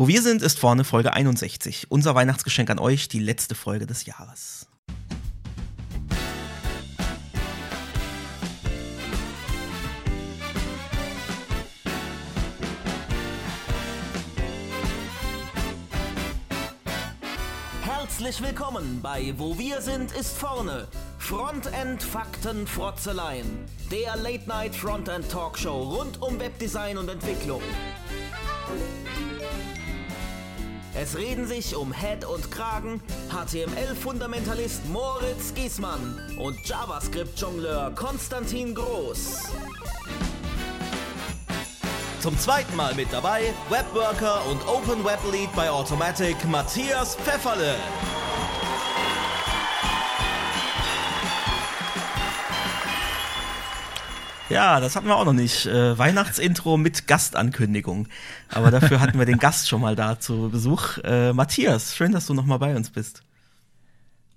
Wo wir sind, ist vorne Folge 61. Unser Weihnachtsgeschenk an euch, die letzte Folge des Jahres. Herzlich willkommen bei Wo wir sind ist vorne. Frontend Fakten Frotzeleien. Der Late Night Frontend Talkshow rund um Webdesign und Entwicklung. Es reden sich um Head und Kragen HTML-Fundamentalist Moritz Giesmann und JavaScript-Jongleur Konstantin Groß. Zum zweiten Mal mit dabei Webworker und Open Web Lead bei Automatic Matthias Pfefferle. Ja, das hatten wir auch noch nicht. Äh, Weihnachtsintro mit Gastankündigung. Aber dafür hatten wir den Gast schon mal da zu Besuch. Äh, Matthias, schön, dass du noch mal bei uns bist.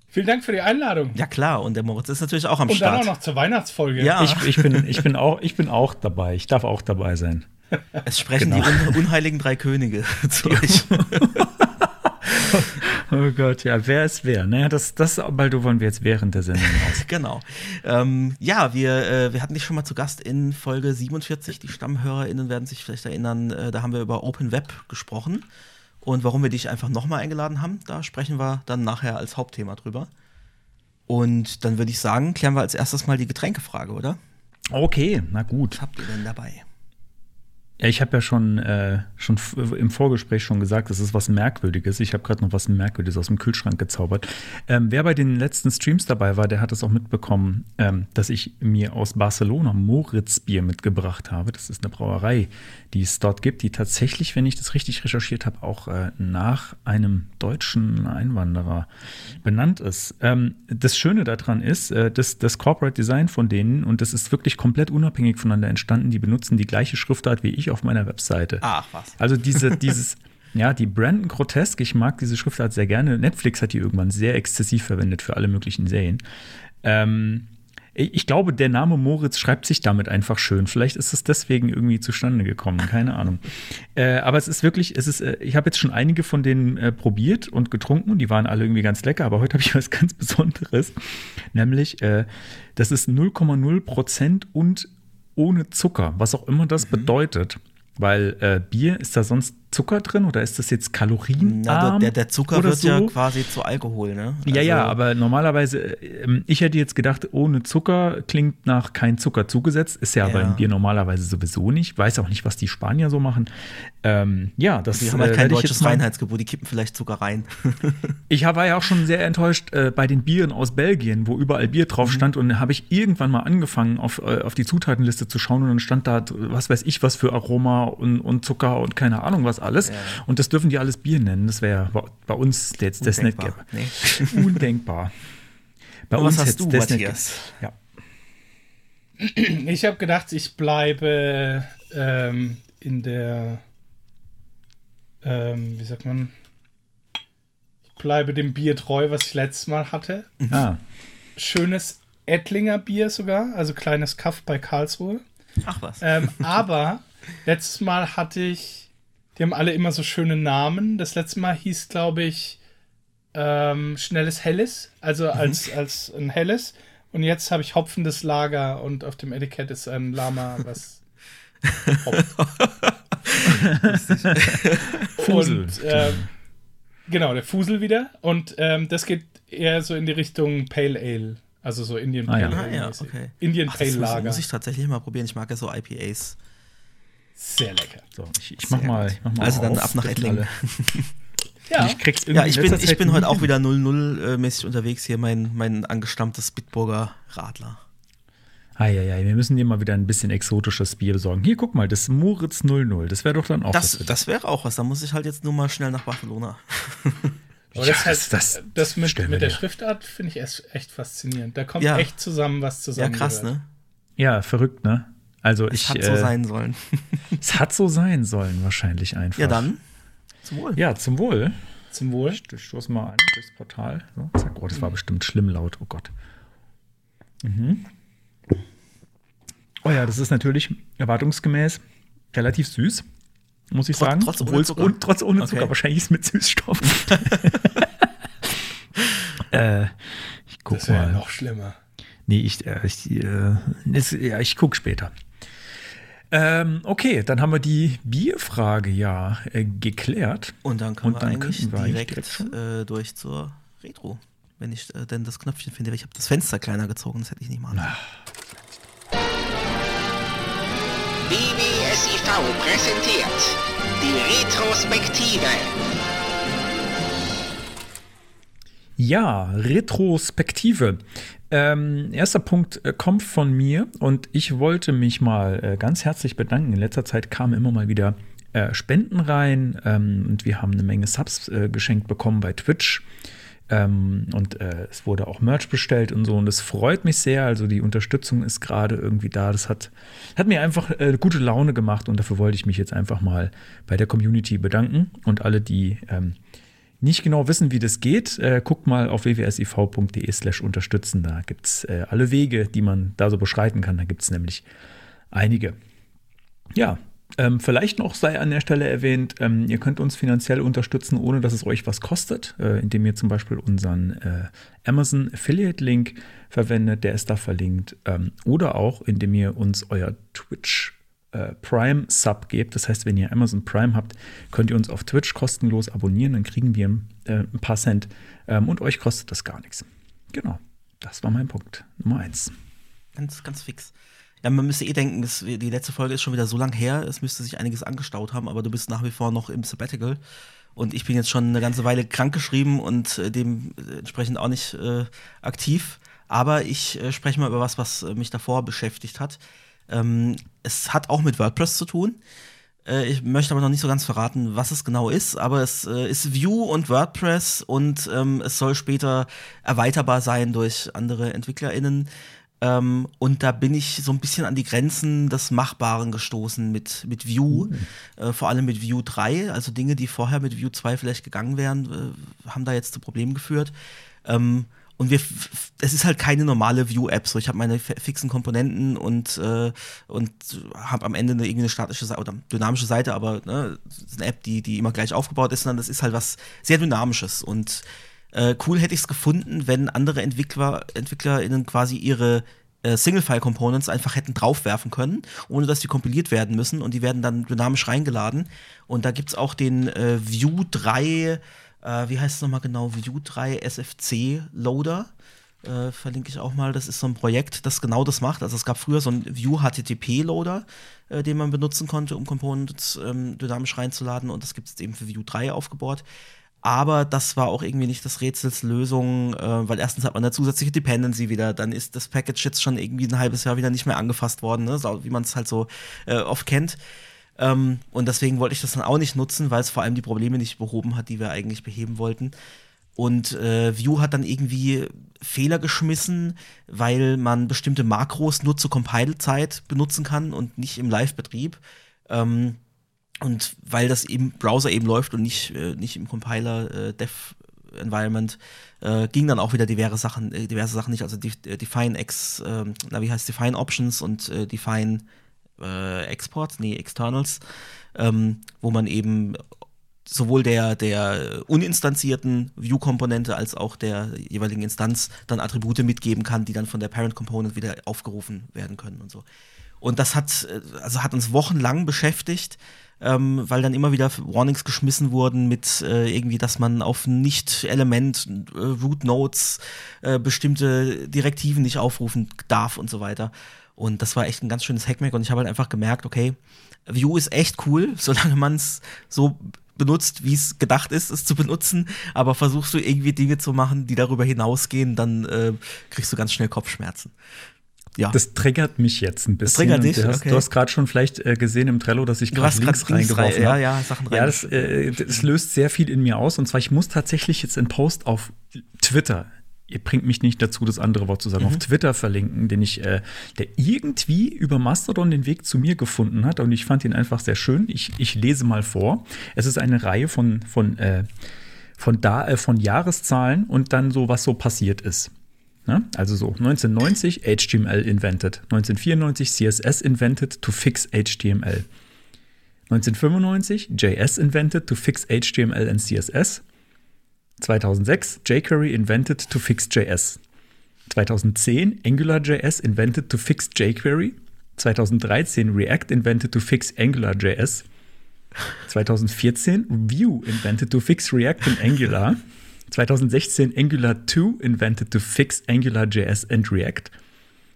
Vielen Dank für die Einladung. Ja klar, und der Moritz ist natürlich auch am und Start. Und dann auch noch zur Weihnachtsfolge. Ja. Ich, ich, bin, ich, bin auch, ich bin auch dabei. Ich darf auch dabei sein. Es sprechen genau. die un unheiligen drei Könige zu euch. oh Gott, ja, wer ist wer? Naja, das, das bald wollen wir jetzt während der Sendung aus. genau. Ähm, ja, wir, äh, wir hatten dich schon mal zu Gast in Folge 47. Die StammhörerInnen werden sich vielleicht erinnern, äh, da haben wir über Open Web gesprochen. Und warum wir dich einfach nochmal eingeladen haben, da sprechen wir dann nachher als Hauptthema drüber. Und dann würde ich sagen, klären wir als erstes mal die Getränkefrage, oder? Okay, na gut. Was habt ihr denn dabei? Ja, ich habe ja schon, äh, schon im Vorgespräch schon gesagt, das ist was Merkwürdiges. Ich habe gerade noch was Merkwürdiges aus dem Kühlschrank gezaubert. Ähm, wer bei den letzten Streams dabei war, der hat es auch mitbekommen, ähm, dass ich mir aus Barcelona Moritz-Bier mitgebracht habe. Das ist eine Brauerei, die es dort gibt, die tatsächlich, wenn ich das richtig recherchiert habe, auch äh, nach einem deutschen Einwanderer benannt ist. Ähm, das Schöne daran ist, äh, dass das Corporate Design von denen, und das ist wirklich komplett unabhängig voneinander entstanden, die benutzen die gleiche Schriftart wie ich ich auf meiner Webseite. Ach was. Also diese, dieses, ja, die Brandon Grotesk, ich mag diese Schriftart sehr gerne. Netflix hat die irgendwann sehr exzessiv verwendet für alle möglichen Serien. Ähm, ich glaube, der Name Moritz schreibt sich damit einfach schön. Vielleicht ist es deswegen irgendwie zustande gekommen, keine Ahnung. Äh, aber es ist wirklich, es ist, äh, ich habe jetzt schon einige von denen äh, probiert und getrunken. Die waren alle irgendwie ganz lecker, aber heute habe ich was ganz Besonderes. Nämlich, äh, das ist 0,0 Prozent und ohne Zucker, was auch immer das mhm. bedeutet. Weil äh, Bier, ist da sonst Zucker drin oder ist das jetzt kalorienarm? Na, der, der Zucker wird so? ja quasi zu Alkohol, ne? Also ja, ja, also aber normalerweise, äh, ich hätte jetzt gedacht, ohne Zucker klingt nach kein Zucker zugesetzt. Ist ja, ja. aber im Bier normalerweise sowieso nicht. Weiß auch nicht, was die Spanier so machen. Ähm, ja, das Die haben halt äh, kein deutsches Reinheitsgebot, die kippen vielleicht Zucker rein. ich war ja auch schon sehr enttäuscht äh, bei den Bieren aus Belgien, wo überall Bier drauf mhm. stand. Und habe ich irgendwann mal angefangen, auf, äh, auf die Zutatenliste zu schauen und dann stand da, was weiß ich, was für Aroma und, und Zucker und keine Ahnung was alles. Ja. Und das dürfen die alles Bier nennen. Das wäre bei uns jetzt das nicht gäbe. Nee. Undenkbar. Bei und uns was hast du, Matthias? Ja. Ich habe gedacht, ich bleibe ähm, in der, ähm, wie sagt man, ich bleibe dem Bier treu, was ich letztes Mal hatte. Ah. Schönes Ettlinger Bier sogar, also kleines Kaff bei Karlsruhe. Ach was. Ähm, aber letztes Mal hatte ich, die haben alle immer so schöne Namen. Das letzte Mal hieß, glaube ich, ähm, Schnelles Helles, also als, mhm. als ein Helles. Und jetzt habe ich hopfendes Lager und auf dem Etikett ist ein Lama, was Fusel. Und, ähm, genau, der Fusel wieder. Und ähm, das geht eher so in die Richtung Pale Ale. Also so Indian Pale ah, ja. Ale. Ah, ja, okay. Indian Ach, Pale Lager. Das muss ich tatsächlich mal probieren. Ich mag ja so IPAs. Sehr lecker. So, ich, ich mach, mal, ich mach mal. Also dann ab nach Ettlingen. ja. Ich, krieg's ja, ich bin, ich bin heute auch wieder 0-0-mäßig unterwegs hier, mein, mein angestammtes Bitburger Radler. Eieiei, wir müssen dir mal wieder ein bisschen exotisches Bier besorgen. Hier, guck mal, das Moritz 00. Das wäre doch dann auch das. Das wäre auch was. Da muss ich halt jetzt nur mal schnell nach Barcelona. Aber ja, das, heißt, das, das, mit, mit der Schriftart finde ich echt faszinierend. Da kommt ja. echt zusammen, was zusammen. Ja, krass, gehört. ne? Ja, verrückt, ne? Also es ich, hat so äh, sein sollen. es hat so sein sollen, wahrscheinlich einfach. Ja, dann. Zum Wohl. Ja, zum Wohl. Zum Wohl. Ich, ich stoße mal an durchs Portal. So, zack. Oh, das war bestimmt schlimm laut. Oh Gott. Mhm. Oh ja, das ist natürlich erwartungsgemäß relativ süß. muss ich sagen. Trotz ohne Zucker? Und trotz ohne Zucker. Okay. Wahrscheinlich ist es mit Süßstoffen. äh, ich guck Das wäre mal. noch schlimmer. Nee, ich, äh, ich, äh, ja, ich guck später. Ähm, okay, dann haben wir die Bierfrage ja äh, geklärt. Und dann können Und wir dann eigentlich könnten wir eigentlich direkt direkt äh, durch zur Retro. Wenn ich äh, denn das Knöpfchen finde, weil ich habe das Fenster kleiner gezogen, das hätte ich nicht machen. sollen. BBSIV präsentiert die Retrospektive. Ja, Retrospektive. Ähm, erster Punkt äh, kommt von mir und ich wollte mich mal äh, ganz herzlich bedanken. In letzter Zeit kamen immer mal wieder äh, Spenden rein ähm, und wir haben eine Menge Subs äh, geschenkt bekommen bei Twitch. Ähm, und äh, es wurde auch Merch bestellt und so und das freut mich sehr. Also die Unterstützung ist gerade irgendwie da. Das hat, hat mir einfach äh, gute Laune gemacht und dafür wollte ich mich jetzt einfach mal bei der Community bedanken und alle, die ähm, nicht genau wissen, wie das geht, äh, guckt mal auf www.siv.de slash unterstützen. Da gibt es äh, alle Wege, die man da so beschreiten kann. Da gibt es nämlich einige. Ja, ähm, vielleicht noch sei an der Stelle erwähnt, ähm, ihr könnt uns finanziell unterstützen, ohne dass es euch was kostet, äh, indem ihr zum Beispiel unseren äh, Amazon Affiliate Link verwendet, der ist da verlinkt, ähm, oder auch indem ihr uns euer Twitch äh, Prime Sub gebt. Das heißt, wenn ihr Amazon Prime habt, könnt ihr uns auf Twitch kostenlos abonnieren, dann kriegen wir äh, ein paar Cent ähm, und euch kostet das gar nichts. Genau, das war mein Punkt Nummer eins. Ganz, ganz fix. Ja, man müsste eh denken, es, die letzte Folge ist schon wieder so lang her, es müsste sich einiges angestaut haben, aber du bist nach wie vor noch im Sabbatical. Und ich bin jetzt schon eine ganze Weile krankgeschrieben und äh, dementsprechend auch nicht äh, aktiv. Aber ich äh, spreche mal über was, was äh, mich davor beschäftigt hat. Ähm, es hat auch mit WordPress zu tun. Äh, ich möchte aber noch nicht so ganz verraten, was es genau ist, aber es äh, ist Vue und WordPress und ähm, es soll später erweiterbar sein durch andere EntwicklerInnen. Ähm, und da bin ich so ein bisschen an die Grenzen des Machbaren gestoßen mit, mit Vue, äh, vor allem mit Vue 3. Also Dinge, die vorher mit Vue 2 vielleicht gegangen wären, äh, haben da jetzt zu Problemen geführt. Ähm, und wir, es ist halt keine normale Vue-App. So, ich habe meine fi- fixen Komponenten und, äh, und habe am Ende eine, irgendwie eine statische Seite oder dynamische Seite, aber ne, es eine App, die, die immer gleich aufgebaut ist, sondern das ist halt was sehr Dynamisches. Und äh, cool hätte ich es gefunden, wenn andere Entwickler, EntwicklerInnen quasi ihre äh, Single-File-Components einfach hätten draufwerfen können, ohne dass die kompiliert werden müssen und die werden dann dynamisch reingeladen. Und da gibt's auch den äh, Vue 3, äh, wie heißt es nochmal genau, Vue 3 SFC-Loader. Äh, verlinke ich auch mal. Das ist so ein Projekt, das genau das macht. Also es gab früher so einen Vue HTTP-Loader, äh, den man benutzen konnte, um Components ähm, dynamisch reinzuladen. Und das gibt es eben für Vue 3 aufgebaut. Aber das war auch irgendwie nicht das Rätsels Lösung, äh, weil erstens hat man eine zusätzliche Dependency wieder, dann ist das Package jetzt schon irgendwie ein halbes Jahr wieder nicht mehr angefasst worden, ne? so, wie man es halt so äh, oft kennt. Ähm, und deswegen wollte ich das dann auch nicht nutzen, weil es vor allem die Probleme nicht behoben hat, die wir eigentlich beheben wollten. Und äh, Vue hat dann irgendwie Fehler geschmissen, weil man bestimmte Makros nur zur Compile-Zeit benutzen kann und nicht im Live-Betrieb. Ähm, und weil das im Browser eben läuft und nicht, äh, nicht im Compiler äh, äh, ging dann auch wieder diverse Sachen, äh, diverse Sachen nicht. Also die, äh, Define X, ähm, na wie heißt Define Options und Define äh, Exports, nee, Externals, ähm, wo man eben sowohl der, der uninstanzierten View-Komponente als auch der jeweiligen Instanz dann Attribute mitgeben kann, die dann von der Parent Component wieder aufgerufen werden können und so. Und das hat, äh, also hat uns wochenlang beschäftigt, ähm, weil dann immer wieder Warnings geschmissen wurden mit äh, irgendwie, dass man auf Nicht-Element, äh, Root-Nodes äh, bestimmte Direktiven nicht aufrufen darf und so weiter. Und das war echt ein ganz schönes Hackmack und ich habe halt einfach gemerkt, okay, Vue ist echt cool, solange man es so benutzt, wie es gedacht ist, es zu benutzen. Aber versuchst du irgendwie Dinge zu machen, die darüber hinausgehen, dann äh, kriegst du ganz schnell Kopfschmerzen. Ja. Das triggert mich jetzt ein bisschen. triggert dich? Du hast, Okay. hast gerade schon vielleicht äh, gesehen im Trello, dass ich gerade Links reingeworfen rein- ja, habe. ja, Sachen Ja, rein- das, äh, das löst sehr viel in mir aus. Und zwar, ich muss tatsächlich jetzt einen Post auf Twitter, ihr bringt mich nicht dazu, das andere Wort zu sagen, Mhm. auf Twitter verlinken, den ich, äh, der irgendwie über Mastodon den Weg zu mir gefunden hat. Und ich fand ihn einfach sehr schön. Ich, ich lese mal vor. Es ist eine Reihe von, von, äh, von, da, äh, von Jahreszahlen und dann so, was so passiert ist. Ne? Also so 1990 HTML invented, 1994 CSS invented to fix HTML. 1995 JS invented to fix HTML and CSS. 2006 jQuery invented to fix JS. 2010 AngularJS invented to fix jQuery. 2013 React invented to fix AngularJS. 2014 Vue invented to fix React and Angular. 2016 Angular 2 invented to fix AngularJS and React.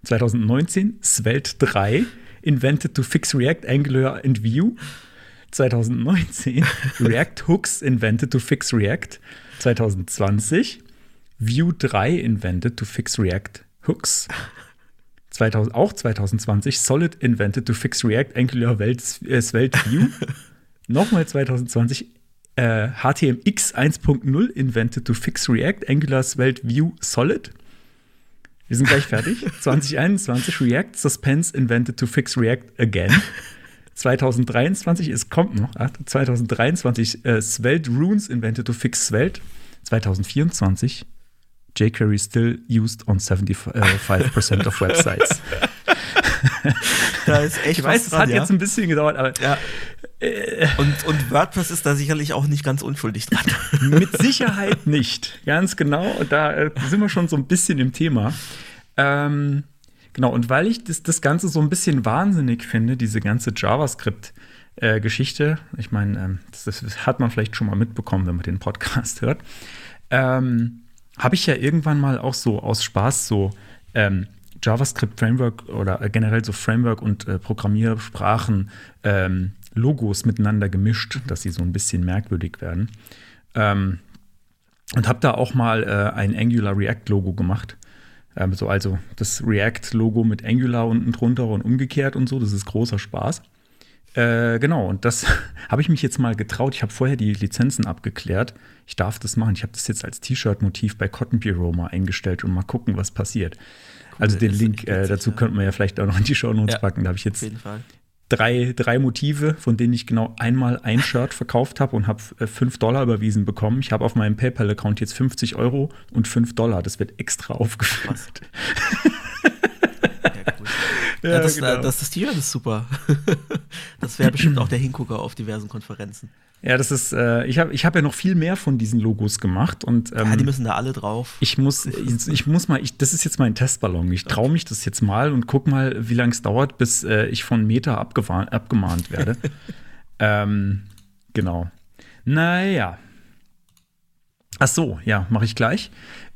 2019 Svelte 3 invented to fix React, Angular and Vue. 2019 React Hooks invented to fix React. 2020 Vue 3 invented to fix React Hooks. 2000, auch 2020 Solid invented to fix React, Angular, Welt, äh, Svelte, Vue. Nochmal 2020 äh, HTMX 1.0 invented to fix React, Angular, Svelte, Vue, Solid. Wir sind gleich fertig. 2021 React Suspense invented to fix React again. 2023, es kommt noch, 2023 äh, Svelte Runes invented to fix Svelte. 2024 jQuery still used on 75% of websites. da ist echt ich weiß, es hat ja? jetzt ein bisschen gedauert, aber ja. Und, und WordPress ist da sicherlich auch nicht ganz unschuldig dran. Mit Sicherheit nicht. Ganz genau. Und da äh, sind wir schon so ein bisschen im Thema. Ähm, genau, und weil ich das, das Ganze so ein bisschen wahnsinnig finde, diese ganze JavaScript-Geschichte, ich meine, ähm, das, das, hat man vielleicht schon mal mitbekommen, wenn man den Podcast hört, ähm, habe ich ja irgendwann mal auch so aus Spaß so ähm, JavaScript-Framework oder generell so Framework und äh, Programmiersprachen ähm, Logos miteinander gemischt, dass sie so ein bisschen merkwürdig werden. Ähm, und habe da auch mal äh, ein Angular React Logo gemacht. Ähm, so also das React Logo mit Angular unten drunter und umgekehrt und so. Das ist großer Spaß. Äh, genau, und das habe ich mich jetzt mal getraut. Ich habe vorher die Lizenzen abgeklärt. Ich darf das machen. Ich habe das jetzt als T-Shirt-Motiv bei Cotton Bureau mal eingestellt und mal gucken, was passiert. Cool, also den Link äh, dazu ja. könnten wir ja vielleicht auch noch in die Show Notes ja, packen. Da habe ich jetzt drei, drei Motive, von denen ich genau einmal ein Shirt verkauft habe und habe äh, 5 Dollar überwiesen bekommen. Ich habe auf meinem PayPal-Account jetzt 50 Euro und 5 Dollar. Das wird extra aufgeführt. ja, ja, das, genau. das, das T-Shirt ist super. das wäre bestimmt auch der Hingucker auf diversen Konferenzen. Ja, das ist, äh, ich habe ich hab ja noch viel mehr von diesen Logos gemacht und ähm, ja, die müssen da alle drauf. Ich muss, ich, ich muss mal, ich, das ist jetzt mein Testballon. Ich traue mich das jetzt mal und guck mal, wie lange es dauert, bis äh, ich von Meta abgemahnt werde. ähm, genau. Naja. Ach so, ja, mache ich gleich.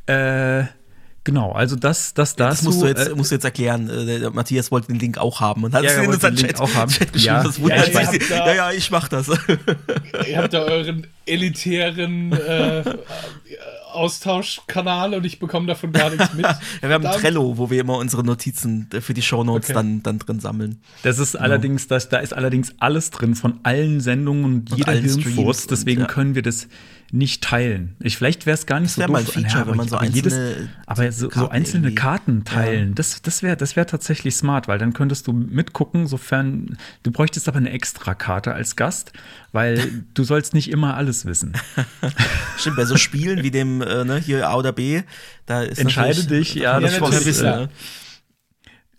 Äh, Genau, also das, das, das. Das musst du jetzt, äh, musst du jetzt erklären. Äh, Matthias wollte den Link auch haben und hat ja, es in unseren Chat, auch haben. Chat geschrieben. Ja, das ja, ja, da, ja, ja, ich mach das. Ihr habt da euren elitären äh, Austauschkanal und ich bekomme davon gar nichts mit. ja, wir haben Verdammt. Trello, wo wir immer unsere Notizen für die Shownotes okay. dann, dann drin sammeln. Das ist genau. allerdings, das, da ist allerdings alles drin von allen Sendungen und, und jeder Hirnfurst. Deswegen und, ja. können wir das nicht teilen. Ich, vielleicht wäre es gar nicht das so doof. Mal ein Feature, ja, wenn man so einzelne, jedes, aber so, so einzelne irgendwie. Karten teilen, ja. das, das wäre das wär tatsächlich smart, weil dann könntest du mitgucken, sofern du bräuchtest aber eine extra Karte als Gast, weil du sollst nicht immer alles wissen. Stimmt, bei so Spielen wie dem äh, ne, hier A oder B, da ist entscheide dich, ja, das ja, vorher wissen. Ne?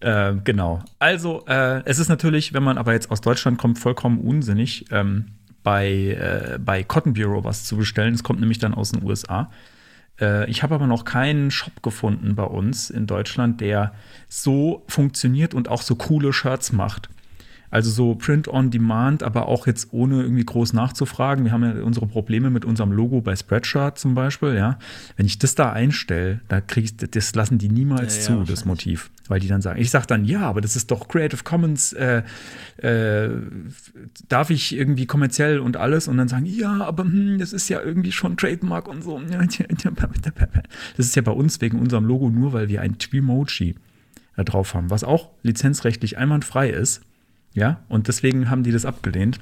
Äh, genau. Also, äh, es ist natürlich, wenn man aber jetzt aus Deutschland kommt, vollkommen unsinnig. Ähm, bei, äh, bei Cotton Bureau was zu bestellen. Es kommt nämlich dann aus den USA. Äh, ich habe aber noch keinen Shop gefunden bei uns in Deutschland, der so funktioniert und auch so coole Shirts macht. Also so Print on Demand, aber auch jetzt ohne irgendwie groß nachzufragen. Wir haben ja unsere Probleme mit unserem Logo bei Spreadshirt zum Beispiel, ja. Wenn ich das da einstelle, da krieg ich, das lassen die niemals ja, zu, ja, das Motiv. Weil die dann sagen, ich sage dann, ja, aber das ist doch Creative Commons, äh, äh, darf ich irgendwie kommerziell und alles? Und dann sagen, ja, aber hm, das ist ja irgendwie schon Trademark und so. Das ist ja bei uns wegen unserem Logo nur, weil wir ein Twimoji da drauf haben, was auch lizenzrechtlich einwandfrei ist. Ja, und deswegen haben die das abgelehnt.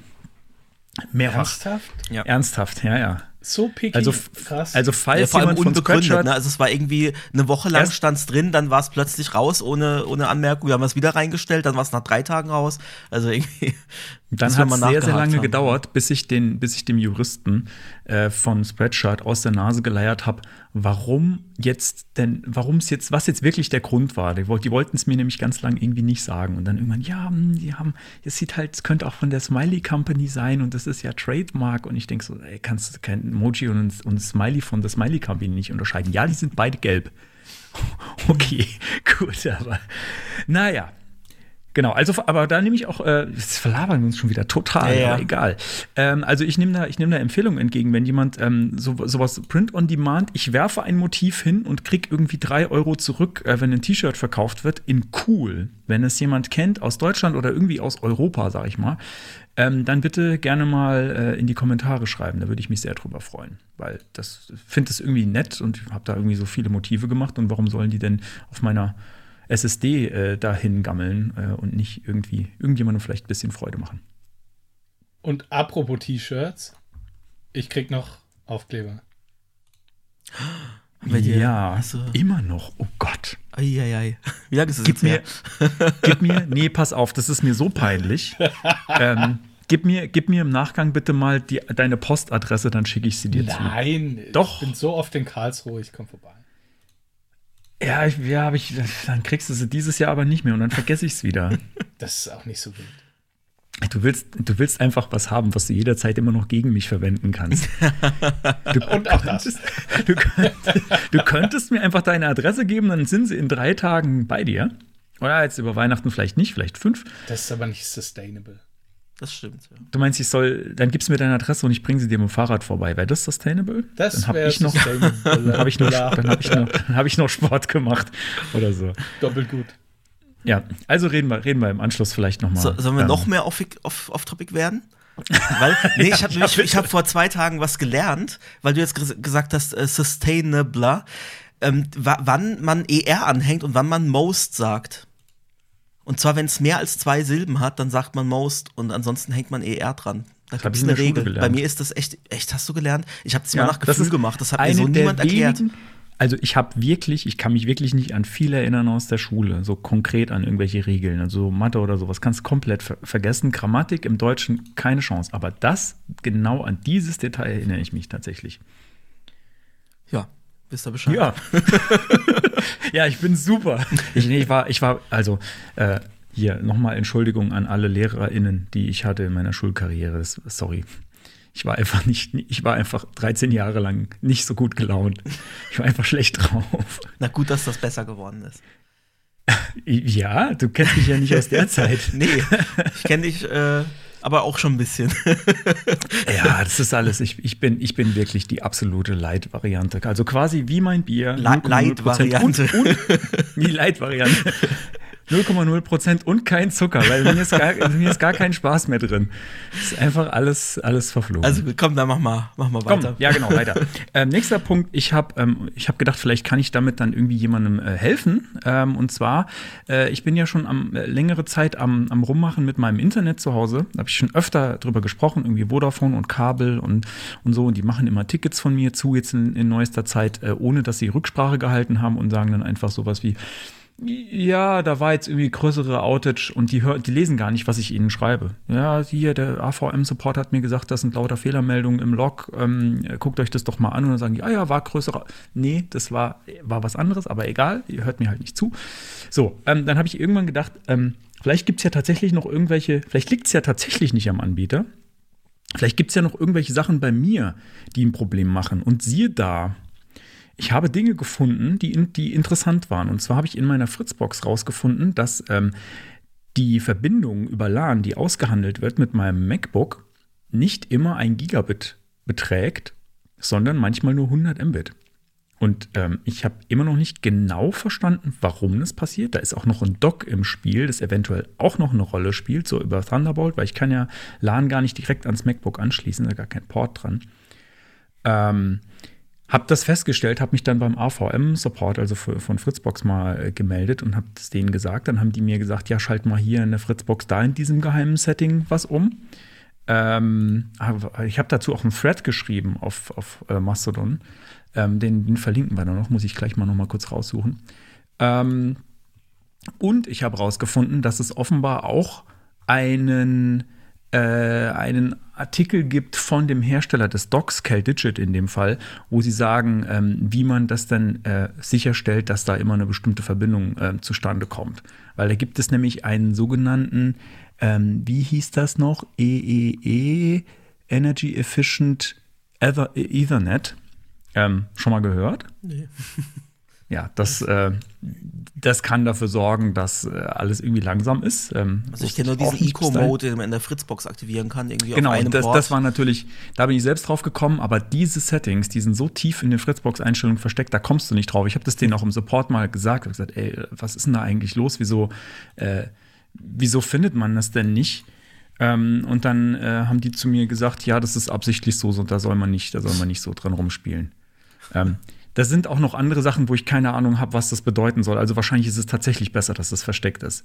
Mehrfach. Ernsthaft? Ja. Ernsthaft, ja, ja. So picky. Also, krass. also Ja, falls vor allem unbegründet. Ne? Also es war irgendwie eine Woche lang Erst- stand's drin, dann war es plötzlich raus ohne, ohne Anmerkung. Wir haben es wieder reingestellt, dann war es nach drei Tagen raus. Also irgendwie. Dann hat es sehr, sehr lange haben. gedauert, bis ich, den, bis ich dem Juristen äh, von Spreadshirt aus der Nase geleiert habe, warum jetzt denn, warum es jetzt, was jetzt wirklich der Grund war. Die, die wollten es mir nämlich ganz lang irgendwie nicht sagen. Und dann irgendwann, ja, hm, die haben, es sieht halt, es könnte auch von der Smiley Company sein und das ist ja Trademark. Und ich denke so, ey, kannst du kein Emoji und, und Smiley von der Smiley Company nicht unterscheiden? Ja, die sind beide gelb. Okay, gut, aber naja. Genau, also aber da nehme ich auch, äh, jetzt verlabern wir uns schon wieder total, Ja, ja. aber egal. Ähm, also ich nehme da, ich nehme da Empfehlungen entgegen, wenn jemand ähm, so, sowas Print on Demand, ich werfe ein Motiv hin und krieg irgendwie drei Euro zurück, äh, wenn ein T-Shirt verkauft wird, in cool. Wenn es jemand kennt aus Deutschland oder irgendwie aus Europa, sag ich mal, ähm, dann bitte gerne mal äh, in die Kommentare schreiben. Da würde ich mich sehr drüber freuen, weil das finde es irgendwie nett und habe da irgendwie so viele Motive gemacht und warum sollen die denn auf meiner SSD äh, dahin gammeln äh, und nicht irgendwie irgendjemandem vielleicht ein bisschen Freude machen. Und apropos T-Shirts, ich krieg noch Aufkleber. Ja, du- immer noch. Oh Gott. Eieiei. Wie lange ist es Gib jetzt mir, her? gib mir, nee, pass auf, das ist mir so peinlich. ähm, gib, mir, gib mir im Nachgang bitte mal die, deine Postadresse, dann schicke ich sie dir zu. Nein, Doch. ich bin so oft in Karlsruhe, ich komme vorbei. Ja, ich, ja hab ich, dann kriegst du sie dieses Jahr aber nicht mehr und dann vergesse ich es wieder. Das ist auch nicht so wild. Du willst, du willst einfach was haben, was du jederzeit immer noch gegen mich verwenden kannst. Du, Und auch das. du, könntest, du könntest mir einfach deine Adresse geben, dann sind sie in drei Tagen bei dir. Oder jetzt über Weihnachten vielleicht nicht, vielleicht fünf. Das ist aber nicht sustainable. Das stimmt, ja. Du meinst, ich soll, dann gibst du mir deine Adresse und ich bringe sie dir mit dem Fahrrad vorbei. Wäre das sustainable? Das dann habe wäre ich noch, dann habe ich noch, dann habe ich noch, dann habe ich noch Sport gemacht oder so. Doppelt gut. Ja, also reden wir, reden wir im Anschluss vielleicht noch mal. So, sollen wir ähm, noch mehr off- off- off-topic werden? weil, nee, ich habe ich hab vor zwei Tagen was gelernt, weil du jetzt ges- gesagt hast, äh, sustainable, ähm, wa- wann man ER anhängt und wann man most sagt. Und zwar, wenn es mehr als zwei Silben hat, dann sagt man most und ansonsten hängt man ER dran. Da gibt es in eine Regel. Bei gelernt. mir ist das echt, echt, hast du gelernt? Ich habe das Ja, mal nach Gefühl gemacht, das hat mir so niemand erklärt. Also ich habe wirklich, ich kann mich wirklich nicht an viel erinnern aus der Schule, so konkret an irgendwelche Regeln, also Mathe oder sowas, kannst komplett ver vergessen. Grammatik im Deutschen keine Chance, aber das, genau an dieses Detail erinnere ich mich tatsächlich. Ja, wisst ihr Bescheid? Ja. ja, ich bin super. Ich, nee, ich war, ich war, also äh, hier nochmal Entschuldigung an alle LehrerInnen, die ich hatte in meiner Schulkarriere. Sorry. Ich war einfach nicht, ich war einfach 13 Jahre lang nicht so gut gelaunt. Ich war einfach schlecht drauf. Na gut, dass das besser geworden ist. Ja, du kennst mich ja nicht aus der Zeit. Nee, ich kenne dich äh, aber auch schon ein bisschen. Ja, das ist alles. Ich, ich, bin, ich bin wirklich die absolute Light-Variante. Also quasi wie mein Bier. Li- 0,0% Light-Variante. Und, die Light-Variante. 0,0 Prozent und kein Zucker, weil mir ist, gar, mir ist gar kein Spaß mehr drin. Ist einfach alles, alles verflogen. Also komm, dann mach mal, mach mal Komm, weiter. ja, genau, weiter. ähm, nächster Punkt, ich habe ähm, ich hab gedacht, vielleicht kann ich damit dann irgendwie jemandem äh, helfen. Ähm, und zwar, äh, ich bin ja schon am, äh, längere Zeit am, am Rummachen mit meinem Internet zu Hause. Da habe ich schon öfter drüber gesprochen, irgendwie Vodafone und Kabel und, und so. Und die machen immer Tickets von mir zu, jetzt in, in neuester Zeit, äh, ohne dass sie Rücksprache gehalten haben und sagen dann einfach sowas wie, ja, da war jetzt irgendwie größere Outage und die, hör, die lesen gar nicht, was ich ihnen schreibe. Ja, hier, der AVM-Support hat mir gesagt, das sind lauter Fehlermeldungen im Log. Ähm, guckt euch das doch mal an und dann sagen die, ah ja, war größere. Nee, das war, war was anderes, aber egal, ihr hört mir halt nicht zu. So, ähm, dann habe ich irgendwann gedacht, ähm, vielleicht gibt es ja tatsächlich noch irgendwelche, vielleicht liegt es ja tatsächlich nicht am Anbieter. Vielleicht gibt es ja noch irgendwelche Sachen bei mir, die ein Problem machen. Und siehe da, ich habe Dinge gefunden, die, in, die interessant waren. Und zwar habe ich in meiner Fritzbox rausgefunden, dass ähm, die Verbindung über LAN, die ausgehandelt wird mit meinem MacBook, nicht immer ein Gigabit beträgt, sondern manchmal nur 100 Mbit. Und ähm, ich habe immer noch nicht genau verstanden, warum das passiert. Da ist auch noch ein Dock im Spiel, das eventuell auch noch eine Rolle spielt, so über Thunderbolt, weil ich kann ja LAN gar nicht direkt ans MacBook anschließen, da gar kein Port dran. Ähm, hab das festgestellt, habe mich dann beim AVM-Support, also von Fritzbox, mal äh, gemeldet und habe es denen gesagt. Dann haben die mir gesagt, ja, schalt mal hier in der Fritzbox da in diesem geheimen Setting was um. Ähm, ich habe dazu auch einen Thread geschrieben auf, auf äh, Mastodon. Ähm, den, den, verlinken wir dann noch, muss ich gleich mal noch mal kurz raussuchen. Ähm, und ich habe herausgefunden, dass es offenbar auch einen, äh, einen Artikel gibt von dem Hersteller des Docks, Digit in dem Fall, wo sie sagen, ähm, wie man das dann äh, sicherstellt, dass da immer eine bestimmte Verbindung äh, zustande kommt. Weil da gibt es nämlich einen sogenannten, ähm, wie hieß das noch? EEE, e, Energy Efficient Ethernet. Ähm, schon mal gehört? Nee. Ja, das, äh, das kann dafür sorgen, dass äh, alles irgendwie langsam ist. Ähm, also ich kenne nur diesen Eco-Mode, den man in der Fritzbox aktivieren kann, irgendwie genau, auf einem das, Port. das war natürlich, da bin ich selbst drauf gekommen, aber diese Settings, die sind so tief in den Fritzbox-Einstellungen versteckt, da kommst du nicht drauf. Ich habe das denen auch im Support mal gesagt, habe gesagt, ey, was ist denn da eigentlich los? Wieso, äh, wieso findet man das denn nicht? Ähm, und dann äh, haben die zu mir gesagt, ja, das ist absichtlich so, so da soll man nicht, da soll man nicht so dran rumspielen. Ähm, da sind auch noch andere Sachen, wo ich keine Ahnung habe, was das bedeuten soll. Also wahrscheinlich ist es tatsächlich besser, dass das versteckt ist.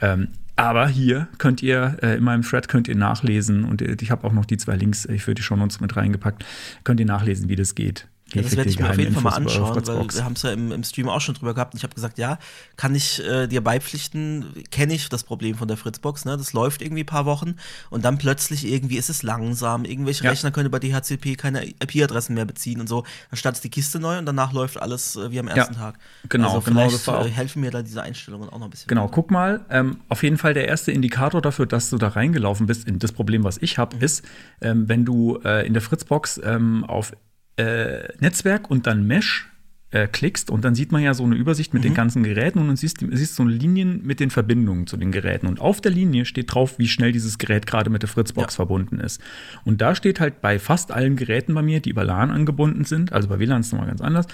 Ähm, aber hier könnt ihr, äh, in meinem Thread könnt ihr nachlesen und äh, ich habe auch noch die zwei Links, ich würde die schon uns mit reingepackt, könnt ihr nachlesen, wie das geht. Ja, das werde ich mir auf jeden Fall mal anschauen, weil wir haben es ja im, im, Stream auch schon drüber gehabt. Und ich habe gesagt, ja, kann ich äh, dir beipflichten, kenne ich das Problem von der Fritzbox, ne? Das läuft irgendwie ein paar Wochen und dann plötzlich irgendwie ist es langsam. Irgendwelche ja. Rechner können über DHCP keine IP-Adressen mehr beziehen und so. Dann startet die Kiste neu und danach läuft alles äh, wie am ersten ja, Tag. Genau, also genau. Das war auch, äh, helfen mir da diese Einstellungen auch noch ein bisschen. Genau, guck mal, ähm, auf jeden Fall der erste Indikator dafür, dass du da reingelaufen bist. Das Problem, was ich habe, mhm. ist, ähm, wenn du äh, in der Fritzbox ähm, auf äh, Netzwerk und dann Mesh äh, klickst und dann sieht man ja so eine Übersicht mit mhm. den ganzen Geräten und dann siehst, siehst so Linien mit den Verbindungen zu den Geräten. Und auf der Linie steht drauf, wie schnell dieses Gerät gerade mit der Fritzbox ja. verbunden ist. Und da steht halt bei fast allen Geräten bei mir, die über LAN angebunden sind, also bei WLAN ist es nochmal ganz anders,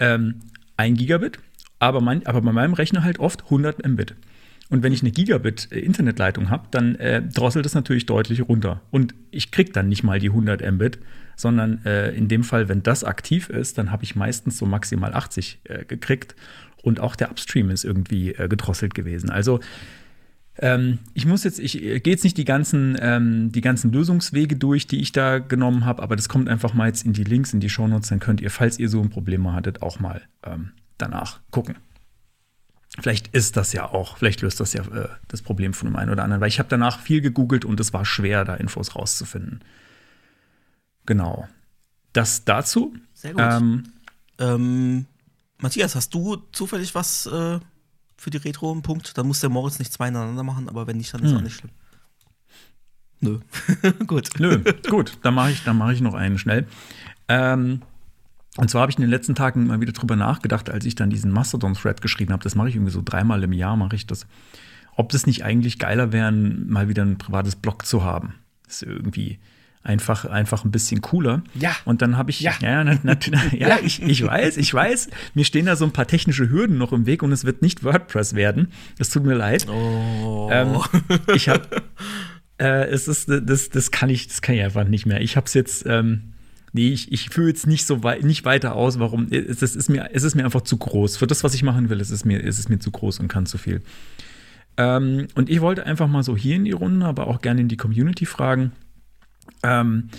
ähm, 1 Gigabit, aber, mein, aber bei meinem Rechner halt oft 100 Mbit. Und wenn ich eine Gigabit-Internetleitung habe, dann äh, drosselt es natürlich deutlich runter. Und ich kriege dann nicht mal die 100 Mbit, sondern äh, in dem Fall, wenn das aktiv ist, dann habe ich meistens so maximal 80 äh, gekriegt. Und auch der Upstream ist irgendwie äh, gedrosselt gewesen. Also ähm, ich muss jetzt, ich äh, gehe jetzt nicht die ganzen, ähm, die ganzen Lösungswege durch, die ich da genommen habe, aber das kommt einfach mal jetzt in die Links, in die Shownotes, dann könnt ihr, falls ihr so ein Problem hattet, auch mal ähm, danach gucken. Vielleicht ist das ja auch, vielleicht löst das ja äh, das Problem von dem einen oder anderen, weil ich habe danach viel gegoogelt und es war schwer, da Infos rauszufinden. Genau. Das dazu. Sehr gut. Ähm, ähm, Matthias, hast du zufällig was äh, für die Retro im Punkt? Dann muss der Moritz nicht zwei ineinander machen, aber wenn nicht, dann ist hm. auch nicht schlimm. Nö. gut. Nö, gut. Dann mache ich, mach ich noch einen schnell. Ähm, und zwar habe ich in den letzten Tagen mal wieder drüber nachgedacht, als ich dann diesen Mastodon-Thread geschrieben habe. Das mache ich irgendwie so dreimal im Jahr, mache ich das. Ob das nicht eigentlich geiler wäre, mal wieder ein privates Blog zu haben. Das ist irgendwie einfach, einfach ein bisschen cooler. Ja. Und dann habe ich, ja, ja, na, na, ja, ja. Ich, ich weiß, ich weiß, mir stehen da so ein paar technische Hürden noch im Weg und es wird nicht WordPress werden. Es tut mir leid. Oh. Ähm, ich habe, äh, es ist, das, das kann ich, das kann ich einfach nicht mehr. Ich habe es jetzt, ähm, nee, ich, ich fühle jetzt nicht so weit, nicht weiter aus, warum. Es, es, ist mir, es ist mir einfach zu groß. Für das, was ich machen will, es ist mir, es ist mir zu groß und kann zu viel. Ähm, und ich wollte einfach mal so hier in die Runde, aber auch gerne in die Community fragen, ähm,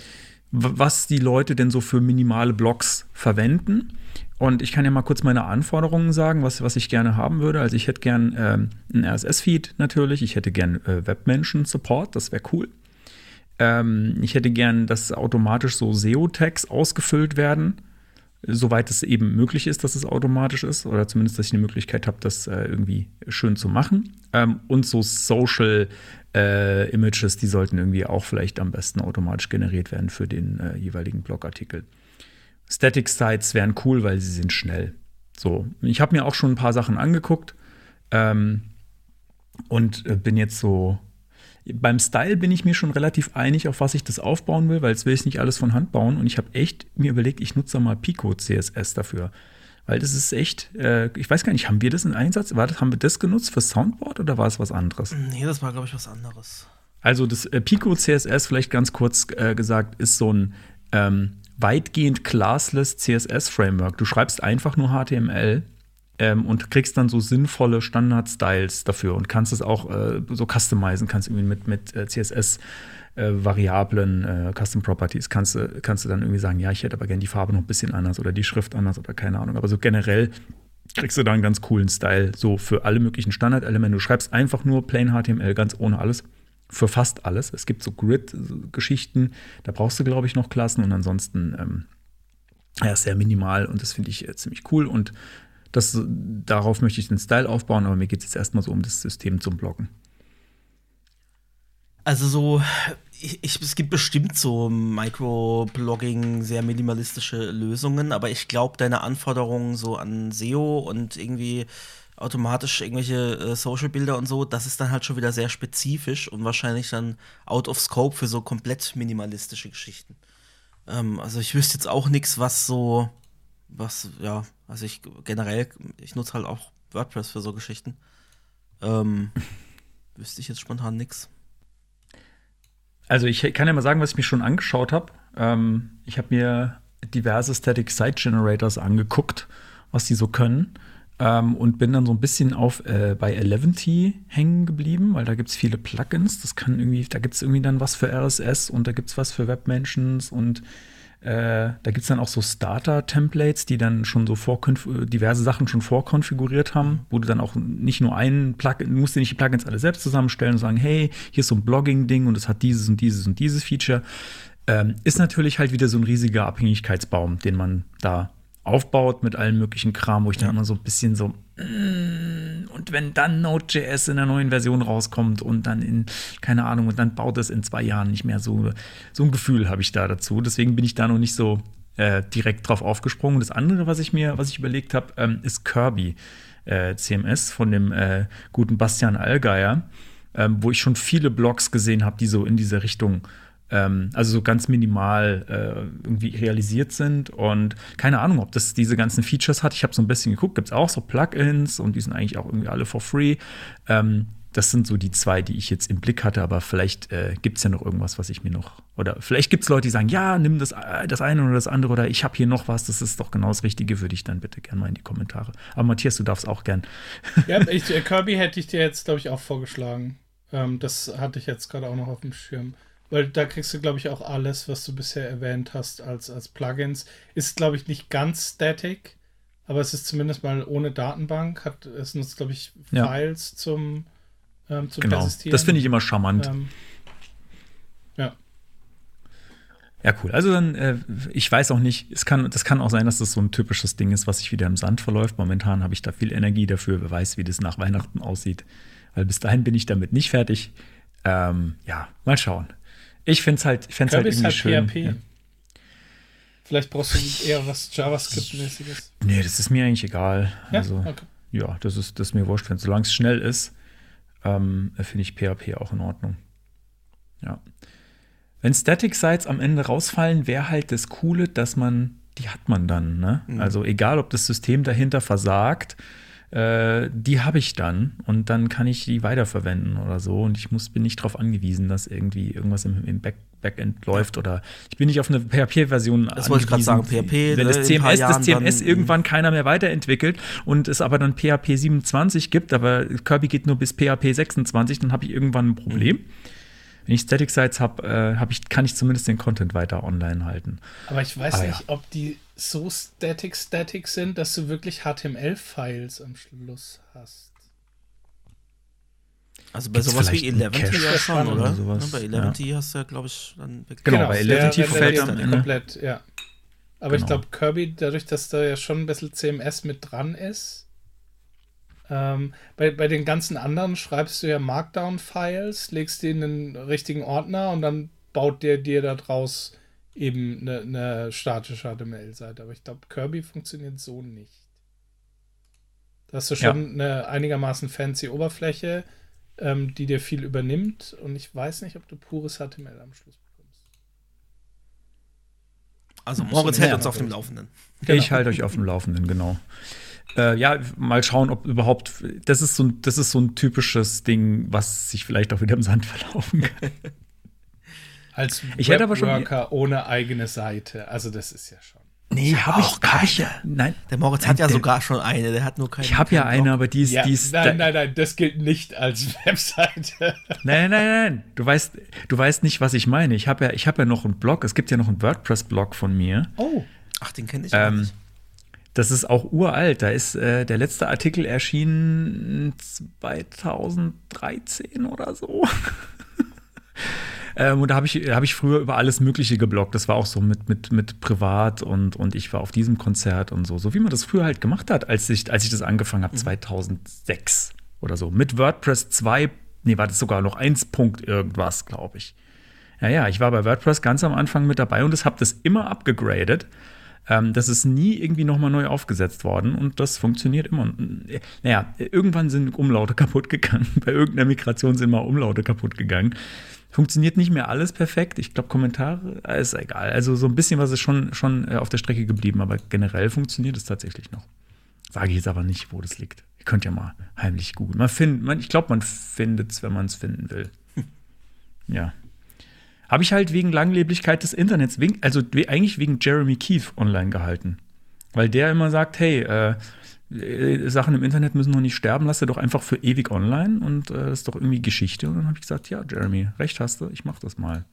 was die Leute denn so für minimale Blogs verwenden. Und ich kann ja mal kurz meine Anforderungen sagen, was, was ich gerne haben würde. Also ich hätte gern ähm, einen RSS-Feed natürlich, ich hätte gern äh, Webmenschen-Support, das wäre cool. Ähm, ich hätte gern, dass automatisch so SEO-Tags ausgefüllt werden, soweit es eben möglich ist, dass es automatisch ist, oder zumindest, dass ich eine Möglichkeit habe, das äh, irgendwie schön zu machen. Ähm, und so Social äh, Images, die sollten irgendwie auch vielleicht am besten automatisch generiert werden für den äh, jeweiligen Blogartikel. Static Sites wären cool, weil sie sind schnell. So, ich habe mir auch schon ein paar Sachen angeguckt ähm, und äh, bin jetzt so beim Style bin ich mir schon relativ einig, auf was ich das aufbauen will, weil jetzt will ich nicht alles von Hand bauen. Und ich habe echt mir überlegt, ich nutze mal Pico CSS dafür. Weil das ist echt, äh, ich weiß gar nicht, haben wir das in Einsatz? War das, haben wir das genutzt für Soundboard oder war es was anderes? Nee, das war, glaube ich, was anderes. Also das äh, Pico CSS, vielleicht ganz kurz äh, gesagt, ist so ein ähm, weitgehend classless CSS-Framework. Du schreibst einfach nur HTML ähm, und kriegst dann so sinnvolle Standard-Styles dafür und kannst es auch äh, so customizen, kannst irgendwie mit, mit äh, CSS äh, Variablen, äh, Custom Properties, kannst du, kannst du dann irgendwie sagen, ja, ich hätte aber gerne die Farbe noch ein bisschen anders oder die Schrift anders oder keine Ahnung. Aber so generell kriegst du da einen ganz coolen Style, so für alle möglichen Standardelemente. Du schreibst einfach nur Plain HTML, ganz ohne alles. Für fast alles. Es gibt so Grid-Geschichten, da brauchst du, glaube ich, noch Klassen und ansonsten ähm, ja, sehr minimal und das finde ich äh, ziemlich cool und das, darauf möchte ich den Style aufbauen, aber mir geht es jetzt erstmal so um das System zum Bloggen. Also so, ich, ich, es gibt bestimmt so Microblogging, sehr minimalistische Lösungen, aber ich glaube, deine Anforderungen so an SEO und irgendwie automatisch irgendwelche äh, Social-Bilder und so, das ist dann halt schon wieder sehr spezifisch und wahrscheinlich dann out of scope für so komplett minimalistische Geschichten. Ähm, also ich wüsste jetzt auch nichts, was so, was, ja, also ich generell, ich nutze halt auch WordPress für so Geschichten. Ähm, wüsste ich jetzt spontan nichts. Also ich kann ja mal sagen, was ich mir schon angeschaut habe. Ähm, ich habe mir diverse Static Site Generators angeguckt, was die so können. Ähm, und bin dann so ein bisschen auf äh, bei Eleventy hängen geblieben, weil da gibt es viele Plugins. Das kann irgendwie, da gibt es irgendwie dann was für RSS und da gibt es was für Webmentions und äh, da gibt es dann auch so Starter-Templates, die dann schon so diverse Sachen schon vorkonfiguriert haben, wo du dann auch nicht nur einen Plugin, du musst dir nicht die Plugins alle selbst zusammenstellen und sagen, hey, hier ist so ein Blogging-Ding und es hat dieses und dieses und dieses Feature. Ähm, ist natürlich halt wieder so ein riesiger Abhängigkeitsbaum, den man da aufbaut mit allen möglichen Kram, wo ich dann immer so ein bisschen so, und wenn dann Node.js in der neuen Version rauskommt und dann in, keine Ahnung, und dann baut es in zwei Jahren nicht mehr so, so ein Gefühl habe ich da dazu. Deswegen bin ich da noch nicht so äh, direkt drauf aufgesprungen. Das andere, was ich mir, was ich überlegt habe, ähm, ist Kirby äh, CMS von dem äh, guten Bastian Allgeier, ähm, wo ich schon viele Blogs gesehen habe, die so in diese Richtung ähm, also so ganz minimal äh, irgendwie realisiert sind. Und keine Ahnung, ob das diese ganzen Features hat. Ich habe so ein bisschen geguckt, gibt es auch so Plugins und die sind eigentlich auch irgendwie alle for free. Ähm, das sind so die zwei, die ich jetzt im Blick hatte, aber vielleicht äh, gibt es ja noch irgendwas, was ich mir noch. Oder vielleicht gibt es Leute, die sagen, ja, nimm das, äh, das eine oder das andere oder ich habe hier noch was, das ist doch genau das Richtige, würde ich dann bitte gerne mal in die Kommentare. Aber Matthias, du darfst auch gern. Ja, ich, äh, Kirby hätte ich dir jetzt, glaube ich, auch vorgeschlagen. Ähm, das hatte ich jetzt gerade auch noch auf dem Schirm. Weil da kriegst du, glaube ich, auch alles, was du bisher erwähnt hast als, als Plugins. Ist, glaube ich, nicht ganz static, aber es ist zumindest mal ohne Datenbank. Hat, es nutzt, glaube ich, Files ja. zum, ähm, zum genau. Persistieren. Das finde ich immer charmant. Ähm, ja. Ja, cool. Also dann, äh, ich weiß auch nicht, es kann, das kann auch sein, dass das so ein typisches Ding ist, was sich wieder im Sand verläuft. Momentan habe ich da viel Energie dafür, wer weiß, wie das nach Weihnachten aussieht. Weil bis dahin bin ich damit nicht fertig. Ähm, ja, mal schauen. Ich finde es halt, ich halt irgendwie halt schön. PHP. Ja. Vielleicht brauchst du eher was JavaScript-mäßiges. Nee, das ist mir eigentlich egal. Ja, also, okay. ja das, ist, das ist mir wurscht. Solange es schnell ist, ähm, finde ich PHP auch in Ordnung. Ja. Wenn Static Sites am Ende rausfallen, wäre halt das Coole, dass man, die hat man dann. Ne? Mhm. Also egal, ob das System dahinter versagt, äh, die habe ich dann und dann kann ich die weiterverwenden oder so. Und ich muss, bin nicht darauf angewiesen, dass irgendwie irgendwas im, im Back, Backend läuft oder ich bin nicht auf eine PHP-Version Das wollte ich gerade sagen, PHP. Wenn das CMS, das CMS irgendwann keiner mehr weiterentwickelt und es aber dann PHP 27 gibt, aber Kirby geht nur bis PHP 26, dann habe ich irgendwann ein Problem. Mhm. Wenn ich Static Sites habe, äh, hab ich, kann ich zumindest den Content weiter online halten. Aber ich weiß aber nicht, ja. ob die so static static sind, dass du wirklich HTML-Files am Schluss hast. Also bei Gibt's sowas wie Eleventy ja schon, oder? oder ja, bei Eleventy ja. hast du ja, glaube ich, dann Genau, genau bei Eleventy verfällt dann komplett, ja. Aber genau. ich glaube, Kirby, dadurch, dass da ja schon ein bisschen CMS mit dran ist, ähm, bei, bei den ganzen anderen schreibst du ja Markdown-Files, legst die in den richtigen Ordner und dann baut der dir da draus eben eine, eine statische HTML-Seite. Aber ich glaube, Kirby funktioniert so nicht. Da hast du schon ja. eine einigermaßen fancy Oberfläche, ähm, die dir viel übernimmt. Und ich weiß nicht, ob du pures HTML am Schluss bekommst. Also Moritz hält uns auf dem Laufenden. Genau. Ich halte euch auf dem Laufenden, genau. Äh, ja, mal schauen, ob überhaupt. Das ist, so ein, das ist so ein typisches Ding, was sich vielleicht auch wieder im Sand verlaufen kann. Als ich hätte aber schon ohne eigene Seite. Also das ist ja schon. Nee, habe ich, auch hab ich ja. keine. Nein. Der Moritz hat ja Der- sogar schon eine, der hat nur keine. Ich habe ja eine, aber die ist, Ja, die ist nein, nein, nein, das gilt nicht als Webseite. Nein, nein, nein, nein. Du weißt, du weißt nicht, was ich meine. Ich habe ja, ich habe ja noch einen Blog. Es gibt ja noch einen WordPress-Blog von mir. Oh. Ach, den kenne ich auch Ähm, nicht. Das ist auch uralt. Da ist äh, der letzte Artikel erschienen 2013 oder so. ähm, und da habe ich, hab ich früher über alles Mögliche gebloggt. Das war auch so mit, mit, mit privat und, und ich war auf diesem Konzert und so. So wie man das früher halt gemacht hat, als ich, als ich das angefangen habe, 2006 oder so. Mit WordPress 2, nee, war das sogar noch 1 Punkt irgendwas, glaube ich. Ja, ja, ich war bei WordPress ganz am Anfang mit dabei und das habe das immer abgegradet. Ähm, das ist nie irgendwie nochmal neu aufgesetzt worden und das funktioniert immer. Naja, irgendwann sind Umlaute kaputt gegangen. Bei irgendeiner Migration sind mal Umlaute kaputt gegangen. Funktioniert nicht mehr alles perfekt. Ich glaube, Kommentare äh, ist egal. Also so ein bisschen was ist schon, schon äh, auf der Strecke geblieben, aber generell funktioniert es tatsächlich noch. Sage ich jetzt aber nicht, wo das liegt. Ihr könnt ja mal heimlich googeln. Man find, man, ich glaube, man findet es, wenn man es finden will. Ja. Habe ich halt wegen Langlebigkeit des Internets, wegen, also eigentlich wegen Jeremy Keefe online gehalten. Weil der immer sagt, hey, äh, äh, Sachen im Internet müssen noch nicht sterben, lass sie doch einfach für ewig online und äh, das ist doch irgendwie Geschichte. Und dann habe ich gesagt, ja, Jeremy, recht hast du, ich mach das mal.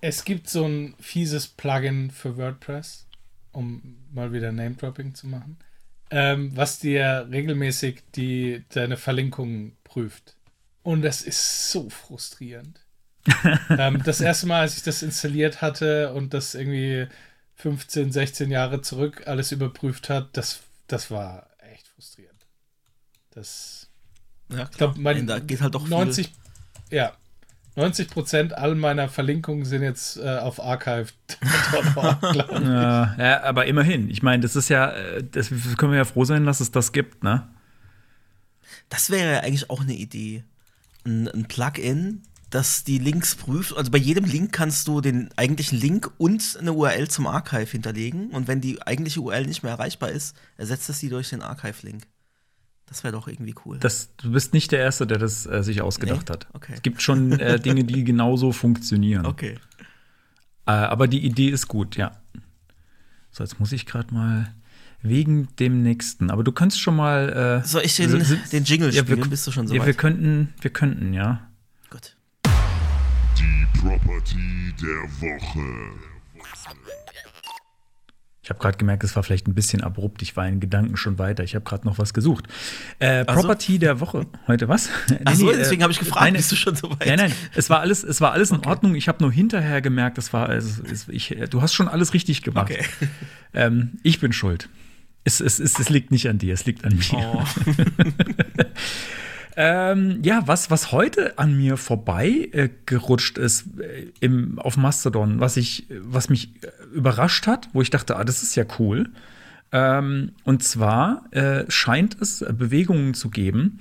Es gibt so ein fieses Plugin für WordPress, um mal wieder Name-Dropping zu machen, ähm, was dir regelmäßig die, deine Verlinkungen prüft. Und das ist so frustrierend. ähm, das erste Mal, als ich das installiert hatte und das irgendwie 15, 16 Jahre zurück alles überprüft hat, das, das war echt frustrierend. Das Ja, ich glaube, mein da geht halt doch 90, ja, 90 Prozent all meiner Verlinkungen sind jetzt äh, auf ich. Ja, ja, aber immerhin. Ich meine, das ist ja, äh, das können wir ja froh sein, dass es das gibt, ne? Das wäre ja eigentlich auch eine Idee. Ein, ein Plugin, das die Links prüft. Also bei jedem Link kannst du den eigentlichen Link und eine URL zum Archive hinterlegen. Und wenn die eigentliche URL nicht mehr erreichbar ist, ersetzt es die durch den Archive-Link. Das wäre doch irgendwie cool. Das, du bist nicht der Erste, der das äh, sich ausgedacht Nee? hat. Okay. Es gibt schon äh, Dinge, die genauso funktionieren. okay. Äh, aber die Idee ist gut, ja. So, jetzt muss ich gerade mal wegen dem nächsten. Aber du kannst schon mal. Äh, Soll ich den, sind- den Jingle Ja, wir- spielen? Bist du schon so ja, wir weit? könnten, wir könnten, ja. Property der Woche. Ich habe gerade gemerkt, es war vielleicht ein bisschen abrupt. Ich war in Gedanken schon weiter. Ich habe gerade noch was gesucht. Äh, Ach so. Property der Woche. Heute was? Nee, Ach so, nee, äh, deswegen habe ich gefragt, nein, bist du schon so weit? Nein, nein, es war alles, es war alles in Ordnung. Ich habe nur hinterher gemerkt, es war, es, es, ich, du hast schon alles richtig gemacht. Okay. Ähm, ich bin schuld. Es, es, es, es liegt nicht an dir, es liegt an mir. Oh. Ähm, ja, was, was heute an mir vorbei äh, gerutscht ist äh, im, auf Mastodon, was, ich, was mich äh, überrascht hat, wo ich dachte, ah, das ist ja cool. Ähm, und zwar äh, scheint es Bewegungen zu geben,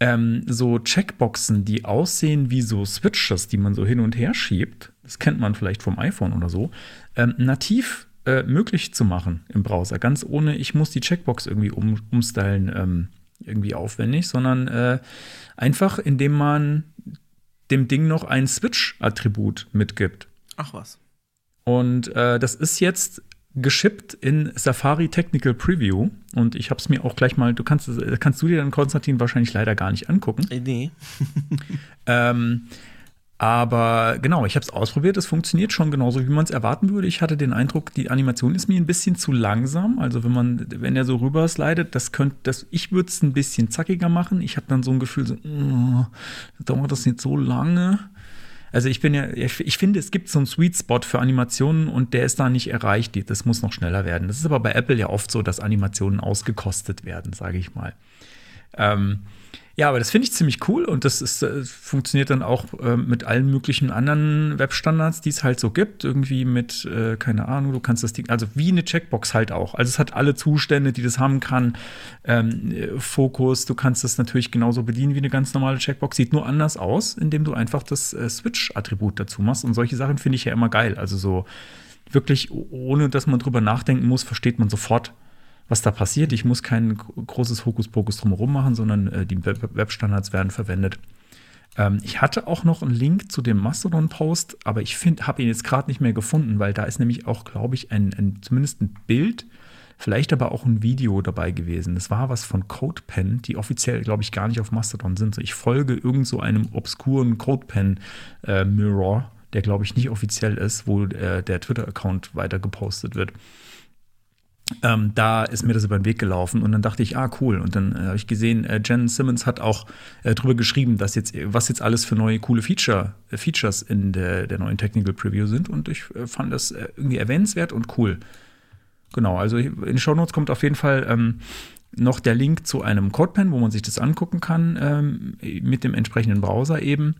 ähm, so Checkboxen, die aussehen wie so Switches, die man so hin und her schiebt. Das kennt man vielleicht vom iPhone oder so. Ähm, nativ äh, möglich zu machen im Browser, ganz ohne, ich muss die Checkbox irgendwie um, umstylen, ähm, irgendwie aufwendig, sondern äh, einfach, indem man dem Ding noch ein Switch-Attribut mitgibt. Ach was. Und äh, das ist jetzt geschippt in Safari Technical Preview. Und ich habe es mir auch gleich mal, du kannst, es- kannst du dir dann, Konstantin, wahrscheinlich leider gar nicht angucken. Äh, Nee. Ähm, aber genau, ich habe es ausprobiert. Es funktioniert schon genauso, wie man es erwarten würde. Ich hatte den Eindruck, die Animation ist mir ein bisschen zu langsam. Also wenn man, wenn er so rüber slidet, das könnte, das, ich würde es ein bisschen zackiger machen. Ich habe dann so ein Gefühl, so, oh, dauert das nicht so lange? Also ich bin ja, ich, finde, es gibt so einen Sweet Spot für Animationen und der ist da nicht erreicht. Das muss noch schneller werden. Das ist aber bei Apple ja oft so, dass Animationen ausgekostet werden, sage ich mal. Ähm, ja, aber das finde ich ziemlich cool und das ist, äh, funktioniert dann auch äh, mit allen möglichen anderen Webstandards, die es halt so gibt. Irgendwie mit, äh, keine Ahnung, du kannst das Ding, also wie eine Checkbox halt auch. Also es hat alle Zustände, die das haben kann. Ähm, äh, Fokus, du kannst das natürlich genauso bedienen wie eine ganz normale Checkbox. Sieht nur anders aus, indem du einfach das äh, Switch-Attribut dazu machst. Und solche Sachen finde ich ja immer geil. Also so wirklich, ohne dass man drüber nachdenken muss, versteht man sofort, was da passiert. Ich muss kein gro- großes Hokuspokus drumherum machen, sondern äh, die Web Webstandards werden verwendet. Ähm, ich hatte auch noch einen Link zu dem Mastodon-Post, aber ich habe ihn jetzt gerade nicht mehr gefunden, weil da ist nämlich auch, glaube ich, ein, ein, zumindest ein Bild, vielleicht aber auch ein Video dabei gewesen. Das war was von CodePen, die offiziell, glaube ich, gar nicht auf Mastodon sind. Ich folge irgend so einem obskuren CodePen-Mirror, äh, der, glaube ich, nicht offiziell ist, wo äh, der Twitter-Account weiter gepostet wird ähm, da ist mir das über den Weg gelaufen und dann dachte ich, ah, cool. Und dann äh, habe ich gesehen, äh, Jen Simmons hat auch äh, drüber geschrieben, dass jetzt, was jetzt alles für neue coole Feature, äh, Features in der, der, neuen Technical Preview sind. Und ich äh, fand das äh, irgendwie erwähnenswert und cool. Genau, also in den Show Notes kommt auf jeden Fall ähm, noch der Link zu einem CodePen, wo man sich das angucken kann, ähm, mit dem entsprechenden Browser eben.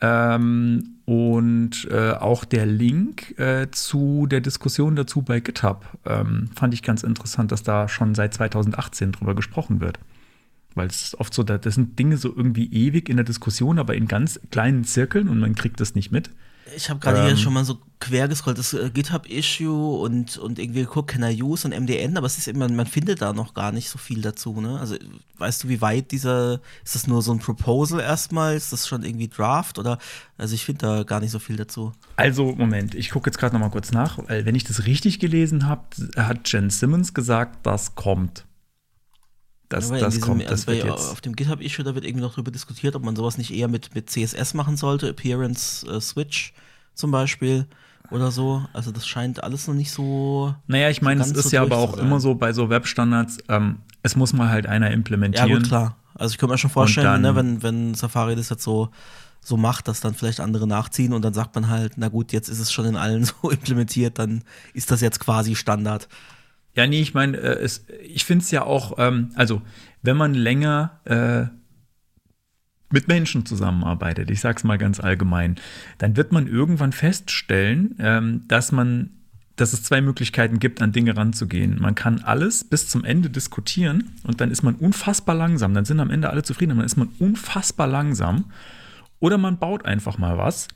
Ähm, und äh, auch der Link äh, zu der Diskussion dazu bei GitHub ähm, fand ich ganz interessant, dass da schon seit 2018 drüber gesprochen wird. Weil es ist oft so, das sind Dinge so irgendwie ewig in der Diskussion, aber in ganz kleinen Zirkeln und man kriegt das nicht mit. Ich habe gerade ähm, hier schon mal so quer gescrollt, das äh, GitHub-Issue und, und irgendwie geguckt, can I use und MDN, aber es ist immer, man findet da noch gar nicht so viel dazu, ne? Also weißt du, wie weit dieser, ist das nur so ein Proposal erstmal, ist das schon irgendwie Draft oder, also ich finde da gar nicht so viel dazu. Also, Moment, ich gucke jetzt gerade noch mal kurz nach, weil wenn ich das richtig gelesen habe, hat Jen Simmons gesagt, das kommt. Das, ja, das diesem, kommt, das also wird jetzt. Auf dem GitHub-Issue, da wird irgendwie noch darüber diskutiert, ob man sowas nicht eher mit, mit CSS machen sollte, Appearance äh, Switch zum Beispiel oder so. Also das scheint alles noch nicht so. Naja, ich meine, es ist so ja aber auch immer so bei so Webstandards, ähm, es muss mal halt einer implementieren. Ja, gut, klar. Also ich könnte mir schon vorstellen, ne, wenn, wenn Safari das jetzt so, so macht, dass dann vielleicht andere nachziehen und dann sagt man halt, na gut, jetzt ist es schon in allen so implementiert, dann ist das jetzt quasi Standard. Ja, nee, ich meine, äh, ich finde es ja auch, ähm, also wenn man länger äh, mit Menschen zusammenarbeitet, ich sage es mal ganz allgemein, dann wird man irgendwann feststellen, ähm, dass man, dass es zwei Möglichkeiten gibt, an Dinge ranzugehen. Man kann alles bis zum Ende diskutieren und dann ist man unfassbar langsam. Dann sind am Ende alle zufrieden, aber dann ist man unfassbar langsam. Oder man baut einfach mal was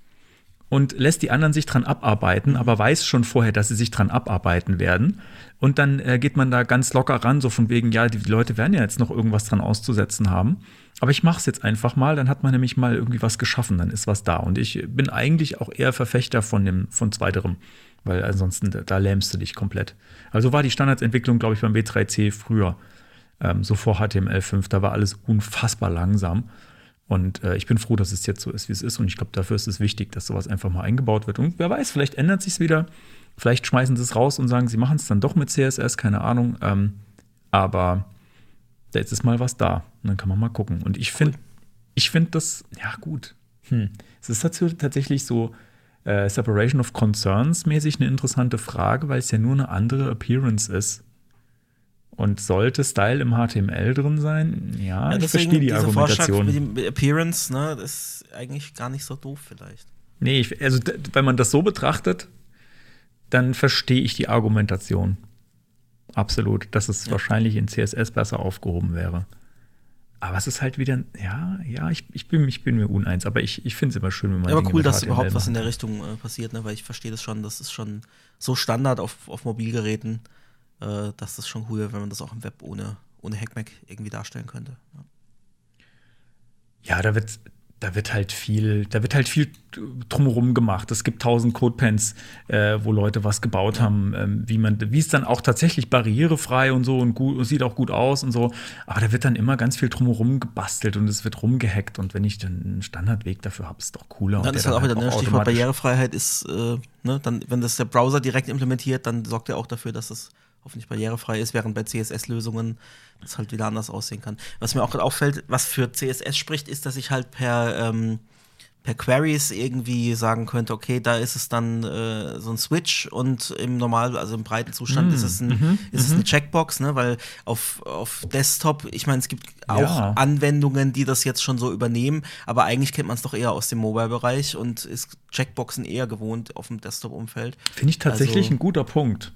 und lässt die anderen sich dran abarbeiten, aber weiß schon vorher, dass sie sich dran abarbeiten werden. Und dann äh, geht man da ganz locker ran, so von wegen, ja, die, die Leute werden ja jetzt noch irgendwas dran auszusetzen haben. Aber ich mache es jetzt einfach mal, dann hat man nämlich mal irgendwie was geschaffen, dann ist was da. Und ich bin eigentlich auch eher Verfechter von dem, von zweiterem, weil ansonsten da, da lähmst du dich komplett. Also war die Standardsentwicklung, glaube ich, beim W3C früher, ähm, so vor HTML5, da war alles unfassbar langsam. Und äh, ich bin froh, dass es jetzt so ist, wie es ist. Und ich glaube, dafür ist es wichtig, dass sowas einfach mal eingebaut wird. Und wer weiß, vielleicht ändert sich es wieder. Vielleicht schmeißen sie es raus und sagen, sie machen es dann doch mit CSS, keine Ahnung. Ähm, aber jetzt ist mal was da. Und dann kann man mal gucken. Und ich finde, ich finde das, ja, gut. Hm. Es ist tatsächlich so äh, Separation of Concerns mäßig eine interessante Frage, weil es ja nur eine andere Appearance ist. Und sollte Style im HTML drin sein? Ja, ja ich verstehe die Argumentation. Vorschlag mit dem Appearance, ne, das ist eigentlich gar nicht so doof vielleicht. Nee, ich, also wenn man das so betrachtet, dann verstehe ich die Argumentation. Absolut, dass es ja. wahrscheinlich in CSS besser aufgehoben wäre. Aber es ist halt wieder, ja, ja, ich, ich, bin, ich bin mir uneins, aber ich, ich finde es immer schön, wenn man. Ja, aber cool, dass überhaupt was in der Richtung äh, passiert, ne? weil ich verstehe das schon, das ist schon so Standard auf, auf Mobilgeräten äh, dass das schon cool wäre, wenn man das auch im Web ohne, ohne HackMac irgendwie darstellen könnte. Ja, ja da wird da wird halt viel, da wird halt viel drumherum gemacht. Es gibt tausend Codepens, äh, wo Leute was gebaut ja. haben, ähm, wie man, wie es dann auch tatsächlich barrierefrei und so und gut und sieht auch gut aus und so. Aber da wird dann immer ganz viel drumherum gebastelt und es wird rumgehackt. Und wenn ich dann einen Standardweg dafür habe, ist doch cooler. Dann ist halt auch wieder, ne, Stichwort Barrierefreiheit ist, äh, ne, dann, wenn das der Browser direkt implementiert, dann sorgt er auch dafür, dass es hoffentlich barrierefrei ist, während bei CSS-Lösungen das halt wieder anders aussehen kann. Was mir auch gerade auffällt, was für CSS spricht, ist, dass ich halt per, ähm, per Queries irgendwie sagen könnte, okay, da ist es dann äh, so ein Switch und im normal, also im breiten Zustand mm, ist es, ein, mm ist es eine Checkbox, ne? Weil auf, auf Desktop, ich meine, es gibt auch ja. Anwendungen, die das jetzt schon so übernehmen, aber eigentlich kennt man es doch eher aus dem Mobile-Bereich und ist Checkboxen eher gewohnt auf dem Desktop-Umfeld. Finde ich tatsächlich also, ein guter Punkt.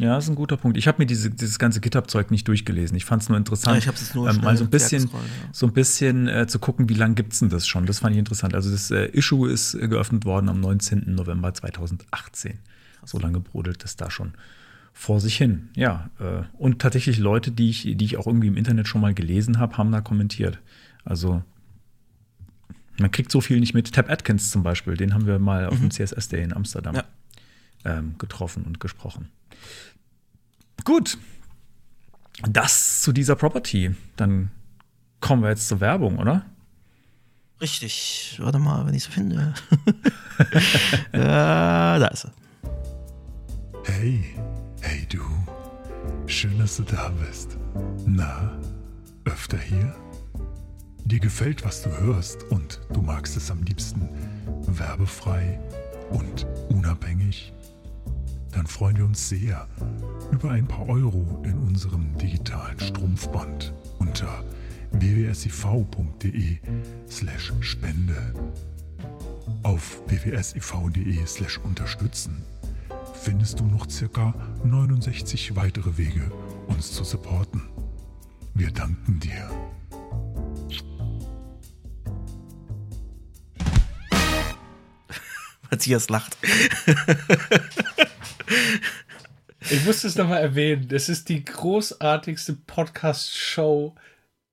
Ja, das ist ein guter Punkt. Ich habe mir diese, dieses ganze GitHub-Zeug nicht durchgelesen. Ich fand es nur interessant, ja, ich es nur ähm, mal so ein bisschen, ja. so ein bisschen äh, zu gucken, wie lange gibt es denn das schon. Das fand ich interessant. Also das äh, Issue ist äh, geöffnet worden am 19. November 2018. So lange brodelt es da schon vor sich hin. Ja, äh, und tatsächlich Leute, die ich, die ich auch irgendwie im Internet schon mal gelesen habe, haben da kommentiert. Also Man kriegt so viel nicht mit. Tab Atkins zum Beispiel, den haben wir mal auf dem CSS Day in Amsterdam Ja. ähm, getroffen und gesprochen. Gut. Das zu dieser Property. Dann kommen wir jetzt zur Werbung, oder? Richtig. Warte mal, wenn ich sie finde. äh, da ist sie. Hey, hey du. Schön, dass du da bist. Na, öfter hier? Dir gefällt, was du hörst und du magst es am liebsten werbefrei und unabhängig? Dann freuen wir uns sehr über ein paar Euro in unserem digitalen Strumpfband unter wwsiv.de slash Spende. Auf wwsiv.de slash unterstützen findest du noch circa 69 weitere Wege, uns zu supporten. Wir danken dir. Matthias lacht. Ich muss das nochmal erwähnen. Das ist die großartigste Podcast-Show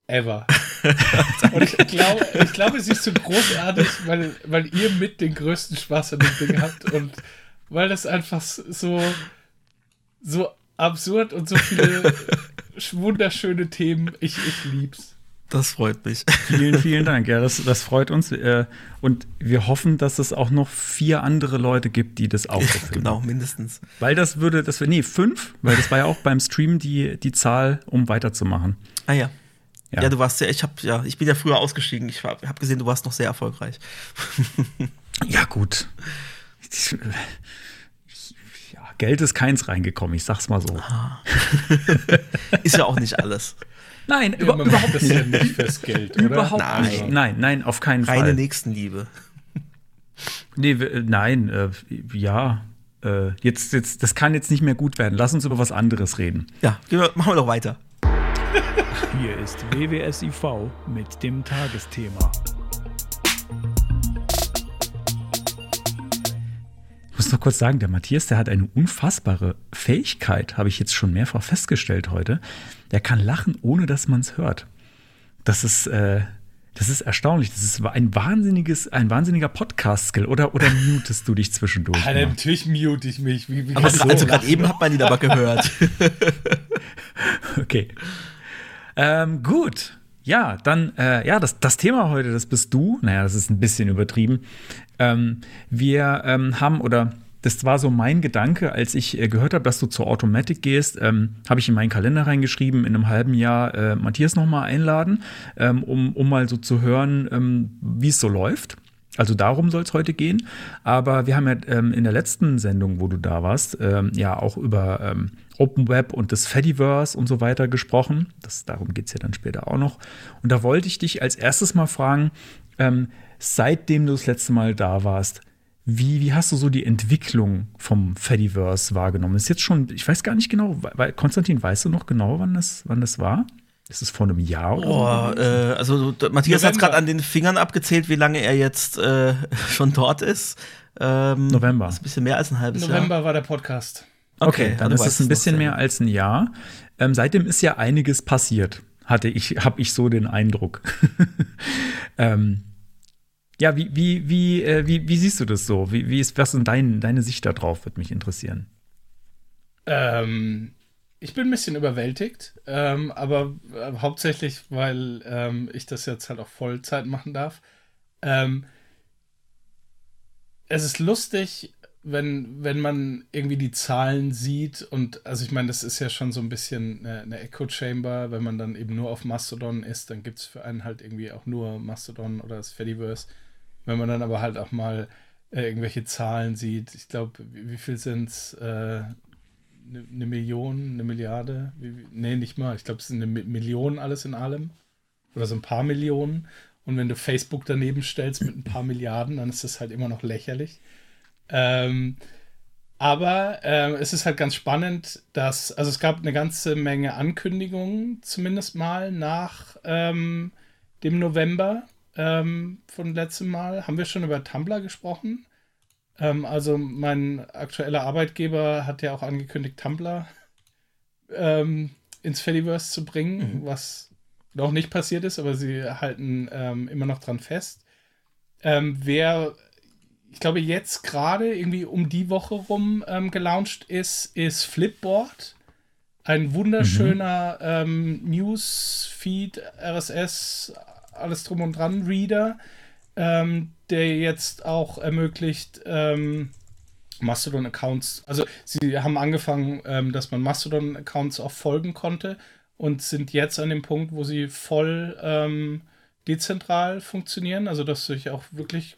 ever. Und ich glaube, ich glaube, sie ist so großartig, weil, weil ihr mit den größten Spaß an dem Ding habt und weil das einfach so, so absurd und so viele wunderschöne Themen. Ich, ich lieb's. Das freut mich. Vielen, vielen Dank. Ja, das, das freut uns. Äh, und wir hoffen, dass es auch noch vier andere Leute gibt, die das auch so finden. genau, mindestens. Weil das würde, das wäre, nee, fünf, weil das war ja auch beim Stream die, die Zahl, um weiterzumachen. Ah ja. Ja. Ja, du warst ja, ich hab, ja, ich bin ja früher ausgestiegen. Ich habe gesehen, du warst noch sehr erfolgreich. Ja, gut. Ja, Geld ist keins reingekommen, ich sag's mal so. Ist ja auch nicht alles. Nein, Ja, über, man überhaupt das nicht. ja nicht fürs Geld, oder? Überhaupt Nein. nicht. Nein, nein, auf keinen Reine Fall. Nächstenliebe. Nee, äh, nein, äh, ja. Äh, jetzt, jetzt, das kann jetzt nicht mehr gut werden. Lass uns über was anderes reden. Ja, machen wir doch weiter. Hier ist WWSIV mit dem Tagesthema. Muss noch kurz sagen, der Matthias, der hat eine unfassbare Fähigkeit, habe ich jetzt schon mehrfach festgestellt heute. Der kann lachen, ohne dass man es hört. Das ist, äh, das ist erstaunlich. Das ist ein wahnsinniges, ein wahnsinniger Podcast-Skill. Oder, oder mutest du dich zwischendurch? Alter, natürlich mute ich mich. Wie, wie Aber also so gerade eben hat man ihn aber gehört. Okay. Ähm, gut. Ja, dann, äh, ja, das, das Thema heute, das bist du. Naja, das ist ein bisschen übertrieben. Ähm, wir ähm, haben, oder das war so mein Gedanke, als ich äh, gehört habe, dass du zur Automatic gehst, ähm, habe ich in meinen Kalender reingeschrieben, in einem halben Jahr äh, Matthias nochmal einladen, ähm, um, um mal so zu hören, ähm, wie es so läuft. Also darum soll es heute gehen. Aber wir haben ja ähm, in der letzten Sendung, wo du da warst, ähm, ja auch über ähm, Open Web und das Fediverse und so weiter gesprochen. Das, darum geht es ja dann später auch noch. Und da wollte ich dich als erstes mal fragen, ähm, seitdem du das letzte Mal da warst, wie, wie hast du so die Entwicklung vom Fediverse wahrgenommen? Ist jetzt schon, ich weiß gar nicht genau, weil, Konstantin, weißt du noch genau, wann das, wann das war? Ist es vor einem Jahr oder so? Boah, äh, also Matthias hat November. gerade an den Fingern abgezählt, wie lange er jetzt äh, schon dort ist. Ähm, November. Das ist ein bisschen mehr als ein halbes November war der Podcast. Jahr. Okay, dann ist es ein bisschen mehr als ein Jahr. Ähm, seitdem ist ja einiges passiert, hatte ich, habe ich so den Eindruck. ähm, ja, wie, wie, wie, äh, wie, wie siehst du das so? Wie, wie ist, was ist dein, deine Sicht darauf, würde mich interessieren. Ähm, ich bin ein bisschen überwältigt, ähm, aber äh, hauptsächlich, weil ähm, ich das jetzt halt auch Vollzeit machen darf. Ähm, es ist lustig, wenn, wenn man irgendwie die Zahlen sieht und also ich meine, das ist ja schon so ein bisschen eine, eine Echo Chamber, wenn man dann eben nur auf Mastodon ist, dann gibt es für einen halt irgendwie auch nur Mastodon oder das Fediverse. Wenn man dann aber halt auch mal äh, irgendwelche Zahlen sieht, ich glaube, wie, wie viel sind es? Äh, eine ne Million, eine Milliarde? Wie, wie, nee, nicht mal. Ich glaube, es sind eine Mi- Million alles in allem. Oder so ein paar Millionen. Und wenn du Facebook daneben stellst mit ein paar Milliarden, dann ist das halt immer noch lächerlich. Ähm, aber ähm, es ist halt ganz spannend, dass, also es gab eine ganze Menge Ankündigungen, zumindest mal nach ähm, dem November ähm, von letztem Mal. Haben wir schon über Tumblr gesprochen? Ähm, also mein aktueller Arbeitgeber hat ja auch angekündigt, Tumblr ähm, ins Fediverse zu bringen, was noch nicht passiert ist, aber sie halten immer noch dran fest. wer, ich glaube, jetzt gerade irgendwie um die Woche rum ähm, gelauncht ist, ist Flipboard. Ein wunderschöner ähm, Newsfeed, RSS, alles drum und dran Reader, ähm, der jetzt auch ermöglicht, ähm, Mastodon-Accounts, also sie haben angefangen, ähm, dass man Mastodon-Accounts auch folgen konnte und sind jetzt an dem Punkt, wo sie voll ähm, dezentral funktionieren, also dass du dich auch wirklich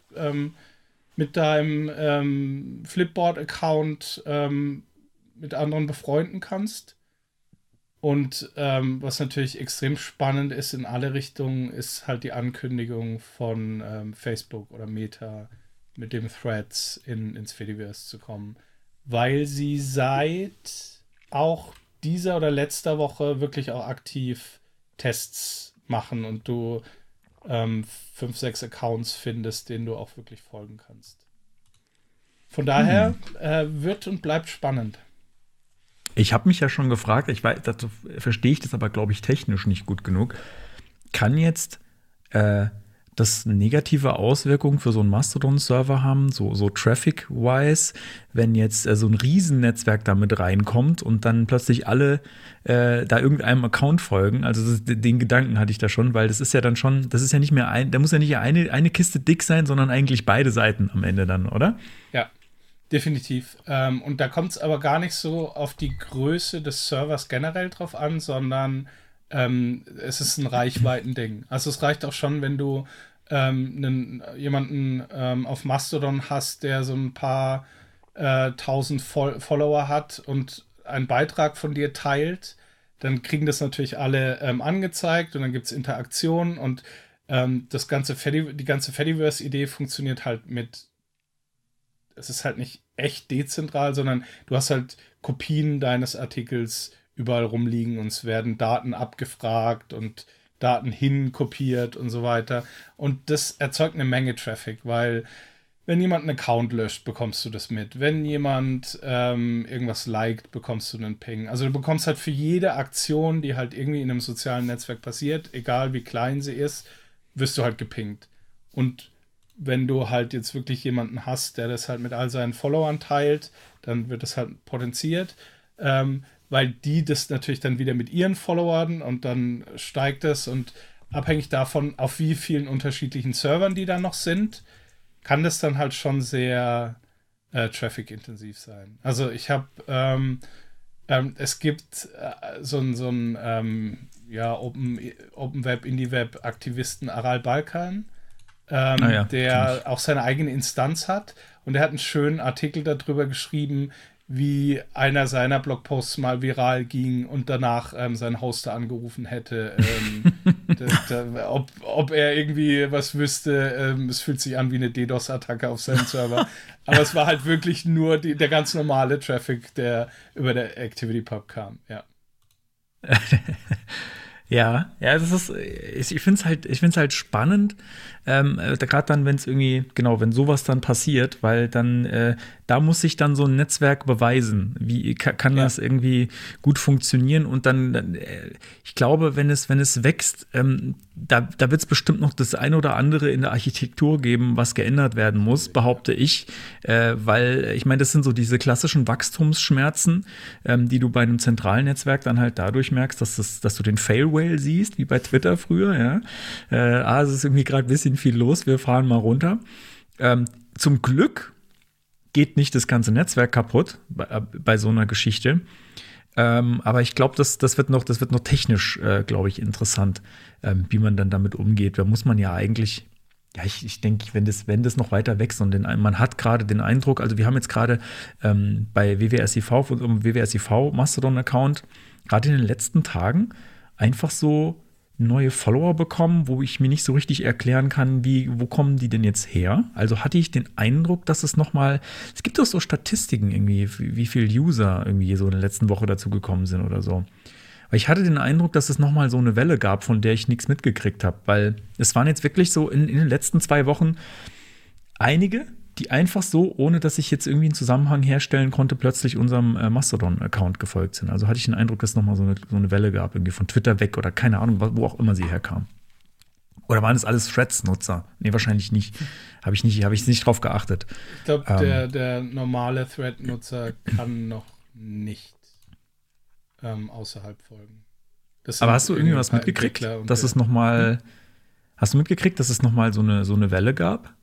mit deinem ähm, Flipboard-Account ähm, mit anderen befreunden kannst. Und ähm, was natürlich extrem spannend ist in alle Richtungen, ist halt die Ankündigung von ähm, Facebook oder Meta mit dem Threads in, ins Fediverse zu kommen. Weil sie seit auch dieser oder letzter Woche wirklich auch aktiv Tests machen und du ähm, fünf, sechs Accounts findest, denen du auch wirklich folgen kannst. Von daher hm. äh, wird und bleibt spannend. Ich habe mich ja schon gefragt, ich weiß, dazu verstehe ich das aber, glaube ich, technisch nicht gut genug. Kann jetzt äh, das negative Auswirkungen für so einen Mastodon-Server haben, so, so Traffic-wise, wenn jetzt äh, so ein Riesennetzwerk damit reinkommt und dann plötzlich alle äh, da irgendeinem Account folgen. Also das, den Gedanken hatte ich da schon, weil das ist ja dann schon, das ist ja nicht mehr ein, da muss ja nicht eine, eine Kiste dick sein, sondern eigentlich beide Seiten am Ende dann, oder? Ja, definitiv. Ähm, und da kommt es aber gar nicht so auf die Größe des Servers generell drauf an, sondern ähm, es ist ein Reichweitending. Also es reicht auch schon, wenn du ähm, einen, jemanden ähm, auf Mastodon hast, der so ein paar äh, tausend Fol Follower hat und einen Beitrag von dir teilt, dann kriegen das natürlich alle ähm, angezeigt und dann gibt es Interaktionen und ähm, das ganze die ganze Fediverse-Idee funktioniert halt mit, es ist halt nicht echt dezentral, sondern du hast halt Kopien deines Artikels überall rumliegen und es werden Daten abgefragt und Daten hinkopiert und so weiter. Und das erzeugt eine Menge Traffic, weil wenn jemand einen Account löscht, bekommst du das mit. Wenn jemand ähm, irgendwas liked, bekommst du einen Ping. Also du bekommst halt für jede Aktion, die halt irgendwie in einem sozialen Netzwerk passiert, egal wie klein sie ist, wirst du halt gepingt. Und wenn du halt jetzt wirklich jemanden hast, der das halt mit all seinen Followern teilt, dann wird das halt potenziert. Ähm, weil die das natürlich dann wieder mit ihren Followern und dann steigt es und abhängig davon, auf wie vielen unterschiedlichen Servern die dann noch sind, kann das dann halt schon sehr äh, traffic-intensiv sein. Also ich habe, ähm, ähm, es gibt äh, so ein, so ein ähm, ja, Open, Open Web, Indie Web Aktivisten Aral Balkan, ähm, ah ja, der auch seine eigene Instanz hat und er hat einen schönen Artikel darüber geschrieben, wie einer seiner Blogposts mal viral ging und danach ähm, sein Hoster angerufen hätte, ähm, da, da, ob, ob er irgendwie was wüsste. Ähm, es fühlt sich an wie eine DDoS-Attacke auf seinem Server. Aber es war halt wirklich nur die, der ganz normale Traffic, der über der ActivityPub kam, ja. Ja, ja, das ist, ich finde es halt, ich finde es halt spannend, ähm, äh, gerade dann, wenn es irgendwie, genau, wenn sowas dann passiert, weil dann, äh, da muss sich dann so ein Netzwerk beweisen, wie kann, kann ja. das irgendwie gut funktionieren und dann, äh, ich glaube, wenn es, wenn es wächst, ähm, da, da wird es bestimmt noch das eine oder andere in der Architektur geben, was geändert werden muss, behaupte ich, äh, weil ich meine, das sind so diese klassischen Wachstumsschmerzen, ähm, die du bei einem zentralen Netzwerk dann halt dadurch merkst, dass, das, dass du den Fail Whale siehst, wie bei Twitter früher, ja. Äh, ah, es ist irgendwie gerade ein bisschen viel los, wir fahren mal runter. Ähm, zum Glück geht nicht das ganze Netzwerk kaputt bei, äh, bei so einer Geschichte. Ähm, aber ich glaube, das, das, wird noch, das wird noch technisch, äh, glaube ich, interessant, ähm, wie man dann damit umgeht. Da muss man ja eigentlich, ja, ich, ich denke, wenn das, wenn das noch weiter wächst und den, man hat gerade den Eindruck, also wir haben jetzt gerade ähm, bei WWSIV, unserem WWSIV Mastodon-Account, gerade in den letzten Tagen einfach so neue Follower bekommen, wo ich mir nicht so richtig erklären kann, wie, wo kommen die denn jetzt her? Also hatte ich den Eindruck, dass es nochmal, es gibt doch so Statistiken irgendwie, wie viele User irgendwie so in der letzten Woche dazu gekommen sind oder so. Weil ich hatte den Eindruck, dass es nochmal so eine Welle gab, von der ich nichts mitgekriegt habe, weil es waren jetzt wirklich so in, in den letzten zwei Wochen einige, die einfach so, ohne dass ich jetzt irgendwie einen Zusammenhang herstellen konnte, plötzlich unserem äh, Mastodon-Account gefolgt sind. Also hatte ich den Eindruck, dass es nochmal so eine, so eine Welle gab, irgendwie von Twitter weg oder keine Ahnung, wo auch immer sie herkam. Oder waren es alles Threads-Nutzer? Nee, wahrscheinlich nicht. Habe ich nicht, habe ich nicht drauf geachtet. Ich glaube, Ähm. der, der normale Thread-Nutzer kann noch nicht ähm, außerhalb folgen. Aber hast du irgendwie was mitgekriegt, dass es noch mal Hast du mitgekriegt, dass es noch mal so eine so eine Welle gab?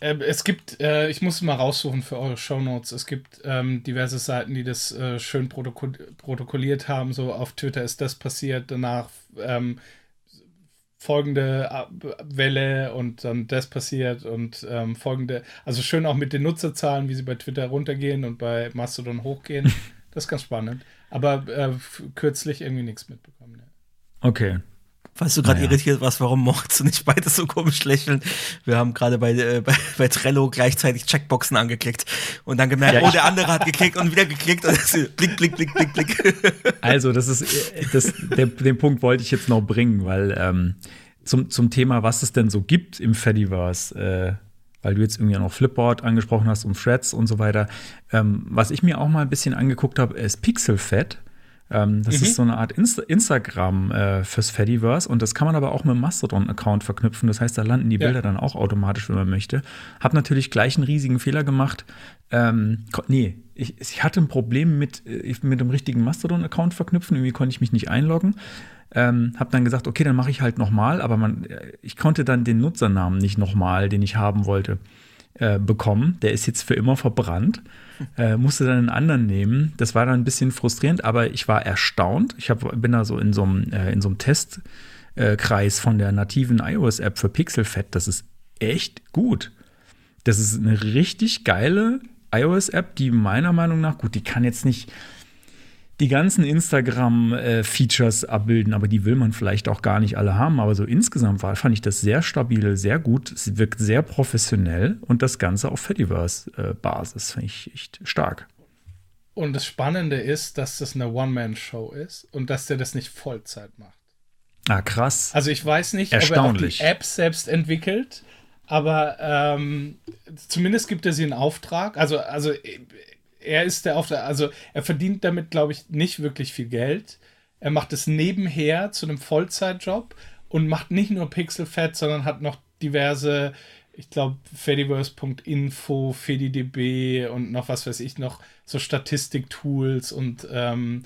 Äh, es gibt, äh, ich muss mal raussuchen für eure Shownotes. Es gibt ähm, diverse Seiten, die das äh, schön protokol protokolliert haben. So auf Twitter ist das passiert, danach ähm, folgende Welle und dann das passiert und ähm, folgende, also schön auch mit den Nutzerzahlen, wie sie bei Twitter runtergehen und bei Mastodon hochgehen. Das ist ganz spannend. Aber äh, kürzlich irgendwie nichts mitbekommen. Ne? Okay. Falls du gerade Naja. irritiert warst, warum Moritz und ich beide so komisch lächeln. Wir haben gerade bei, äh, bei, bei Trello gleichzeitig Checkboxen angeklickt und dann gemerkt, Ja, oh, der andere hat geklickt und wieder geklickt und blick, blick, blick, blick, blick. Also, das ist das, der, den Punkt wollte ich jetzt noch bringen, weil ähm, zum, zum Thema, was es denn so gibt im Fediverse, äh, weil du jetzt irgendwie auch noch Flipboard angesprochen hast und Threads und so weiter. Ähm, was ich mir auch mal ein bisschen angeguckt habe, ist Pixelfed. Ähm, das ist so eine Art Insta Instagram äh, fürs Fediverse und das kann man aber auch mit dem Mastodon-Account verknüpfen. Das heißt, da landen die Ja. Bilder dann auch automatisch, wenn man möchte. Hab natürlich gleich einen riesigen Fehler gemacht. Ähm, nee, ich, ich hatte ein Problem mit, äh, mit dem richtigen Mastodon-Account verknüpfen. Irgendwie konnte ich mich nicht einloggen. Ähm, hab dann gesagt, okay, dann mache ich halt nochmal, aber man, äh, ich konnte dann den Nutzernamen nicht nochmal, den ich haben wollte, äh, bekommen. Der ist jetzt für immer verbrannt. Äh, musste dann einen anderen nehmen. Das war dann ein bisschen frustrierend, aber ich war erstaunt. Ich hab, bin da so in so einem äh, in so einem Testkreis äh, von der nativen iOS-App für Pixelfed. Das ist echt gut. Das ist eine richtig geile iOS-App, die meiner Meinung nach, gut, die kann jetzt nicht die ganzen Instagram-Features abbilden, aber die will man vielleicht auch gar nicht alle haben. Aber so insgesamt war, fand ich das sehr stabil, sehr gut. Es wirkt sehr professionell und das Ganze auf Fediverse-Basis. Finde ich echt stark. Und das Spannende ist, dass das eine One-Man-Show ist und dass der das nicht Vollzeit macht. Ah, krass. Also ich weiß nicht, ob er auch die. App selbst entwickelt, aber ähm, zumindest gibt er sie in Auftrag. Also, also er ist der Auftrag, also er verdient damit, glaube ich, nicht wirklich viel Geld. Er macht es nebenher zu einem Vollzeitjob und macht nicht nur Pixelfed, sondern hat noch diverse, ich glaube, Fediverse.info, FediDB und noch was weiß ich noch, so Statistiktools und ähm,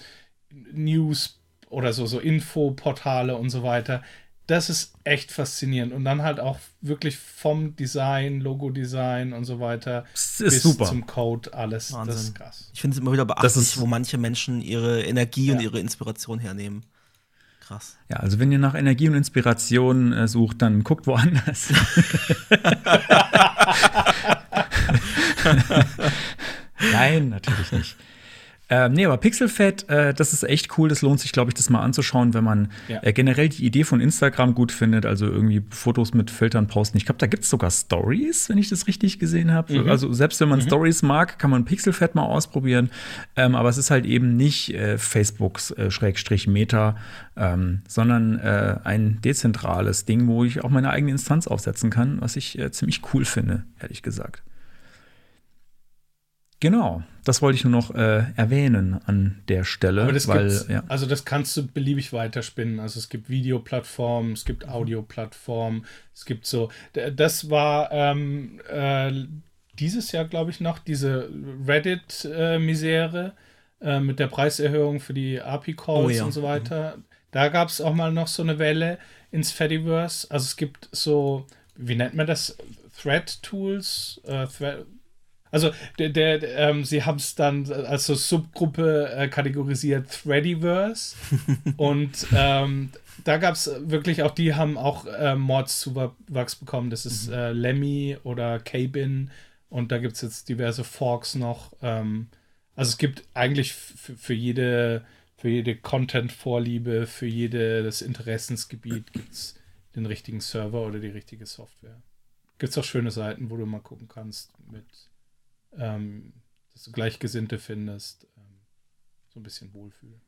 News oder so, so Infoportale und so weiter. Das ist echt faszinierend. Und dann halt auch wirklich vom Design, Logo-Design und so weiter Das ist bis super. zum Code alles. Das Wahnsinn. ist krass. Ich finde es immer wieder Das beachtlich, ist- wo manche Menschen ihre Energie und Ja. ihre Inspiration hernehmen. Krass. Ja, also wenn ihr nach Energie und Inspiration äh, sucht, dann guckt woanders. Nein, natürlich nicht. Ähm, nee, aber Pixelfed, äh, das ist echt cool. Das lohnt sich, glaube ich, das mal anzuschauen, wenn man Ja. äh, generell die Idee von Instagram gut findet. Also irgendwie Fotos mit Filtern posten. Ich glaube, da gibt es sogar Stories, wenn ich das richtig gesehen habe. Also selbst wenn man Stories mag, kann man Pixelfed mal ausprobieren. Ähm, aber es ist halt eben nicht äh, Facebooks äh, Schrägstrich Meta, ähm, sondern äh, ein dezentrales Ding, wo ich auch meine eigene Instanz aufsetzen kann, was ich äh, ziemlich cool finde, ehrlich gesagt. Genau, das wollte ich nur noch äh, erwähnen an der Stelle, Aber das weil ja, also das kannst du beliebig weiterspinnen. Also es gibt Videoplattformen, es gibt Audioplattformen, es gibt so. Das war ähm, äh, dieses Jahr, glaube ich, noch diese Reddit-Misere äh, mit der Preiserhöhung für die API-Calls Oh ja. und so weiter. Da gab es auch mal noch so eine Welle ins Fediverse. Also es gibt so, wie nennt man das? Thread-Tools, äh, Thread, also der, der, ähm, sie haben es dann als so Subgruppe äh, kategorisiert Threadiverse und ähm, da gab es wirklich auch, die haben auch äh, Mordszuwachs bekommen. Das ist äh, Lemmy oder Cabin und da gibt es jetzt diverse Forks noch. Ähm, also es gibt eigentlich für jede, für jede Content-Vorliebe, für jedes Interessensgebiet gibt es den richtigen Server oder die richtige Software. Gibt es auch schöne Seiten, wo du mal gucken kannst mit ähm, dass du Gleichgesinnte findest, ähm, so ein bisschen Wohlfühl.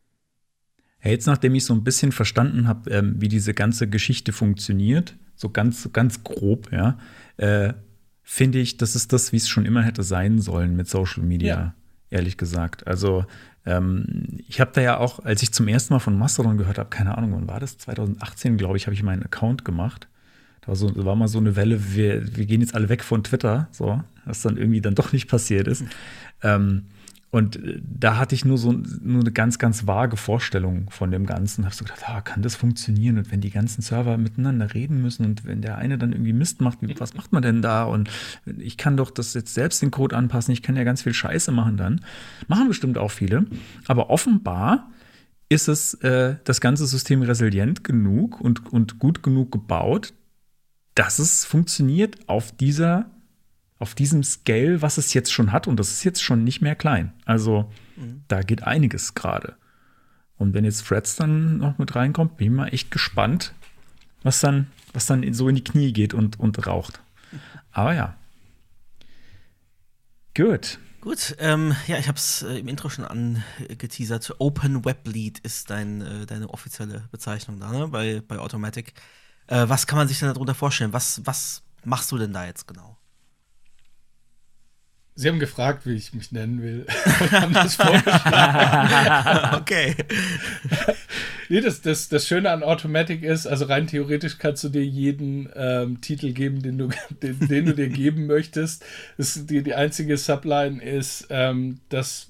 Ja, jetzt nachdem ich so ein bisschen verstanden habe, ähm, wie diese ganze Geschichte funktioniert, so ganz, ganz grob, ja, äh, finde ich, das ist das, wie es schon immer hätte sein sollen mit Social Media, Ja. ehrlich gesagt. Also Ähm, ich habe da ja auch, als ich zum ersten Mal von Mastodon gehört habe, keine Ahnung, wann war das? 2018, glaube ich, habe ich meinen Account gemacht. War, so, war mal so eine Welle, wir, wir gehen jetzt alle weg von Twitter, so, was dann irgendwie dann doch nicht passiert ist. Ähm, und äh, da hatte ich nur so nur eine ganz, ganz vage Vorstellung von dem Ganzen. Habe so gedacht, ah, kann das funktionieren? Und wenn die ganzen Server miteinander reden müssen und wenn der eine dann irgendwie Mist macht, was macht man denn da? Und ich kann doch das jetzt selbst den Code anpassen. Ich kann ja ganz viel Scheiße machen dann. Machen bestimmt auch viele. Aber offenbar ist es äh, das ganze System resilient genug und, und gut genug gebaut, dass es funktioniert auf dieser auf diesem Scale, was es jetzt schon hat, und das ist jetzt schon nicht mehr klein. Also mhm. da geht einiges gerade. Und wenn jetzt Freds dann noch mit reinkommt, bin ich mal echt gespannt, was dann, was dann so in die Knie geht und, und raucht. Aber ja. Gut. Gut, ähm, ja, ich habe es äh, im Intro schon angeteasert. Open Web Lead ist dein, äh, deine offizielle Bezeichnung da, ne? bei, bei Automatic. Äh, was kann man sich denn darunter vorstellen? Was, was machst du denn da jetzt genau? Sie haben gefragt, wie ich mich nennen will und haben das vorgeschlagen. okay. nee, das, das, das Schöne an Automatic ist, also rein theoretisch kannst du dir jeden ähm, Titel geben, den du, den, den, du dir geben möchtest. Das, die, die einzige Subline ist, ähm, dass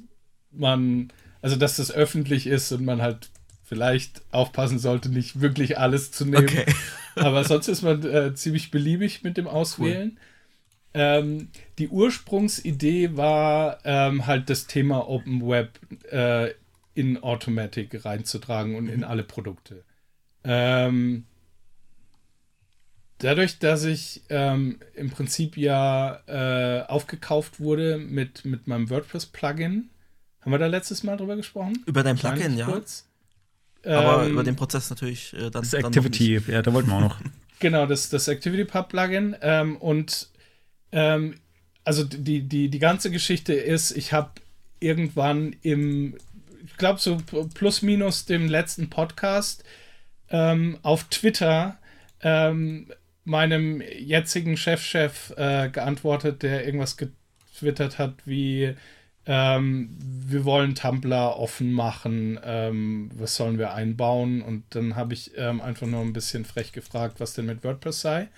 man, also dass das öffentlich ist und man halt vielleicht aufpassen sollte, nicht wirklich alles zu nehmen. Okay. Aber sonst ist man äh, ziemlich beliebig mit dem Auswählen. Cool. Ähm, die Ursprungsidee war ähm, halt das Thema Open Web äh, in Automatic reinzutragen und in alle Produkte. Ähm, dadurch, dass ich ähm, im Prinzip ja äh, aufgekauft wurde mit, mit meinem WordPress-Plugin, haben wir da letztes Mal drüber gesprochen? Über dein Plugin, ja. Kurz. Aber ähm, über den Prozess natürlich äh, dann. Das dann Activity, ja, da wollten wir auch noch. genau, das, das Activity Pub Plugin. Ähm, und ähm, also die, die, die ganze Geschichte ist, ich habe irgendwann im, ich glaube so plus minus dem letzten Podcast ähm, auf Twitter ähm, meinem jetzigen Chefchef -Chef, äh, geantwortet, der irgendwas getwittert hat wie ähm, wir wollen Tumblr offen machen, ähm, was sollen wir einbauen? Und dann habe ich ähm, einfach nur ein bisschen frech gefragt, was denn mit WordPress sei.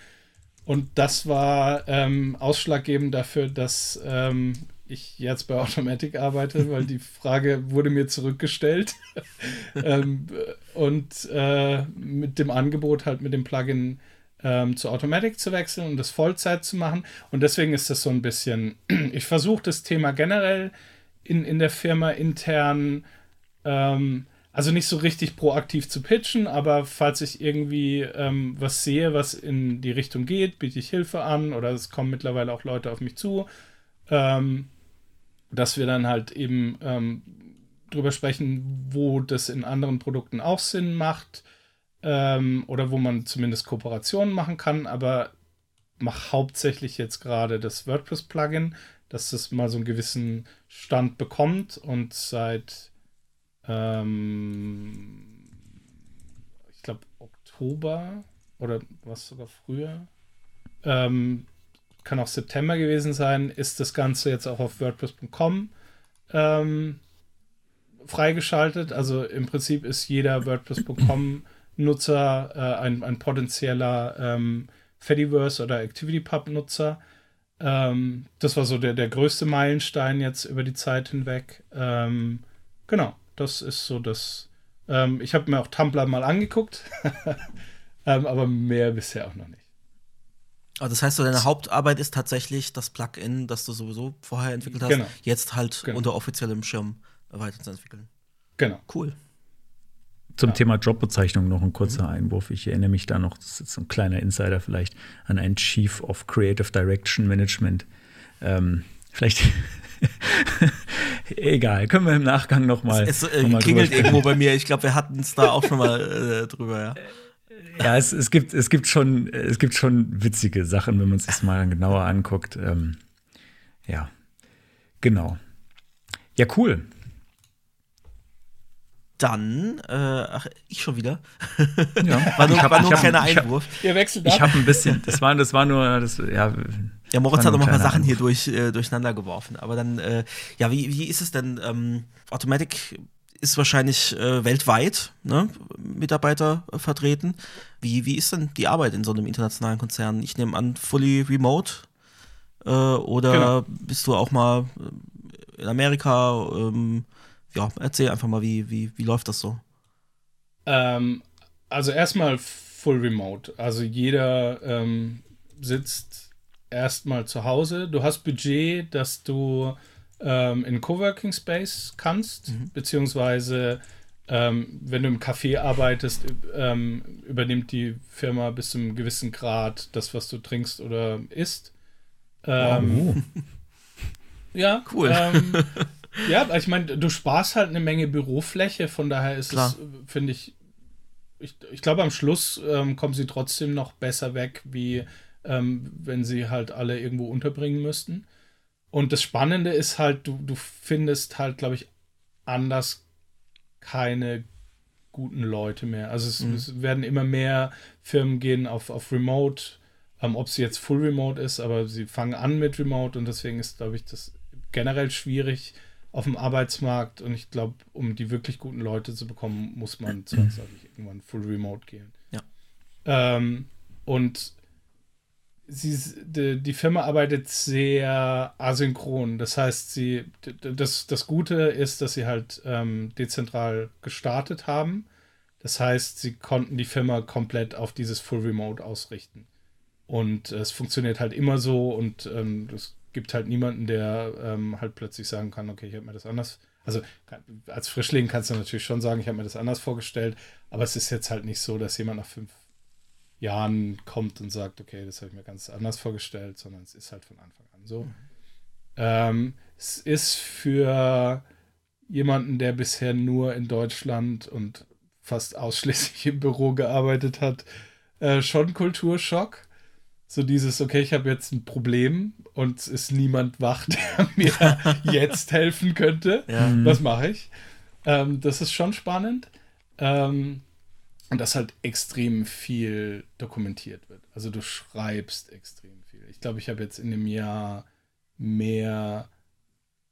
Und das war ähm, ausschlaggebend dafür, dass ähm, ich jetzt bei Automatic arbeite, weil die Frage wurde mir zurückgestellt. ähm, und äh, mit dem Angebot halt mit dem Plugin ähm, zu Automatic zu wechseln und das Vollzeit zu machen. Und deswegen ist das so ein bisschen, ich versuche das Thema generell in, in der Firma intern ähm, also nicht so richtig proaktiv zu pitchen, aber falls ich irgendwie ähm, was sehe, was in die Richtung geht, biete ich Hilfe an oder es kommen mittlerweile auch Leute auf mich zu, ähm, dass wir dann halt eben ähm, drüber sprechen, wo das in anderen Produkten auch Sinn macht ähm, oder wo man zumindest Kooperationen machen kann, aber mache hauptsächlich jetzt gerade das WordPress-Plugin, dass das mal so einen gewissen Stand bekommt und seit ähm, ich glaube, Oktober oder was sogar früher. Ähm, kann auch September gewesen sein, ist das Ganze jetzt auch auf WordPress.com ähm, freigeschaltet. Also im Prinzip ist jeder WordPress.com-Nutzer äh, ein, ein potenzieller ähm, Fediverse oder ActivityPub-Nutzer. Ähm, das war so der, der größte Meilenstein jetzt über die Zeit hinweg. Ähm, genau. Das ist so das. Ähm, ich habe mir auch Tumblr mal angeguckt, ähm, aber mehr bisher auch noch nicht. Also das heißt, so deine Hauptarbeit ist tatsächlich das Plugin, das du sowieso vorher entwickelt hast, genau. jetzt halt genau. unter offiziellem Schirm weiterzuentwickeln. Genau. Cool. Zum ja. Thema Jobbezeichnung noch ein kurzer mhm. Einwurf. Ich erinnere mich da noch, das ist jetzt ein kleiner Insider vielleicht, an einen Chief of Creative Direction Management. Ähm, vielleicht Egal, können wir im Nachgang noch mal. Es, es äh, noch klingelt irgendwo bei mir. Ich glaube, wir hatten es da auch schon mal äh, drüber, ja. Ja, es, es, gibt, es, gibt schon, es gibt schon witzige Sachen, wenn man es sich mal genauer anguckt. Ähm, ja, genau. Ja, cool. Dann, äh, ach, ich schon wieder. Ja, war nur, hab, war nur ein kleiner Einwurf. Hab, Ihr wechselt Ich habe ein bisschen, das war, das war nur, das, ja, Ja, Moritz hat noch ein mal ein paar Sachen hier Anruf. durch, äh, durcheinander geworfen. Aber dann, äh, ja, wie, wie ist es denn? Ähm, Automatic ist wahrscheinlich äh, weltweit ne, Mitarbeiter äh, vertreten. Wie, wie ist denn die Arbeit in so einem internationalen Konzern? Ich nehme an, fully remote. Äh, oder Genau. bist du auch mal äh, in Amerika? Ähm, ja, erzähl einfach mal, wie, wie, wie läuft das so? Ähm, also erstmal full remote. Also jeder ähm, sitzt erstmal zu Hause. Du hast Budget, dass du ähm, in Coworking Space kannst, beziehungsweise ähm, wenn du im Café arbeitest, ähm, übernimmt die Firma bis zu einem gewissen Grad das, was du trinkst oder isst. Ähm, Ja, Cool. Ja, ich meine, du sparst halt eine Menge Bürofläche, von daher ist Klar. es, finde ich, ich, ich glaube, am Schluss ähm, kommen sie trotzdem noch besser weg, wie ähm, wenn sie halt alle irgendwo unterbringen müssten. Und das Spannende ist halt, du, du findest halt, glaube ich, anders keine guten Leute mehr. Also es, es werden immer mehr Firmen gehen auf, auf Remote, ähm, ob sie jetzt Full Remote ist, aber sie fangen an mit Remote und deswegen ist, glaube ich, das generell schwierig auf dem Arbeitsmarkt und ich glaube, um die wirklich guten Leute zu bekommen, muss man zwangsläufig irgendwann Full Remote gehen. Ja. Ähm, und sie, die, die Firma arbeitet sehr asynchron. Das heißt, sie, das, das Gute ist, dass sie halt ähm, dezentral gestartet haben. Das heißt, sie konnten die Firma komplett auf dieses Full Remote ausrichten. Und es funktioniert halt immer so und ähm, es gibt halt niemanden, der ähm, halt plötzlich sagen kann, okay, ich habe mir das anders. Also als Frischling kannst du natürlich schon sagen, ich habe mir das anders vorgestellt, aber es ist jetzt halt nicht so, dass jemand nach fünf Jahren kommt und sagt, okay, das habe ich mir ganz anders vorgestellt, sondern es ist halt von Anfang an so. Ähm, es ist für jemanden, der bisher nur in Deutschland und fast ausschließlich im Büro gearbeitet hat, äh, schon Kulturschock. So dieses, okay, ich habe jetzt ein Problem und es ist niemand wach, der mir jetzt helfen könnte. Ja. Was mache ich? Ähm, das ist schon spannend. Ähm, und dass halt extrem viel dokumentiert wird. Also du schreibst extrem viel. Ich glaube, ich habe jetzt in dem Jahr mehr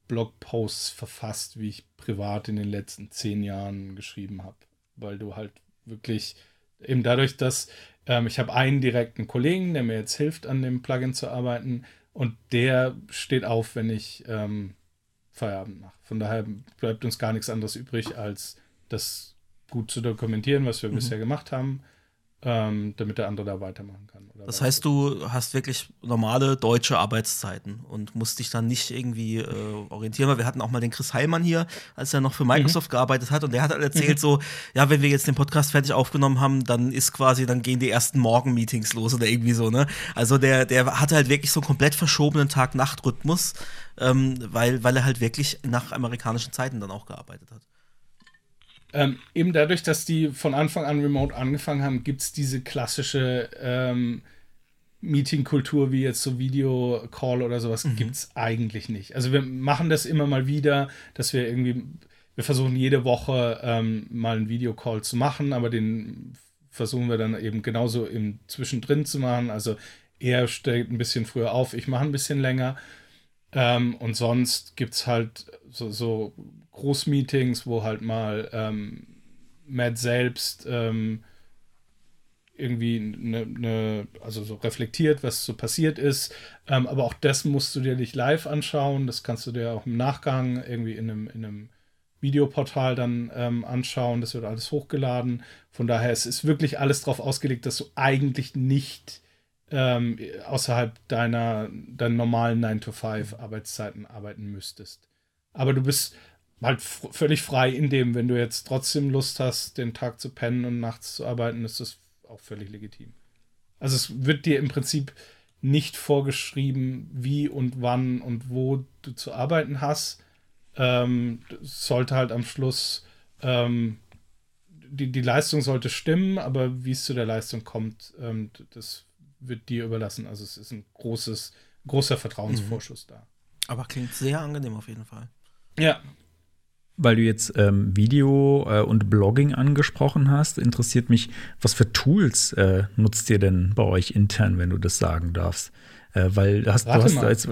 Blogposts verfasst, wie ich privat in den letzten zehn Jahren geschrieben habe. Weil du halt wirklich eben dadurch, dass ähm, ich habe einen direkten Kollegen, der mir jetzt hilft, an dem Plugin zu arbeiten. Und der steht auf, wenn ich ähm, Feierabend mache. Von daher bleibt uns gar nichts anderes übrig, als das gut zu dokumentieren, was wir bisher gemacht haben, ähm, damit der andere da weitermachen kann. Das heißt, du hast wirklich normale deutsche Arbeitszeiten und musst dich dann nicht irgendwie äh, orientieren, weil wir hatten auch mal den Chris Heilmann hier, als er noch für Microsoft gearbeitet hat und der hat halt erzählt so, ja, wenn wir jetzt den Podcast fertig aufgenommen haben, dann ist quasi, dann gehen die ersten Morgenmeetings los oder irgendwie so, ne? Also der, der hatte halt wirklich so einen komplett verschobenen Tag-Nacht-Rhythmus, ähm, weil, weil er halt wirklich nach amerikanischen Zeiten dann auch gearbeitet hat. Ähm, eben dadurch, dass die von Anfang an remote angefangen haben, gibt es diese klassische ähm, Meeting-Kultur wie jetzt so Video-Call oder sowas, gibt es eigentlich nicht. Also wir machen das immer mal wieder, dass wir irgendwie, wir versuchen jede Woche ähm, mal einen Videocall zu machen, aber den versuchen wir dann eben genauso im Zwischendrin zu machen. Also er steht ein bisschen früher auf, ich mache ein bisschen länger. Ähm, und sonst gibt es halt so, so Großmeetings, wo halt mal ähm, Matt selbst ähm, irgendwie eine, ne, also so reflektiert, was so passiert ist. Ähm, aber auch das musst du dir nicht live anschauen. Das kannst du dir auch im Nachgang irgendwie in einem, in einem Videoportal dann ähm, anschauen. Das wird alles hochgeladen. Von daher es ist wirklich alles darauf ausgelegt, dass du eigentlich nicht ähm, außerhalb deiner, deiner normalen 9-to-5-Arbeitszeiten arbeiten müsstest. Aber du bist halt völlig frei in dem, wenn du jetzt trotzdem Lust hast, den Tag zu pennen und nachts zu arbeiten, ist das auch völlig legitim. Also es wird dir im Prinzip nicht vorgeschrieben, wie und wann und wo du zu arbeiten hast. Ähm, sollte halt am Schluss ähm, die, die Leistung sollte stimmen, aber wie es zu der Leistung kommt, ähm, das wird dir überlassen. Also es ist ein großes, großer Vertrauensvorschuss da. Aber klingt sehr angenehm auf jeden Fall. Ja, Weil du jetzt ähm, Video äh, und Blogging angesprochen hast, interessiert mich, was für Tools äh, nutzt ihr denn bei euch intern, wenn du das sagen darfst? Äh, weil du hast, du hast mal. jetzt,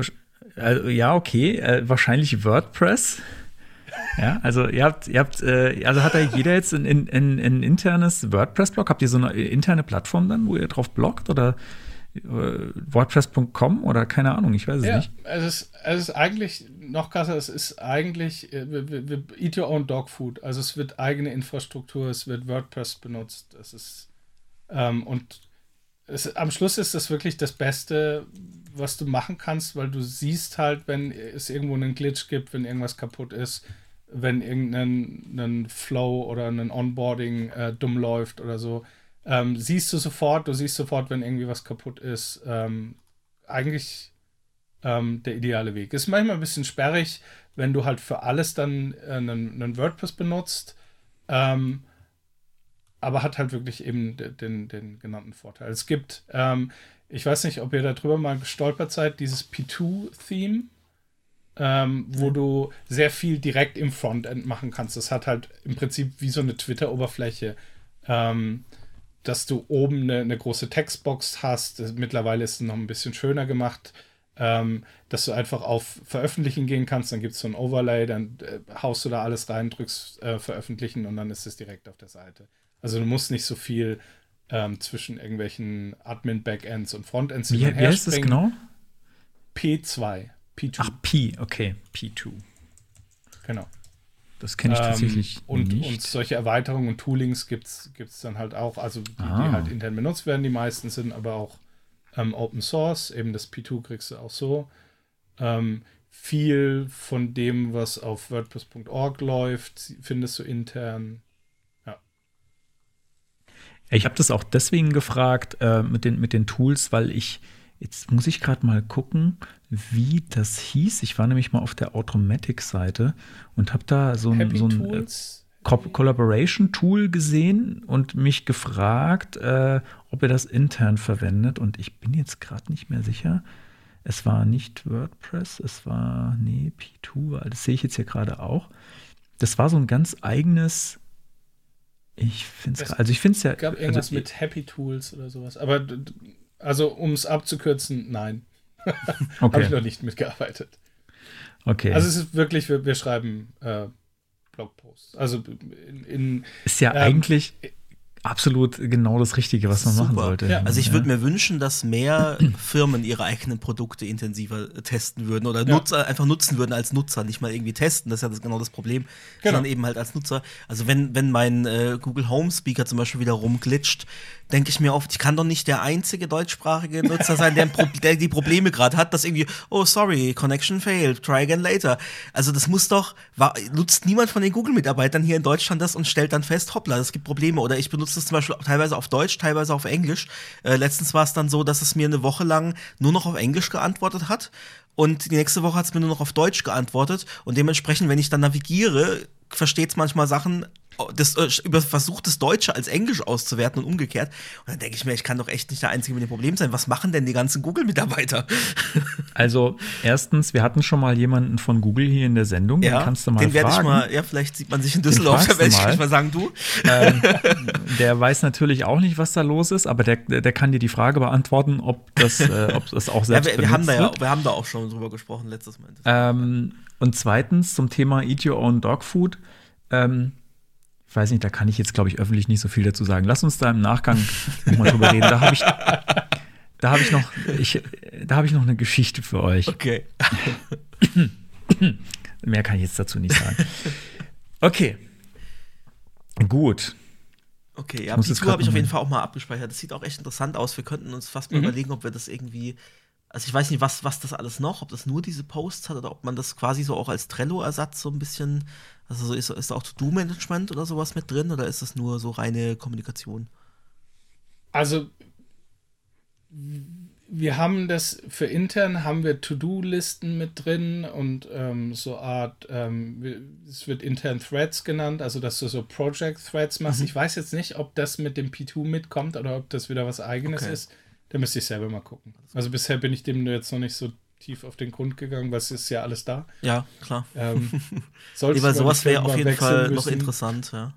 also, ja, okay, äh, wahrscheinlich WordPress. Ja, also ihr habt, ihr habt, äh, also hat da jeder jetzt ein, ein, ein, internes WordPress-Blog? Habt ihr so eine interne Plattform dann, wo ihr drauf bloggt oder WordPress.com oder keine Ahnung, ich weiß es Ja, nicht. es ist, es ist eigentlich noch krasser, es ist eigentlich, äh, eat your own dog food. Also es wird eigene Infrastruktur, es wird WordPress benutzt, es ist ähm, und es, am Schluss ist das wirklich das Beste, was du machen kannst, weil du siehst halt, wenn es irgendwo einen Glitch gibt, wenn irgendwas kaputt ist, wenn irgendein Flow oder ein Onboarding äh, dumm läuft oder so. Ähm, siehst du sofort, du siehst sofort, wenn irgendwie was kaputt ist. Ähm, eigentlich ähm, der ideale Weg. Ist manchmal ein bisschen sperrig, wenn du halt für alles dann äh, einen, einen WordPress benutzt, ähm, aber hat halt wirklich eben de- den, den genannten Vorteil. Es gibt, ähm, ich weiß nicht, ob ihr darüber mal gestolpert seid, dieses P2-Theme, ähm, wo du sehr viel direkt im Frontend machen kannst. Das hat halt im Prinzip wie so eine Twitter-Oberfläche. Ähm, dass du oben eine, eine große Textbox hast. Mittlerweile ist es noch ein bisschen schöner gemacht, ähm, dass du einfach auf Veröffentlichen gehen kannst. Dann gibt es so ein Overlay, dann äh, haust du da alles rein, drückst äh, Veröffentlichen und dann ist es direkt auf der Seite. Also du musst nicht so viel ähm, zwischen irgendwelchen Admin-Backends und Frontends hin und wie heißt das genau? P2. P2. Ach, P, okay, P2. genau. Das kenne ich Ähm, tatsächlich und, nicht. und solche Erweiterungen und Toolings gibt es dann halt auch, also die, Ah. die halt intern benutzt werden, die meisten sind aber auch ähm, Open Source, eben das P2 kriegst du auch so. Ähm, viel von dem, was auf WordPress.org läuft, findest du intern. Ich habe das auch deswegen gefragt äh, mit, den, mit den Tools, weil ich, jetzt muss ich gerade mal gucken, wie das hieß. Ich war nämlich mal auf der Automatic-Seite und habe da so ein, so ein äh. Co Collaboration-Tool gesehen und mich gefragt, äh, ob er das intern verwendet. Und ich bin jetzt gerade nicht mehr sicher. Es war nicht WordPress, es war, nee, P2, das sehe ich jetzt hier gerade auch. Das war so ein ganz eigenes, ich finde es, also ich finde es ja, gab irgendwas also, mit Happy Tools oder sowas. Aber also um es abzukürzen, nein. Habe ich okay, noch nicht mitgearbeitet. okay. Also es ist wirklich, wir, wir schreiben äh, Blogposts. Also in, in ist ja ähm, eigentlich absolut genau das Richtige, was man machen Super. sollte. Ja. Also ich würde mir wünschen, dass mehr Firmen ihre eigenen Produkte intensiver testen würden oder Ja. Nutzer einfach nutzen würden als Nutzer, nicht mal irgendwie testen, das ist ja das, genau das Problem, sondern eben halt als Nutzer. Also wenn, wenn mein äh, Google Home Speaker zum Beispiel wieder rumglitscht, denke ich mir oft, ich kann doch nicht der einzige deutschsprachige Nutzer sein, der, Pro der die Probleme gerade hat, dass irgendwie, oh sorry, connection failed, try again later. Also das muss doch, war, nutzt niemand von den Google-Mitarbeitern hier in Deutschland das und stellt dann fest, hoppla, es gibt Probleme. Oder ich benutze das zum Beispiel teilweise auf Deutsch, teilweise auf Englisch. Äh, letztens war es dann so, dass es mir eine Woche lang nur noch auf Englisch geantwortet hat. Und die nächste Woche hat es mir nur noch auf Deutsch geantwortet. Und dementsprechend, wenn ich dann navigiere, versteht es manchmal Sachen, das, äh, über versucht das Deutsche als Englisch auszuwerten und umgekehrt. Und dann denke ich mir, ich kann doch echt nicht der Einzige mit dem Problem sein. Was machen denn die ganzen Google-Mitarbeiter? Also, erstens, wir hatten schon mal jemanden von Google hier in der Sendung, den kannst du mal den werde ich mal, ja, vielleicht sieht man sich in Düsseldorf, da werde du ich mal. mal sagen, du. ähm, der weiß natürlich auch nicht, was da los ist, aber der, der kann dir die Frage beantworten, ob das, äh, ob das auch Ja, selbst wir, wir, haben da ja, wir haben da auch schon drüber gesprochen letztes Mal. Ähm, und zweitens zum Thema Eat Your Own Dog Food. Ähm, ich weiß nicht, da kann ich jetzt, glaube ich, öffentlich nicht so viel dazu sagen. Lass uns da im Nachgang nochmal drüber reden. Da habe ich, da habe ich noch, ich, da habe ich noch eine Geschichte für euch. Okay. Mehr kann ich jetzt dazu nicht sagen. Okay. Gut. Okay, ja, P2 grad habe ich auf jeden Fall auch mal abgespeichert. Das sieht auch echt interessant aus. Wir könnten uns fast Mhm. mal überlegen, ob wir das irgendwie. Also ich weiß nicht, was, was das alles noch, ob das nur diese Posts hat oder ob man das quasi so auch als Trello-Ersatz so ein bisschen, also so ist, ist da auch To-Do-Management oder sowas mit drin oder ist das nur so reine Kommunikation? Also wir haben das für intern haben wir To-Do-Listen mit drin und ähm, so Art, ähm, es wird intern Threads genannt, also dass du so Project-Threads Mhm. machst. Ich weiß jetzt nicht, ob das mit dem P2 mitkommt oder ob das wieder was eigenes Okay. ist. Da müsste ich selber mal gucken. Also bisher bin ich dem jetzt noch nicht so tief auf den Grund gegangen, weil es ist ja alles da. Ja, klar. Ähm, Nee, weil sowas wäre auf jeden Fall noch müssen. interessant, ja.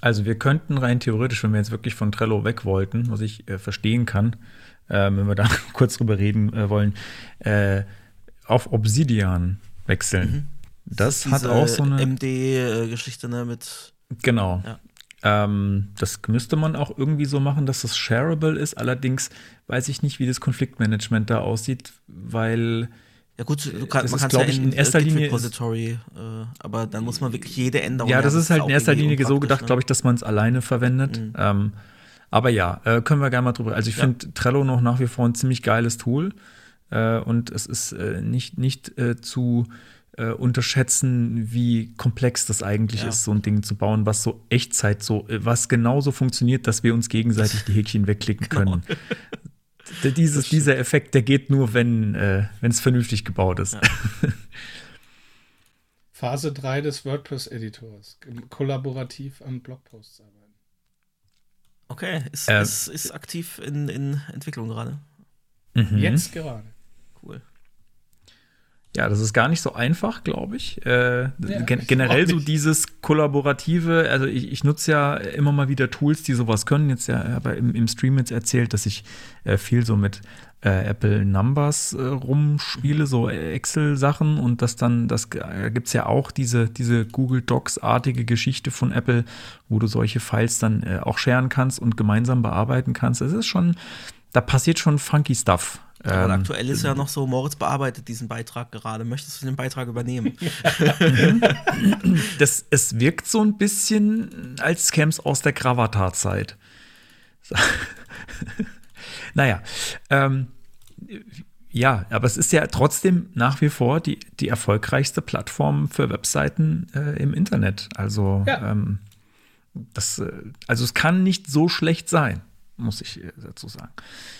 Also wir könnten rein theoretisch, wenn wir jetzt wirklich von Trello weg wollten, was ich äh, verstehen kann, äh, wenn wir da kurz drüber reden äh, wollen, äh, auf Obsidian wechseln. Mhm. Das, ist hat auch so eine. MD-Geschichte, ne, mit. Genau. Ja. Ähm, das müsste man auch irgendwie so machen, dass das shareable ist. Allerdings weiß ich nicht, wie das Konfliktmanagement da aussieht, weil Ja gut, du kann, man kann glaub ja in, in erster Linie Repository, äh, aber dann muss man wirklich jede Änderung. ja, das ist halt in erster Linie so gedacht, ne? glaube ich, dass man es alleine verwendet. Mhm. Ähm, aber ja, äh, können wir gerne mal drüber. Also ich Ja. finde Trello noch nach wie vor ein ziemlich geiles Tool äh, und es ist äh, nicht, nicht äh, zu äh, unterschätzen, wie komplex das eigentlich Ja. ist, so ein Ding zu bauen, was so Echtzeit so, äh, was genauso funktioniert, dass wir uns gegenseitig die Häkchen wegklicken Genau. können. D- Dieses, dieser Effekt, der geht nur, wenn äh, wenn es vernünftig gebaut ist. Ja. Phase 3 des WordPress-Editors. Kollaborativ an Blogposts arbeiten. Okay, ist, Äh, ist, ist aktiv in, in Entwicklung gerade. Mhm. Jetzt gerade. Cool. Ja, das ist gar nicht so einfach, glaube ich. Äh, gen ich generell so dieses kollaborative, also ich, ich nutze ja immer mal wieder Tools, die sowas können. Jetzt ja, habe im, im Stream jetzt erzählt, dass ich äh, viel so mit äh, Apple Numbers äh, rumspiele, so Excel-Sachen und das dann, das äh, gibt es ja auch diese, diese Google Docs-artige Geschichte von Apple, wo du solche Files dann äh, auch sharen kannst und gemeinsam bearbeiten kannst. Es ist schon, da passiert schon funky Stuff. Ähm, aktuell ist ja noch so, Moritz bearbeitet diesen Beitrag gerade. Möchtest du den Beitrag übernehmen? das, es wirkt so ein bisschen, als es aus der Gravatar-Zeit. Naja, ähm, ja, aber es ist ja trotzdem nach wie vor die, die erfolgreichste Plattform für Webseiten äh, im Internet. Also, Ja. ähm, das, äh, also es kann nicht so schlecht sein, muss ich äh, dazu sagen.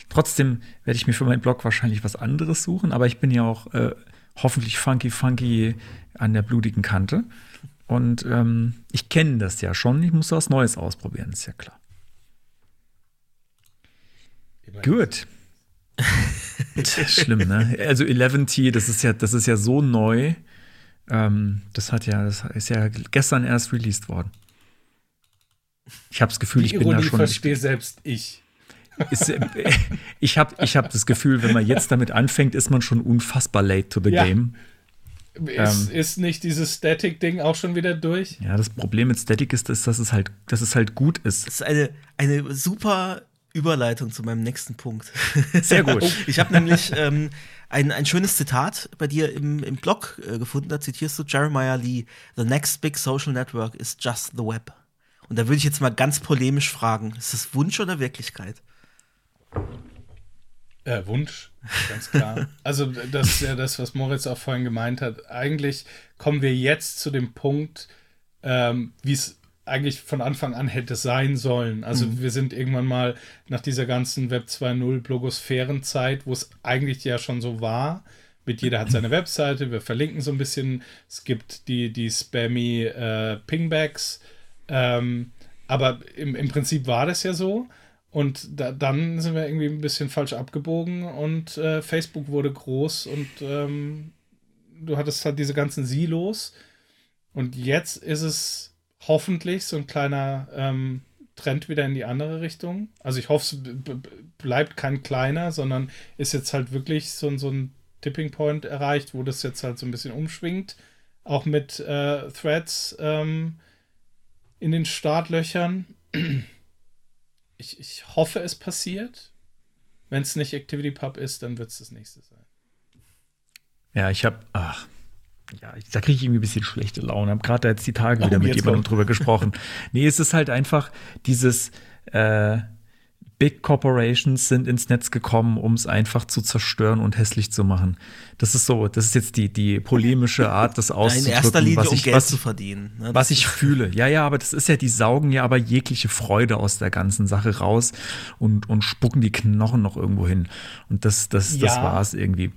Trotzdem werde ich mir für meinen Blog wahrscheinlich was anderes suchen, aber ich bin ja auch äh, hoffentlich funky, funky an der blutigen Kante. Und ähm, ich kenne das ja schon, ich muss was Neues ausprobieren, ist ja klar. Gut. Schlimm, ne? Also 11T, das ist ja, das ist ja so neu. Ähm, das hat ja, das ist ja gestern erst released worden. Ich habe das Gefühl, Die ich bin da Ironie schon. verstehe selbst ich. Ist, äh, ich habe ich hab das Gefühl, wenn man jetzt damit anfängt, ist man schon unfassbar late to the Ja. game. Ist, ist nicht dieses Static-Ding auch schon wieder durch? Ja, das Problem mit Static ist, dass, dass, es, halt, dass es halt gut ist. Das ist eine, eine super Überleitung zu meinem nächsten Punkt. Sehr gut. Ich habe nämlich ähm, ein, ein schönes Zitat bei dir im, im Blog äh, gefunden. Da zitierst du Jeremiah Lee: The next big social network is just the web. Und da würde ich jetzt mal ganz polemisch fragen: Ist das Wunsch oder Wirklichkeit? Äh, Wunsch, ganz klar. also, das ist ja das, was Moritz auch vorhin gemeint hat. Eigentlich kommen wir jetzt zu dem Punkt, ähm, wie es eigentlich von Anfang an hätte sein sollen. Also, wir sind irgendwann mal nach dieser ganzen Web 2.0 Blogosphärenzeit, wo es eigentlich ja schon so war. Mit jeder hat seine Webseite, wir verlinken so ein bisschen. Es gibt die, die spammy äh, Pingbacks. Ähm, aber im, im Prinzip war das ja so. Und da, dann sind wir irgendwie ein bisschen falsch abgebogen und äh, Facebook wurde groß und ähm, du hattest halt diese ganzen Silos. Und jetzt ist es hoffentlich so ein kleiner ähm, Trend wieder in die andere Richtung. Also ich hoffe, es bleibt kein kleiner, sondern ist jetzt halt wirklich so, ein- so ein Tipping Point erreicht, wo das jetzt halt so ein bisschen umschwingt. Auch mit äh, Threads ähm, in den Startlöchern. Ich, ich hoffe, es passiert. Wenn es nicht ActivityPub ist, dann wird es das nächste sein. Ja, ich habe, ach, ja, ich- da kriege ich irgendwie ein bisschen schlechte Laune. Habe gerade jetzt die Tage wieder Oh, mit jetzt jemandem kommt. drüber gesprochen. Nee, es ist halt einfach dieses äh, Big Corporations sind ins Netz gekommen, um es einfach zu zerstören und hässlich zu machen. Das ist so, das ist jetzt die, die polemische Art, das in auszudrücken, erster Linie, was um ich, Geld was, zu verdienen. ne? was ich fühle. Ja, ja, aber das ist ja, die saugen ja aber jegliche Freude aus der ganzen Sache raus und, und spucken die Knochen noch irgendwo hin. Und das, das, das Ja. war's irgendwie.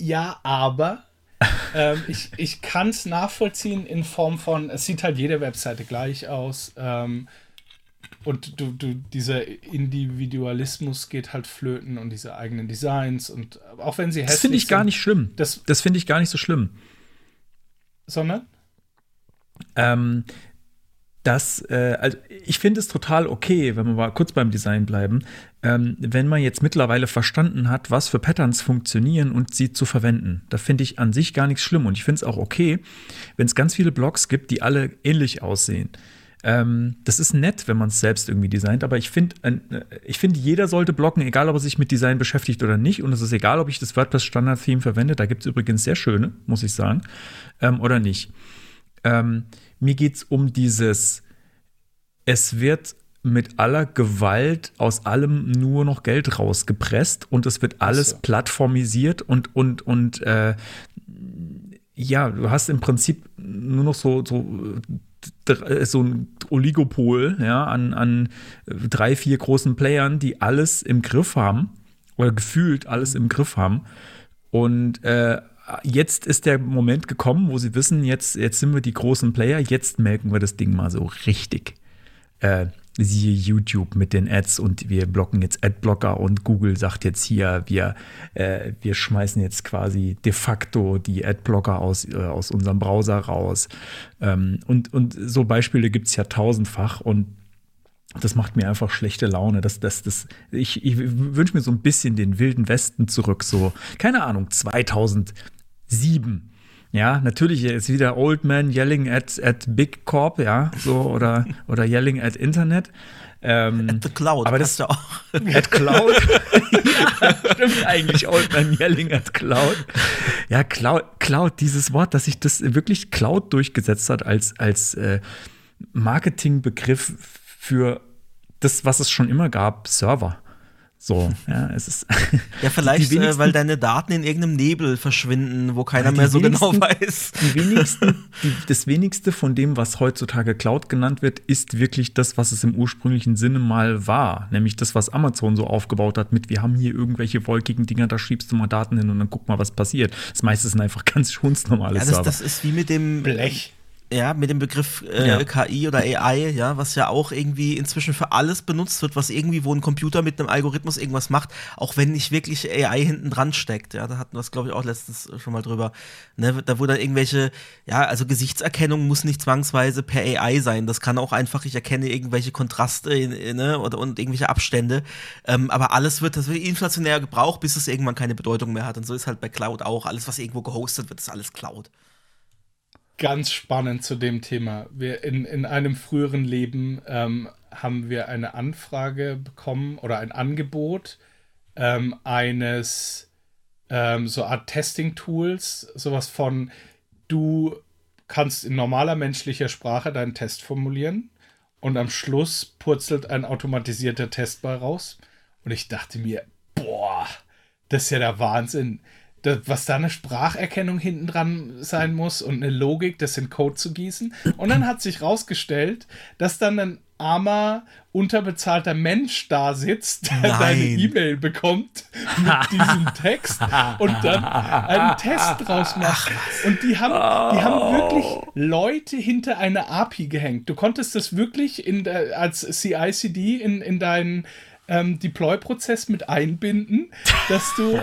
Ja, aber ähm, ich, ich kann es nachvollziehen in Form von, es sieht halt jede Webseite gleich aus. Ähm, und du, du, dieser Individualismus geht halt flöten und diese eigenen Designs und auch wenn sie hässlich Das finde ich gar sind, nicht schlimm. Das, Das finde ich gar nicht so schlimm. sondern? Ähm, dass, äh, also ich finde es total okay, wenn wir mal kurz beim Design bleiben, ähm, wenn man jetzt mittlerweile verstanden hat, was für Patterns funktionieren und sie zu verwenden. Da finde ich an sich gar nichts schlimm und ich finde es auch okay, wenn es ganz viele Blogs gibt, die alle ähnlich aussehen. Ähm, das ist nett, wenn man es selbst irgendwie designt, aber ich finde, äh, ich finde, jeder sollte blocken, egal ob er sich mit Design beschäftigt oder nicht. Und es ist egal, ob ich das WordPress Standard Theme verwende. Da gibt es übrigens sehr schöne, muss ich sagen, ähm, oder nicht. Ähm, mir geht es um dieses, es wird mit aller Gewalt aus allem nur noch Geld rausgepresst und es wird alles so. plattformisiert und, und, und äh, ja, du hast im Prinzip nur noch so, so, so ein Oligopol ja, an, an drei, vier großen Playern, die alles im Griff haben oder gefühlt alles im Griff haben. Und äh, jetzt ist der Moment gekommen, wo sie wissen, jetzt, jetzt sind wir die großen Player, jetzt melken wir das Ding mal so richtig. Äh, siehe YouTube mit den Ads und wir blocken jetzt Adblocker und Google sagt jetzt hier, wir, äh, wir schmeißen jetzt quasi de facto die Adblocker aus, äh, aus unserem Browser raus. Ähm, und, und so Beispiele gibt es ja tausendfach und das macht mir einfach schlechte Laune. Das, das, das, ich ich wünsche mir so ein bisschen den wilden Westen zurück, so, keine Ahnung, 2007 ja, natürlich ist wieder Old Man yelling at, at Big Corp, ja, so oder, oder yelling at Internet. Ähm, at the Cloud. Aber das auch. At Cloud. ja, stimmt eigentlich. Old Man yelling at Cloud. Ja, Cloud, Cloud, dieses Wort, dass sich das wirklich Cloud durchgesetzt hat als, als äh, Marketingbegriff für das, was es schon immer gab, Server. So, ja, es ist. Ja, vielleicht, äh, weil deine Daten in irgendeinem Nebel verschwinden, wo keiner mehr so genau weiß. Die wenigsten, die, das wenigste von dem, was heutzutage Cloud genannt wird, ist wirklich das, was es im ursprünglichen Sinne mal war. Nämlich das, was Amazon so aufgebaut hat mit, wir haben hier irgendwelche wolkigen Dinger, da schiebst du mal Daten hin und dann guck mal, was passiert. Das meiste sind einfach ganz schunznormale ja, das, Server. Das ist wie mit dem Blech ja, mit dem Begriff äh, ja. KI oder AI, ja, was ja auch irgendwie inzwischen für alles benutzt wird, was irgendwie, wo ein Computer mit einem Algorithmus irgendwas macht, auch wenn nicht wirklich AI hinten dran steckt. Ja, da hatten wir es, glaube ich, auch letztens schon mal drüber. Ne, da dann irgendwelche, ja, also Gesichtserkennung muss nicht zwangsweise per AI sein. Das kann auch einfach, ich erkenne irgendwelche Kontraste ne, oder, und irgendwelche Abstände. Ähm, aber alles wird, das wird inflationär gebraucht, bis es irgendwann keine Bedeutung mehr hat. Und so ist halt bei Cloud auch. Alles, was irgendwo gehostet wird, ist alles Cloud ganz spannend zu dem Thema. Wir in, in einem früheren Leben ähm, haben wir eine Anfrage bekommen oder ein Angebot ähm, eines ähm, so Art Testing-Tools, sowas von du kannst in normaler menschlicher Sprache deinen Test formulieren und am Schluss purzelt ein automatisierter Test bei raus. Und ich dachte mir, boah, das ist ja der Wahnsinn was da eine Spracherkennung hinten dran sein muss und eine Logik, das in Code zu gießen. Und dann hat sich rausgestellt, dass dann ein armer, unterbezahlter Mensch da sitzt, der Nein. deine E-Mail bekommt mit diesem Text und dann einen Test draus macht. Und die haben, die haben wirklich Leute hinter eine API gehängt. Du konntest das wirklich in als CI/CD in, in deinen ähm, Deploy-Prozess mit einbinden, dass du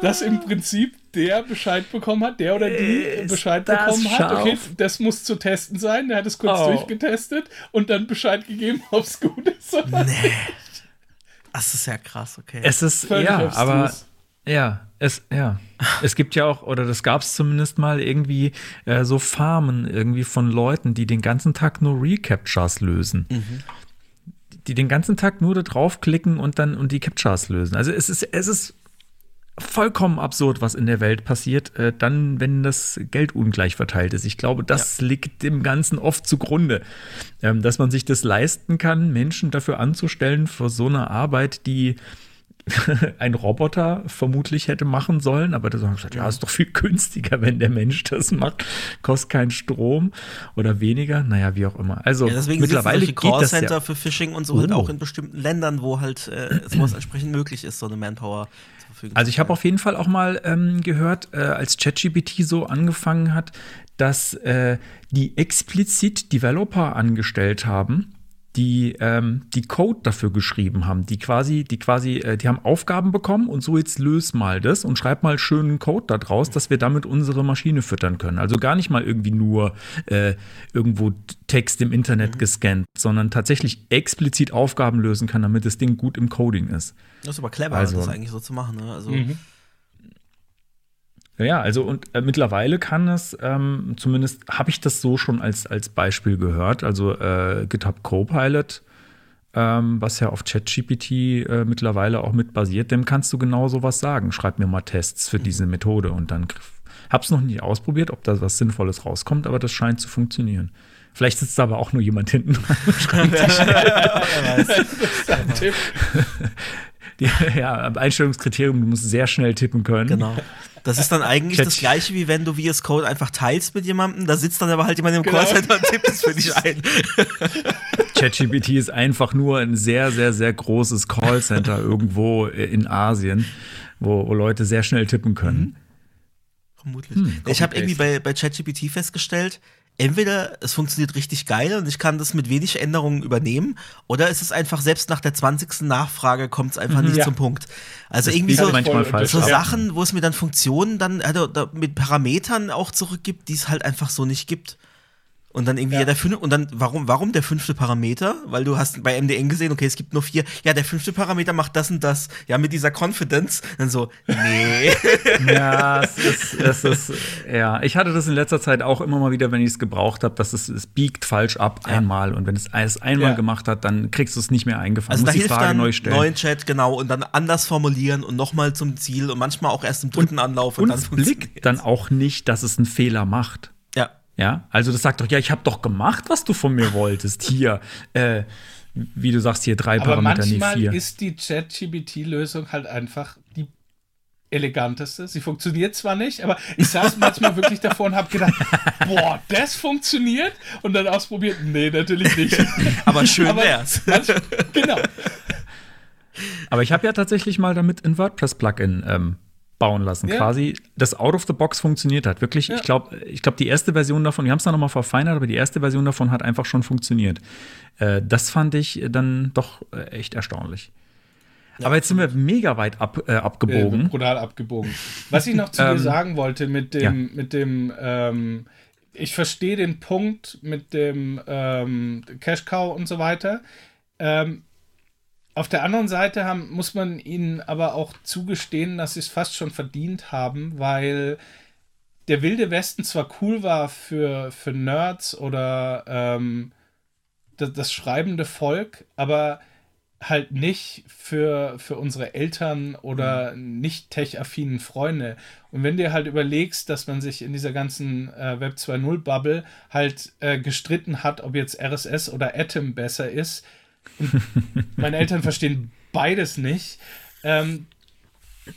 dass im Prinzip der Bescheid bekommen hat, der oder die ist Bescheid bekommen scharf. hat, okay, das muss zu testen sein, der hat es kurz oh. durchgetestet und dann Bescheid gegeben, ob es gut ist oder nee. nicht. Das ist ja krass, okay. Es ist, Völlig ja, aber, ja, es, ja. es gibt ja auch, oder das gab es zumindest mal irgendwie äh, so Farmen irgendwie von Leuten, die den ganzen Tag nur Recaptures lösen. Mhm die den ganzen Tag nur da draufklicken und dann und die Captchas lösen. Also es ist, es ist vollkommen absurd, was in der Welt passiert, äh, dann, wenn das Geld ungleich verteilt ist. Ich glaube, das ja. liegt dem Ganzen oft zugrunde, ähm, dass man sich das leisten kann, Menschen dafür anzustellen für so eine Arbeit, die ein Roboter vermutlich hätte machen sollen, aber das haben gesagt, ja, ist doch viel günstiger, wenn der Mensch das macht, kostet keinen Strom oder weniger, naja, wie auch immer. Also ja, deswegen mittlerweile geht Callcenter ja. für Phishing und so oh. halt auch in bestimmten Ländern, wo halt äh, sowas entsprechend möglich ist, so eine Manpower Verfügung Also ich habe auf jeden Fall auch mal ähm, gehört, äh, als ChatGPT so angefangen hat, dass äh, die explizit Developer angestellt haben, die ähm, die Code dafür geschrieben haben, die quasi, die quasi, äh, die haben Aufgaben bekommen und so jetzt löse mal das und schreib mal schönen Code da draus, dass wir damit unsere Maschine füttern können. Also gar nicht mal irgendwie nur äh, irgendwo Text im Internet gescannt, sondern tatsächlich explizit Aufgaben lösen kann, damit das Ding gut im Coding ist. Das ist aber clever, Also- das eigentlich so zu machen. Ne? Also, Mhm. Ja, also und äh, mittlerweile kann es, ähm, zumindest habe ich das so schon als, als Beispiel gehört, also äh, GitHub Copilot, ähm, was ja auf ChatGPT äh, mittlerweile auch mit basiert, dem kannst du genau sowas sagen. Schreib mir mal Tests für diese Methode und dann hab's noch nicht ausprobiert, ob da was Sinnvolles rauskommt, aber das scheint zu funktionieren. Vielleicht sitzt da aber auch nur jemand hinten dran und schreibt Ein Tipp. Die, ja, Einstellungskriterium, du musst sehr schnell tippen können. Genau. Das ist dann eigentlich Chat- das gleiche, wie wenn du VS Code einfach teilst mit jemandem. Da sitzt dann aber halt jemand im Genau. Callcenter und tippt es für dich ein. ChatGPT ist einfach nur ein sehr, sehr, sehr großes Callcenter irgendwo in Asien, wo, wo Leute sehr schnell tippen können. Vermutlich. ich habe irgendwie bei, bei ChatGPT festgestellt, entweder es funktioniert richtig geil und ich kann das mit wenig Änderungen übernehmen, oder es ist einfach, selbst nach der 20. Nachfrage kommt es einfach nicht Ja. zum Punkt. Also Das irgendwie so, falsch so. Sachen, wo es mir dann Funktionen dann also, mit Parametern auch zurückgibt, die es halt einfach so nicht gibt. Und dann irgendwie, ja. Ja. der fünfte, und dann, warum, warum der fünfte Parameter? Weil du hast bei MDN gesehen, okay, es gibt nur vier. Ja, der fünfte Parameter macht das und das. Ja, mit dieser Confidence. Dann so, nee. Ja, es ist, es ist, ja, ich hatte das in letzter Zeit auch immer mal wieder, wenn ich es gebraucht habe, dass es, es biegt falsch ab Ja. einmal und wenn es es einmal Ja. gemacht hat, dann kriegst du es nicht mehr eingefangen. Also da Musst die hilft Frage dann neu stellen. neuen Chat, genau, und dann anders formulieren und nochmal zum Ziel und manchmal auch erst im dritten Anlauf und, und dann es blickt dann auch nicht, dass es einen Fehler macht. Ja. Also das sagt doch, ja, ich habe doch gemacht, was du von mir wolltest. Hier, äh, wie du sagst, hier drei Aber Parameter, manchmal vier. ist die Chat-GBT-Lösung halt einfach die eleganteste. Sie funktioniert zwar nicht, aber ich saß manchmal wirklich davor und habe gedacht, boah, das funktioniert und dann ausprobiert, nee, natürlich nicht. Aber schön Aber wär's. manch- genau. Aber ich habe ja tatsächlich mal damit ein WordPress-Plugin ähm, bauen lassen. Ja. Quasi das out of the box funktioniert hat. Wirklich, Ja. ich glaube, ich glaub, die erste Version davon, wir haben es dann nochmal verfeinert, aber die erste Version davon hat einfach schon funktioniert. Äh, das fand ich dann doch äh, echt erstaunlich. aber jetzt sind wir mega weit ab, äh, Äh, abgebogen. brutal abgebogen. Was ich noch zu dir Ähm, sagen wollte mit dem, ja. mit dem, ähm, ich verstehe den Punkt mit dem ähm, Cash Cow und so weiter. Ähm, auf der anderen Seite haben, muss man ihnen aber auch zugestehen, dass sie es fast schon verdient haben, weil der Wilde Westen zwar cool war für, für Nerds oder ähm, das, das schreibende Volk, aber halt nicht für, für unsere Eltern oder nicht tech-affinen Freunde. Und wenn du halt überlegst, dass man sich in dieser ganzen äh, Web 2.0-Bubble halt äh, gestritten hat, ob jetzt RSS oder Atom besser ist, meine Eltern verstehen beides nicht, ähm,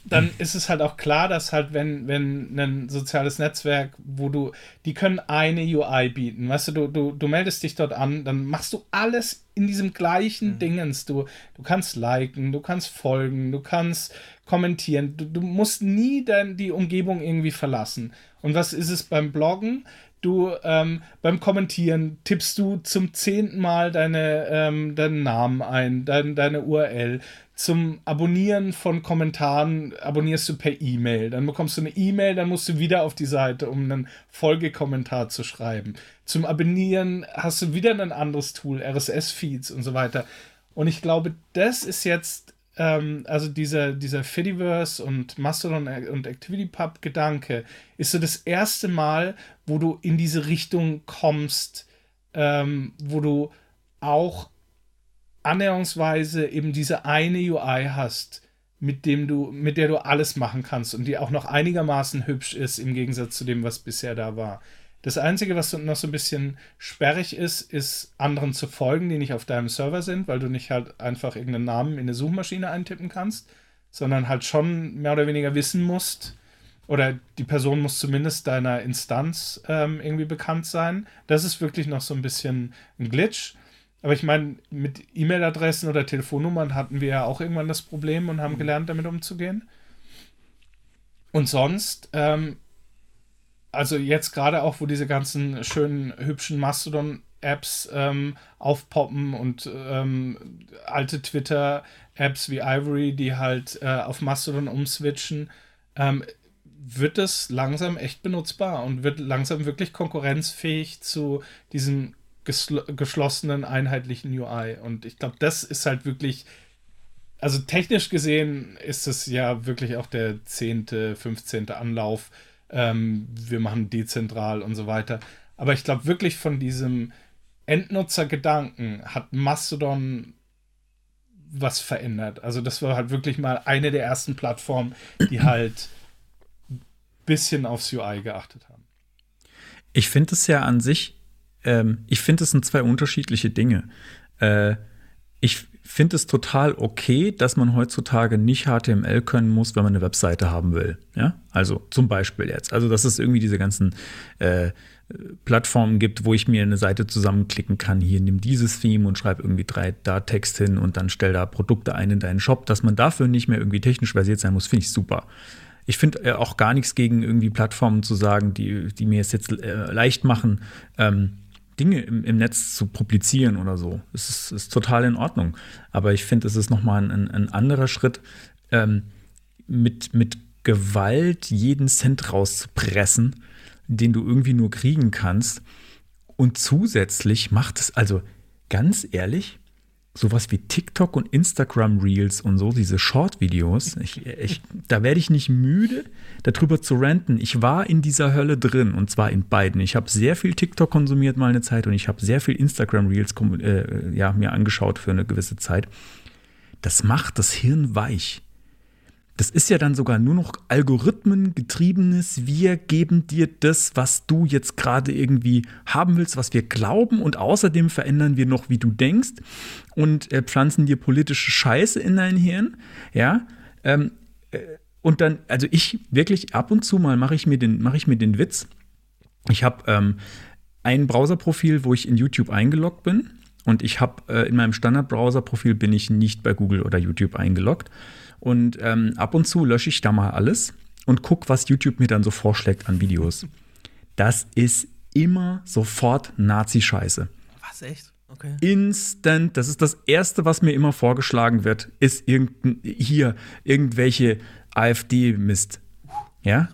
dann ist es halt auch klar, dass halt, wenn, wenn ein soziales Netzwerk, wo du, die können eine UI bieten, weißt du, du, du, du meldest dich dort an, dann machst du alles in diesem gleichen Dingens. Du, du kannst liken, du kannst folgen, du kannst kommentieren, du, du musst nie dein, die Umgebung irgendwie verlassen. Und was ist es beim Bloggen? Du ähm, beim Kommentieren tippst du zum zehnten Mal deine, ähm, deinen Namen ein, dein, deine URL. Zum Abonnieren von Kommentaren abonnierst du per E-Mail. Dann bekommst du eine E-Mail, dann musst du wieder auf die Seite, um einen Folgekommentar zu schreiben. Zum Abonnieren hast du wieder ein anderes Tool, RSS-Feeds und so weiter. Und ich glaube, das ist jetzt, ähm, also dieser, dieser Fediverse und Mastodon und ActivityPub-Gedanke, ist so das erste Mal, wo du in diese Richtung kommst, ähm, wo du auch annäherungsweise eben diese eine UI hast, mit dem du, mit der du alles machen kannst und die auch noch einigermaßen hübsch ist im Gegensatz zu dem, was bisher da war. Das Einzige, was noch so ein bisschen sperrig ist, ist anderen zu folgen, die nicht auf deinem Server sind, weil du nicht halt einfach irgendeinen Namen in eine Suchmaschine eintippen kannst, sondern halt schon mehr oder weniger wissen musst, oder die Person muss zumindest deiner Instanz ähm, irgendwie bekannt sein. Das ist wirklich noch so ein bisschen ein Glitch. Aber ich meine, mit E-Mail-Adressen oder Telefonnummern hatten wir ja auch irgendwann das Problem und haben gelernt, damit umzugehen. Und sonst, ähm, also jetzt gerade auch, wo diese ganzen schönen, hübschen Mastodon Apps ähm, aufpoppen und ähm, alte Twitter-Apps wie Ivory, die halt äh, auf Mastodon umswitchen, ähm, wird es langsam echt benutzbar und wird langsam wirklich konkurrenzfähig zu diesem geschlossenen, einheitlichen UI. Und ich glaube, das ist halt wirklich also technisch gesehen ist es ja wirklich auch der 10., 15. Anlauf. Ähm, wir machen dezentral und so weiter. Aber ich glaube wirklich von diesem Endnutzergedanken hat Mastodon was verändert. Also das war halt wirklich mal eine der ersten Plattformen, die halt ein bisschen aufs UI geachtet haben. Ich finde es ja an sich, ähm, ich finde es sind zwei unterschiedliche Dinge. Äh, ich finde es total okay, dass man heutzutage nicht HTML können muss, wenn man eine Webseite haben will. Ja, also zum Beispiel jetzt. Also, dass es irgendwie diese ganzen äh, Plattformen gibt, wo ich mir eine Seite zusammenklicken kann. Hier nimm dieses Theme und schreib irgendwie drei da Text hin und dann stell da Produkte ein in deinen Shop, dass man dafür nicht mehr irgendwie technisch versiert sein muss, finde ich super. Ich finde äh, auch gar nichts gegen irgendwie Plattformen zu sagen, die, die mir es jetzt äh, leicht machen, ähm, Dinge im, im Netz zu publizieren oder so. Es ist, ist total in Ordnung. Aber ich finde, es ist nochmal ein, ein anderer Schritt, ähm, mit, mit Gewalt jeden Cent rauszupressen, den du irgendwie nur kriegen kannst. Und zusätzlich macht es, also ganz ehrlich, sowas wie TikTok und Instagram Reels und so, diese Short-Videos, ich, ich, da werde ich nicht müde, darüber zu ranten. Ich war in dieser Hölle drin und zwar in beiden. Ich habe sehr viel TikTok konsumiert mal eine Zeit und ich habe sehr viel Instagram Reels äh, ja, mir angeschaut für eine gewisse Zeit. Das macht das Hirn weich. Das ist ja dann sogar nur noch algorithmengetriebenes. Wir geben dir das, was du jetzt gerade irgendwie haben willst, was wir glauben. Und außerdem verändern wir noch, wie du denkst und äh, pflanzen dir politische Scheiße in dein Hirn. Ja. Ähm, äh, und dann, also ich wirklich ab und zu mal mache ich, mir den, mach ich mir den Witz. Ich habe ähm, ein Browserprofil, wo ich in YouTube eingeloggt bin. Und ich habe äh, in meinem Standard-Browser-Profil bin ich nicht bei Google oder YouTube eingeloggt. Und ähm, ab und zu lösche ich da mal alles und gucke, was YouTube mir dann so vorschlägt an Videos. Das ist immer sofort Nazi-Scheiße. Was, echt? Okay. Instant, das ist das Erste, was mir immer vorgeschlagen wird, ist irgendein, hier irgendwelche AfD-Mist. Ja?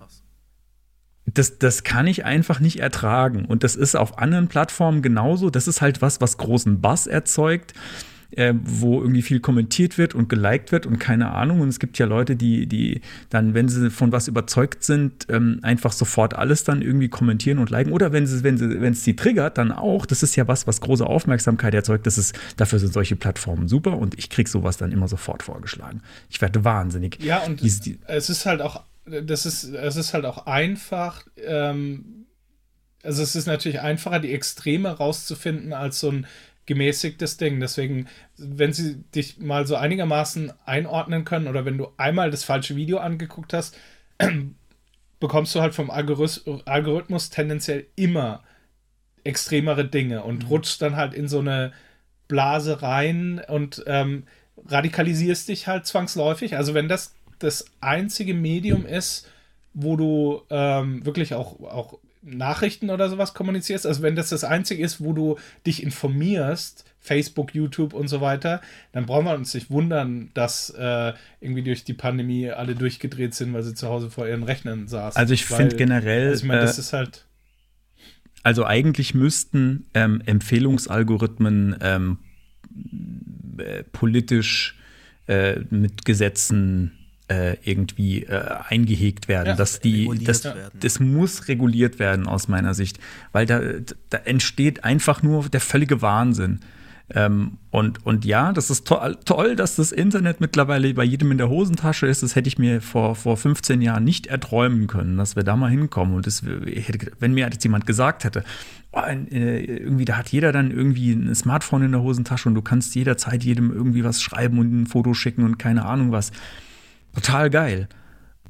Das, das kann ich einfach nicht ertragen. Und das ist auf anderen Plattformen genauso. Das ist halt was, was großen Bass erzeugt äh, wo irgendwie viel kommentiert wird und geliked wird und keine Ahnung. Und es gibt ja Leute, die, die dann, wenn sie von was überzeugt sind, ähm, einfach sofort alles dann irgendwie kommentieren und liken. Oder wenn sie, wenn sie, wenn es sie triggert, dann auch. Das ist ja was, was große Aufmerksamkeit erzeugt. Das ist, dafür sind solche Plattformen super und ich kriege sowas dann immer sofort vorgeschlagen. Ich werde wahnsinnig. Ja, und es, es ist halt auch, das ist, es ist halt auch einfach, ähm, also es ist natürlich einfacher, die Extreme rauszufinden, als so ein gemäßigtes Ding. Deswegen, wenn sie dich mal so einigermaßen einordnen können oder wenn du einmal das falsche Video angeguckt hast, bekommst du halt vom Algorithmus tendenziell immer extremere Dinge und mhm. rutschst dann halt in so eine Blase rein und ähm, radikalisierst dich halt zwangsläufig. Also wenn das das einzige Medium ist, wo du ähm, wirklich auch, auch Nachrichten oder sowas kommunizierst, also wenn das das Einzige ist, wo du dich informierst, Facebook, YouTube und so weiter, dann brauchen wir uns nicht wundern, dass äh, irgendwie durch die Pandemie alle durchgedreht sind, weil sie zu Hause vor ihren Rechnern saßen. Also ich finde generell, also ich meine, das äh, ist halt also eigentlich müssten ähm, Empfehlungsalgorithmen ähm, äh, politisch äh, mit Gesetzen äh, irgendwie äh, eingehegt werden. Ja, dass die, das, werden. das muss reguliert werden aus meiner Sicht, weil da, da entsteht einfach nur der völlige Wahnsinn. Ähm, und, und ja, das ist to toll, dass das Internet mittlerweile bei jedem in der Hosentasche ist. Das hätte ich mir vor, vor 15 Jahren nicht erträumen können, dass wir da mal hinkommen. Und das, hätte, wenn mir jetzt jemand gesagt hätte, oh, äh, irgendwie, da hat jeder dann irgendwie ein Smartphone in der Hosentasche und du kannst jederzeit jedem irgendwie was schreiben und ein Foto schicken und keine Ahnung was Total geil.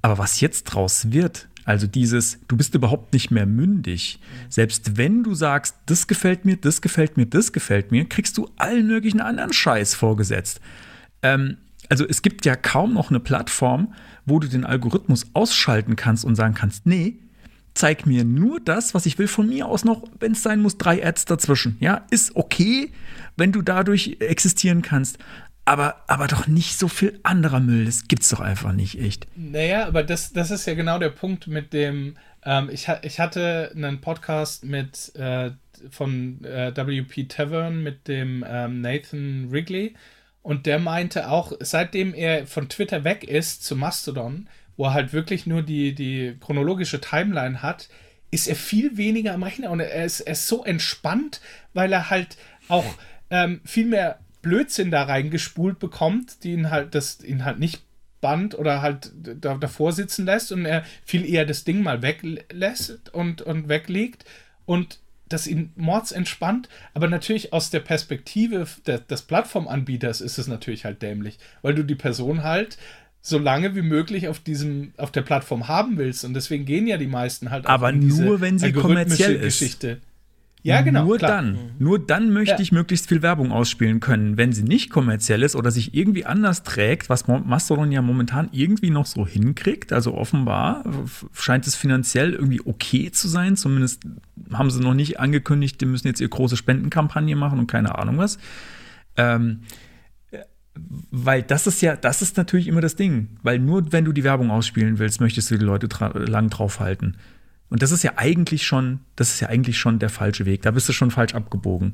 Aber was jetzt draus wird, also dieses, du bist überhaupt nicht mehr mündig. Selbst wenn du sagst, das gefällt mir, das gefällt mir, das gefällt mir, kriegst du allen möglichen anderen Scheiß vorgesetzt. Ähm, also es gibt ja kaum noch eine Plattform, wo du den Algorithmus ausschalten kannst und sagen kannst, nee, zeig mir nur das, was ich will. Von mir aus noch, wenn es sein muss, drei Ads dazwischen. Ja, ist okay, wenn du dadurch existieren kannst. Aber, aber doch nicht so viel anderer Müll. Das gibt's doch einfach nicht, echt. Naja, aber das, das ist ja genau der Punkt mit dem. Ähm, ich, ich hatte einen Podcast mit äh, von äh, WP Tavern mit dem ähm, Nathan Wrigley und der meinte auch, seitdem er von Twitter weg ist zu Mastodon, wo er halt wirklich nur die, die chronologische Timeline hat, ist er viel weniger am Rechner und er ist, er ist so entspannt, weil er halt auch ähm, viel mehr Blödsinn da reingespult bekommt, die ihn halt, das ihn halt nicht band oder halt da, davor sitzen lässt und er viel eher das Ding mal weglässt und, und weglegt und das ihn mords entspannt, aber natürlich aus der Perspektive des, des Plattformanbieters ist es natürlich halt dämlich, weil du die Person halt so lange wie möglich auf diesem auf der Plattform haben willst und deswegen gehen ja die meisten halt Aber nur, wenn sie kommerziell ist. Geschichte. Ja, genau. Nur klar. dann. Nur dann möchte Ja. ich möglichst viel Werbung ausspielen können. Wenn sie nicht kommerziell ist oder sich irgendwie anders trägt, was Mastodon ja momentan irgendwie noch so hinkriegt, also offenbar scheint es finanziell irgendwie okay zu sein. Zumindest haben sie noch nicht angekündigt, die müssen jetzt ihre große Spendenkampagne machen und keine Ahnung was. Ähm, äh, weil das ist ja, das ist natürlich immer das Ding. Weil nur wenn du die Werbung ausspielen willst, möchtest du die Leute lang draufhalten. Und das ist ja eigentlich schon, das ist ja eigentlich schon der falsche Weg. Da bist du schon falsch abgebogen.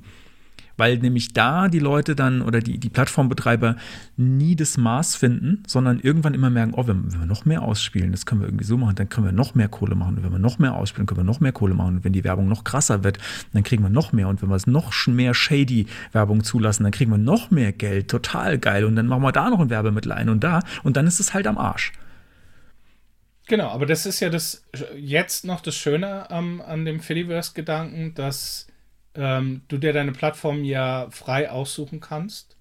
Weil nämlich da die Leute dann oder die, die Plattformbetreiber nie das Maß finden, sondern irgendwann immer merken, oh, wenn, wenn wir noch mehr ausspielen, das können wir irgendwie so machen, dann können wir noch mehr Kohle machen. Und wenn wir noch mehr ausspielen, können wir noch mehr Kohle machen. Und wenn die Werbung noch krasser wird, dann kriegen wir noch mehr. Und wenn wir es noch mehr shady Werbung zulassen, dann kriegen wir noch mehr Geld. Total geil. Und dann machen wir da noch ein Werbemittel ein und da. Und dann ist es halt am Arsch. Genau, aber das ist ja das jetzt noch das Schöne am, an dem Fediverse-Gedanken, dass ähm, du dir deine Plattform ja frei aussuchen kannst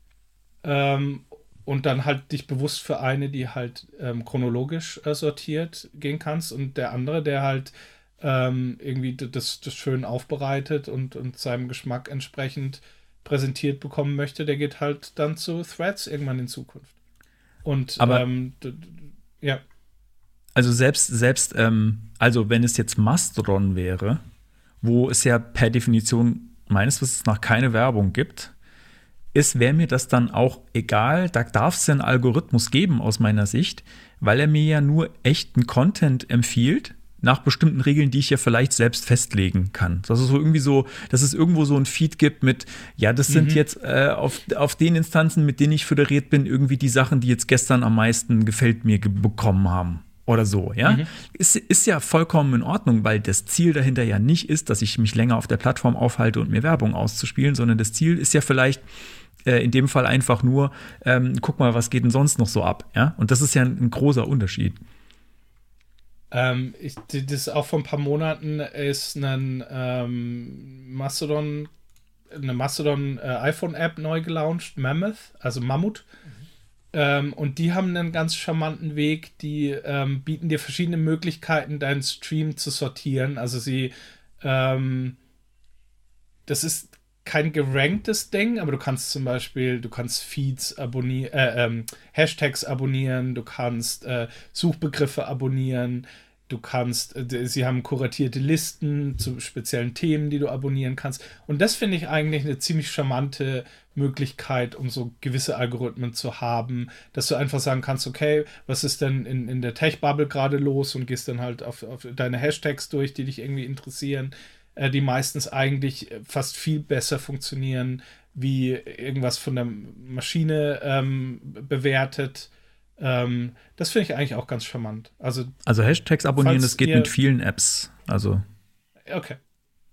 ähm, und dann halt dich bewusst für eine, die halt ähm, chronologisch äh, sortiert gehen kannst und der andere, der halt ähm, irgendwie das, das schön aufbereitet und, und seinem Geschmack entsprechend präsentiert bekommen möchte, der geht halt dann zu Threads irgendwann in Zukunft. Und Aber- ähm, ja. Also selbst, selbst, ähm, also wenn es jetzt Mastodon wäre, wo es ja per Definition meines Wissens nach keine Werbung gibt, ist, wäre mir das dann auch egal. Da darf es ja einen Algorithmus geben aus meiner Sicht, weil er mir ja nur echten Content empfiehlt, nach bestimmten Regeln, die ich ja vielleicht selbst festlegen kann. Dass es so irgendwie so, dass es irgendwo so ein Feed gibt mit, ja, das sind jetzt äh, auf, auf den Instanzen, mit denen ich föderiert bin, irgendwie die Sachen, die jetzt gestern am meisten gefällt mir bekommen haben. Oder so, ja. Ist, ist ja vollkommen in Ordnung, weil das Ziel dahinter ja nicht ist, dass ich mich länger auf der Plattform aufhalte und mir Werbung auszuspielen, sondern das Ziel ist ja vielleicht äh, in dem Fall einfach nur, ähm, guck mal, was geht denn sonst noch so ab, ja. Und das ist ja ein, ein großer Unterschied. Ähm, ich, das auch vor ein paar Monaten ist ein ähm, Mastodon, eine Mastodon äh, iPhone-App neu gelauncht, Mammoth, also Mammut. Ähm, und die haben einen ganz charmanten Weg, die ähm, bieten dir verschiedene Möglichkeiten, deinen Stream zu sortieren. Also sie, ähm, das ist kein geranktes Ding, aber du kannst zum Beispiel, du kannst Feeds abonnieren, äh, ähm, Hashtags abonnieren, du kannst äh, Suchbegriffe abonnieren, du kannst, äh, sie haben kuratierte Listen zu speziellen Themen, die du abonnieren kannst. Und das finde ich eigentlich eine ziemlich charmante Möglichkeit, um so gewisse Algorithmen zu haben, dass du einfach sagen kannst, okay, was ist denn in, in der Tech-Bubble gerade los und gehst dann halt auf, auf deine Hashtags durch, die dich irgendwie interessieren äh, die meistens eigentlich äh, fast viel besser funktionieren, wie irgendwas von der Maschine ähm, bewertet. Ähm, das finde ich eigentlich auch ganz charmant. Also, Also Hashtags abonnieren, das geht mit vielen Apps. Also, okay.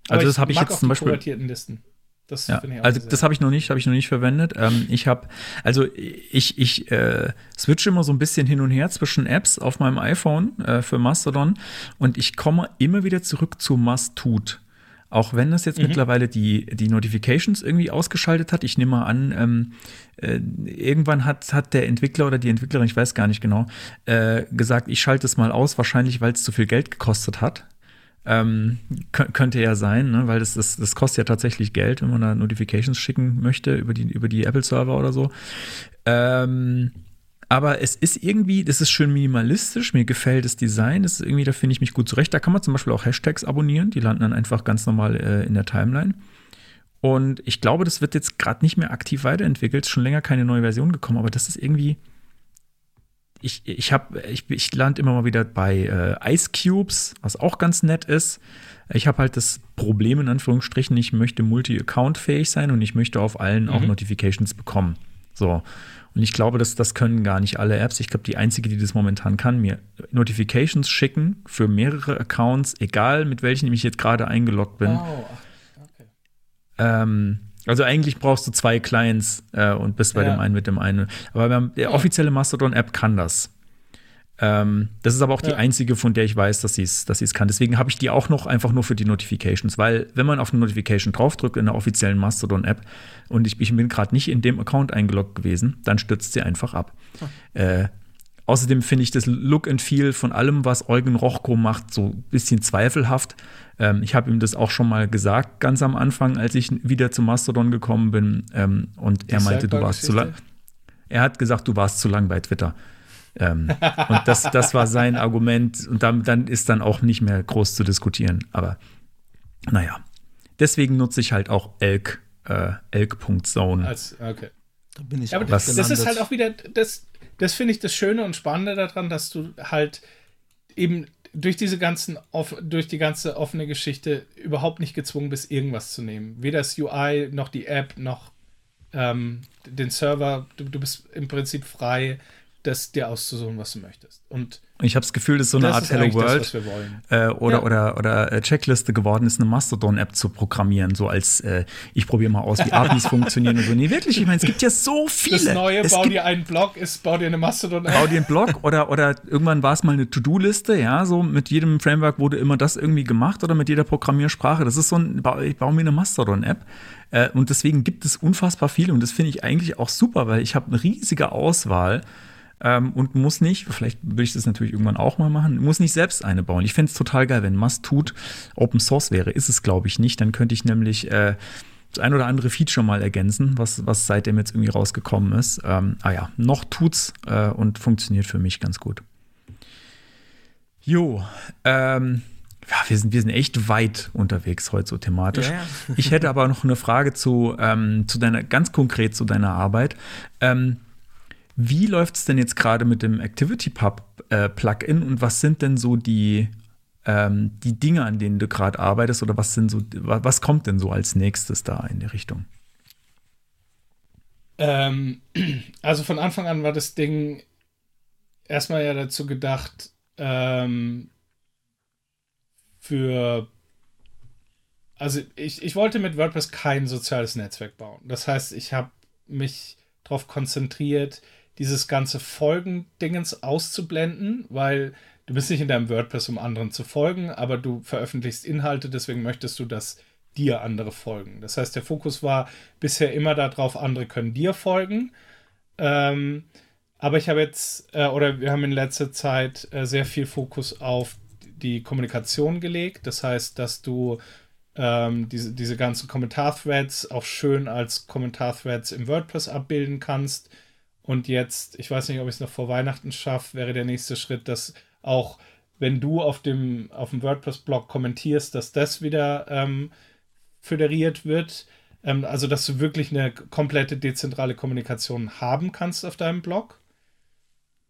Also Aber das habe ich jetzt zum Beispiel- Listen. Das ja, also das habe ich noch nicht, habe ich noch nicht verwendet. Ähm, ich habe, also ich, ich äh, switche immer so ein bisschen hin und her zwischen Apps auf meinem iPhone äh, für Mastodon und ich komme immer wieder zurück zu Mastut. Auch wenn das jetzt Mhm. mittlerweile die, die Notifications irgendwie ausgeschaltet hat. Ich nehme mal an, ähm, äh, irgendwann hat, hat der Entwickler oder die Entwicklerin, ich weiß gar nicht genau, äh, gesagt, ich schalte es mal aus, wahrscheinlich weil es zu viel Geld gekostet hat. Ähm, kö- könnte ja sein, ne? weil das, das, das kostet ja tatsächlich Geld, wenn man da Notifications schicken möchte über die, über die Apple-Server oder so. Ähm, Aber es ist irgendwie, das ist schön minimalistisch, mir gefällt das Design, das ist irgendwie, da finde ich mich gut zurecht. Da kann man zum Beispiel auch Hashtags abonnieren, die landen dann einfach ganz normal äh, in der Timeline. Und ich glaube, das wird jetzt gerade nicht mehr aktiv weiterentwickelt, schon länger keine neue Version gekommen, aber das ist irgendwie. Ich, ich, hab, ich, ich lande immer mal wieder bei äh, Ice Cubes, was auch ganz nett ist. Ich habe halt das Problem in Anführungsstrichen, ich möchte multi-account-fähig sein und ich möchte auf allen auch Mhm. Notifications bekommen. So. Und ich glaube, dass das können gar nicht alle Apps. Ich glaube, die einzige, die das momentan kann, mir Notifications schicken für mehrere Accounts, egal mit welchen ich jetzt gerade eingeloggt bin. Ach, okay. Ähm, also eigentlich brauchst du zwei Clients äh, und bist bei Ja. dem einen mit dem einen. Aber beim, der offizielle Mastodon-App kann das. Ähm, das ist aber auch die Ja. einzige, von der ich weiß, dass sie es dass sie's kann. Deswegen habe ich die auch noch einfach nur für die Notifications, weil wenn man auf eine Notification draufdrückt in der offiziellen Mastodon-App und ich, ich bin gerade nicht in dem Account eingeloggt gewesen, dann stürzt sie einfach ab. Äh, Außerdem finde ich das Look and Feel von allem, was Eugen Rochko macht, so ein bisschen zweifelhaft. Ähm, ich habe ihm das auch schon mal gesagt, ganz am Anfang, als ich wieder zum Mastodon gekommen bin. Ähm, und er meinte, du warst zu lang. Er hat gesagt, du warst zu lang bei Twitter. ähm, und das, das war sein Argument. Und dann, dann ist dann auch nicht mehr groß zu diskutieren. Aber naja. Deswegen nutze ich halt auch Elk, äh, Elk.zone. Okay. Da bin ich Ja, aber auch das, das ist halt auch wieder, das, das finde ich das Schöne und Spannende daran, dass du halt eben durch diese ganzen, durch die ganze offene Geschichte überhaupt nicht gezwungen bist, irgendwas zu nehmen. Weder das UI, noch die App, noch ähm, den Server. Du, du bist im Prinzip frei, das dir auszusuchen, was du möchtest. Und Ich habe das Gefühl, das ist so eine das Art ist Hello World. das, was wir wollen. äh, oder, Ja. oder, oder äh, Checkliste geworden ist, eine Mastodon-App zu programmieren, so als äh, ich probiere mal aus, wie APIs funktionieren und so. Nee, wirklich, ich meine, es gibt ja so viele. Das Neue, es bau gibt, dir einen Blog, ist, bau dir eine Mastodon-App. bau dir einen Blog oder, oder irgendwann war es mal eine To-Do-Liste, ja, so mit jedem Framework wurde immer das irgendwie gemacht oder mit jeder Programmiersprache. Das ist so ein, ich baue mir eine Mastodon-App. Äh, und deswegen gibt es unfassbar viel und das finde ich eigentlich auch super, weil ich habe eine riesige Auswahl ähm, und muss nicht, vielleicht würde ich das natürlich irgendwann auch mal machen, muss nicht selbst eine bauen. Ich fände es total geil, wenn Must tut Open Source wäre. Ist es, glaube ich, nicht. Dann könnte ich nämlich äh, das ein oder andere Feature mal ergänzen, was, was seitdem jetzt irgendwie rausgekommen ist. Ähm, ah ja, noch tut's äh, und funktioniert für mich ganz gut. Jo, ähm, ja, wir sind, wir sind echt weit unterwegs heute so thematisch. Ja, ja. Ich hätte aber noch eine Frage zu, ähm, zu deiner, ganz konkret zu deiner Arbeit. Ähm, wie läuft es denn jetzt gerade mit dem ActivityPub äh, und was sind denn so die, ähm, die Dinge, an denen du gerade arbeitest oder was sind so, wa- was kommt denn so als nächstes da in die Richtung? Ähm, also von Anfang an war das Ding erstmal ja dazu gedacht, ähm, für. Also ich, ich wollte mit WordPress kein soziales Netzwerk bauen. Das heißt, ich habe mich darauf konzentriert, dieses ganze Folgendingens auszublenden, weil du bist nicht in deinem WordPress, um anderen zu folgen, aber du veröffentlichst Inhalte, deswegen möchtest du, dass dir andere folgen. Das heißt, der Fokus war bisher immer darauf, andere können dir folgen. Ähm, aber ich habe jetzt, äh, oder wir haben in letzter Zeit äh, sehr viel Fokus auf die Kommunikation gelegt. Das heißt, dass du ähm, diese, diese ganzen Kommentar-Threads auch schön als Kommentar-Threads im WordPress abbilden kannst. Und jetzt, ich weiß nicht, ob ich es noch vor Weihnachten schaffe, wäre der nächste Schritt, dass auch wenn du auf dem, auf dem WordPress-Blog kommentierst, dass das wieder ähm, föderiert wird. Ähm, also, dass du wirklich eine komplette dezentrale Kommunikation haben kannst auf deinem Blog.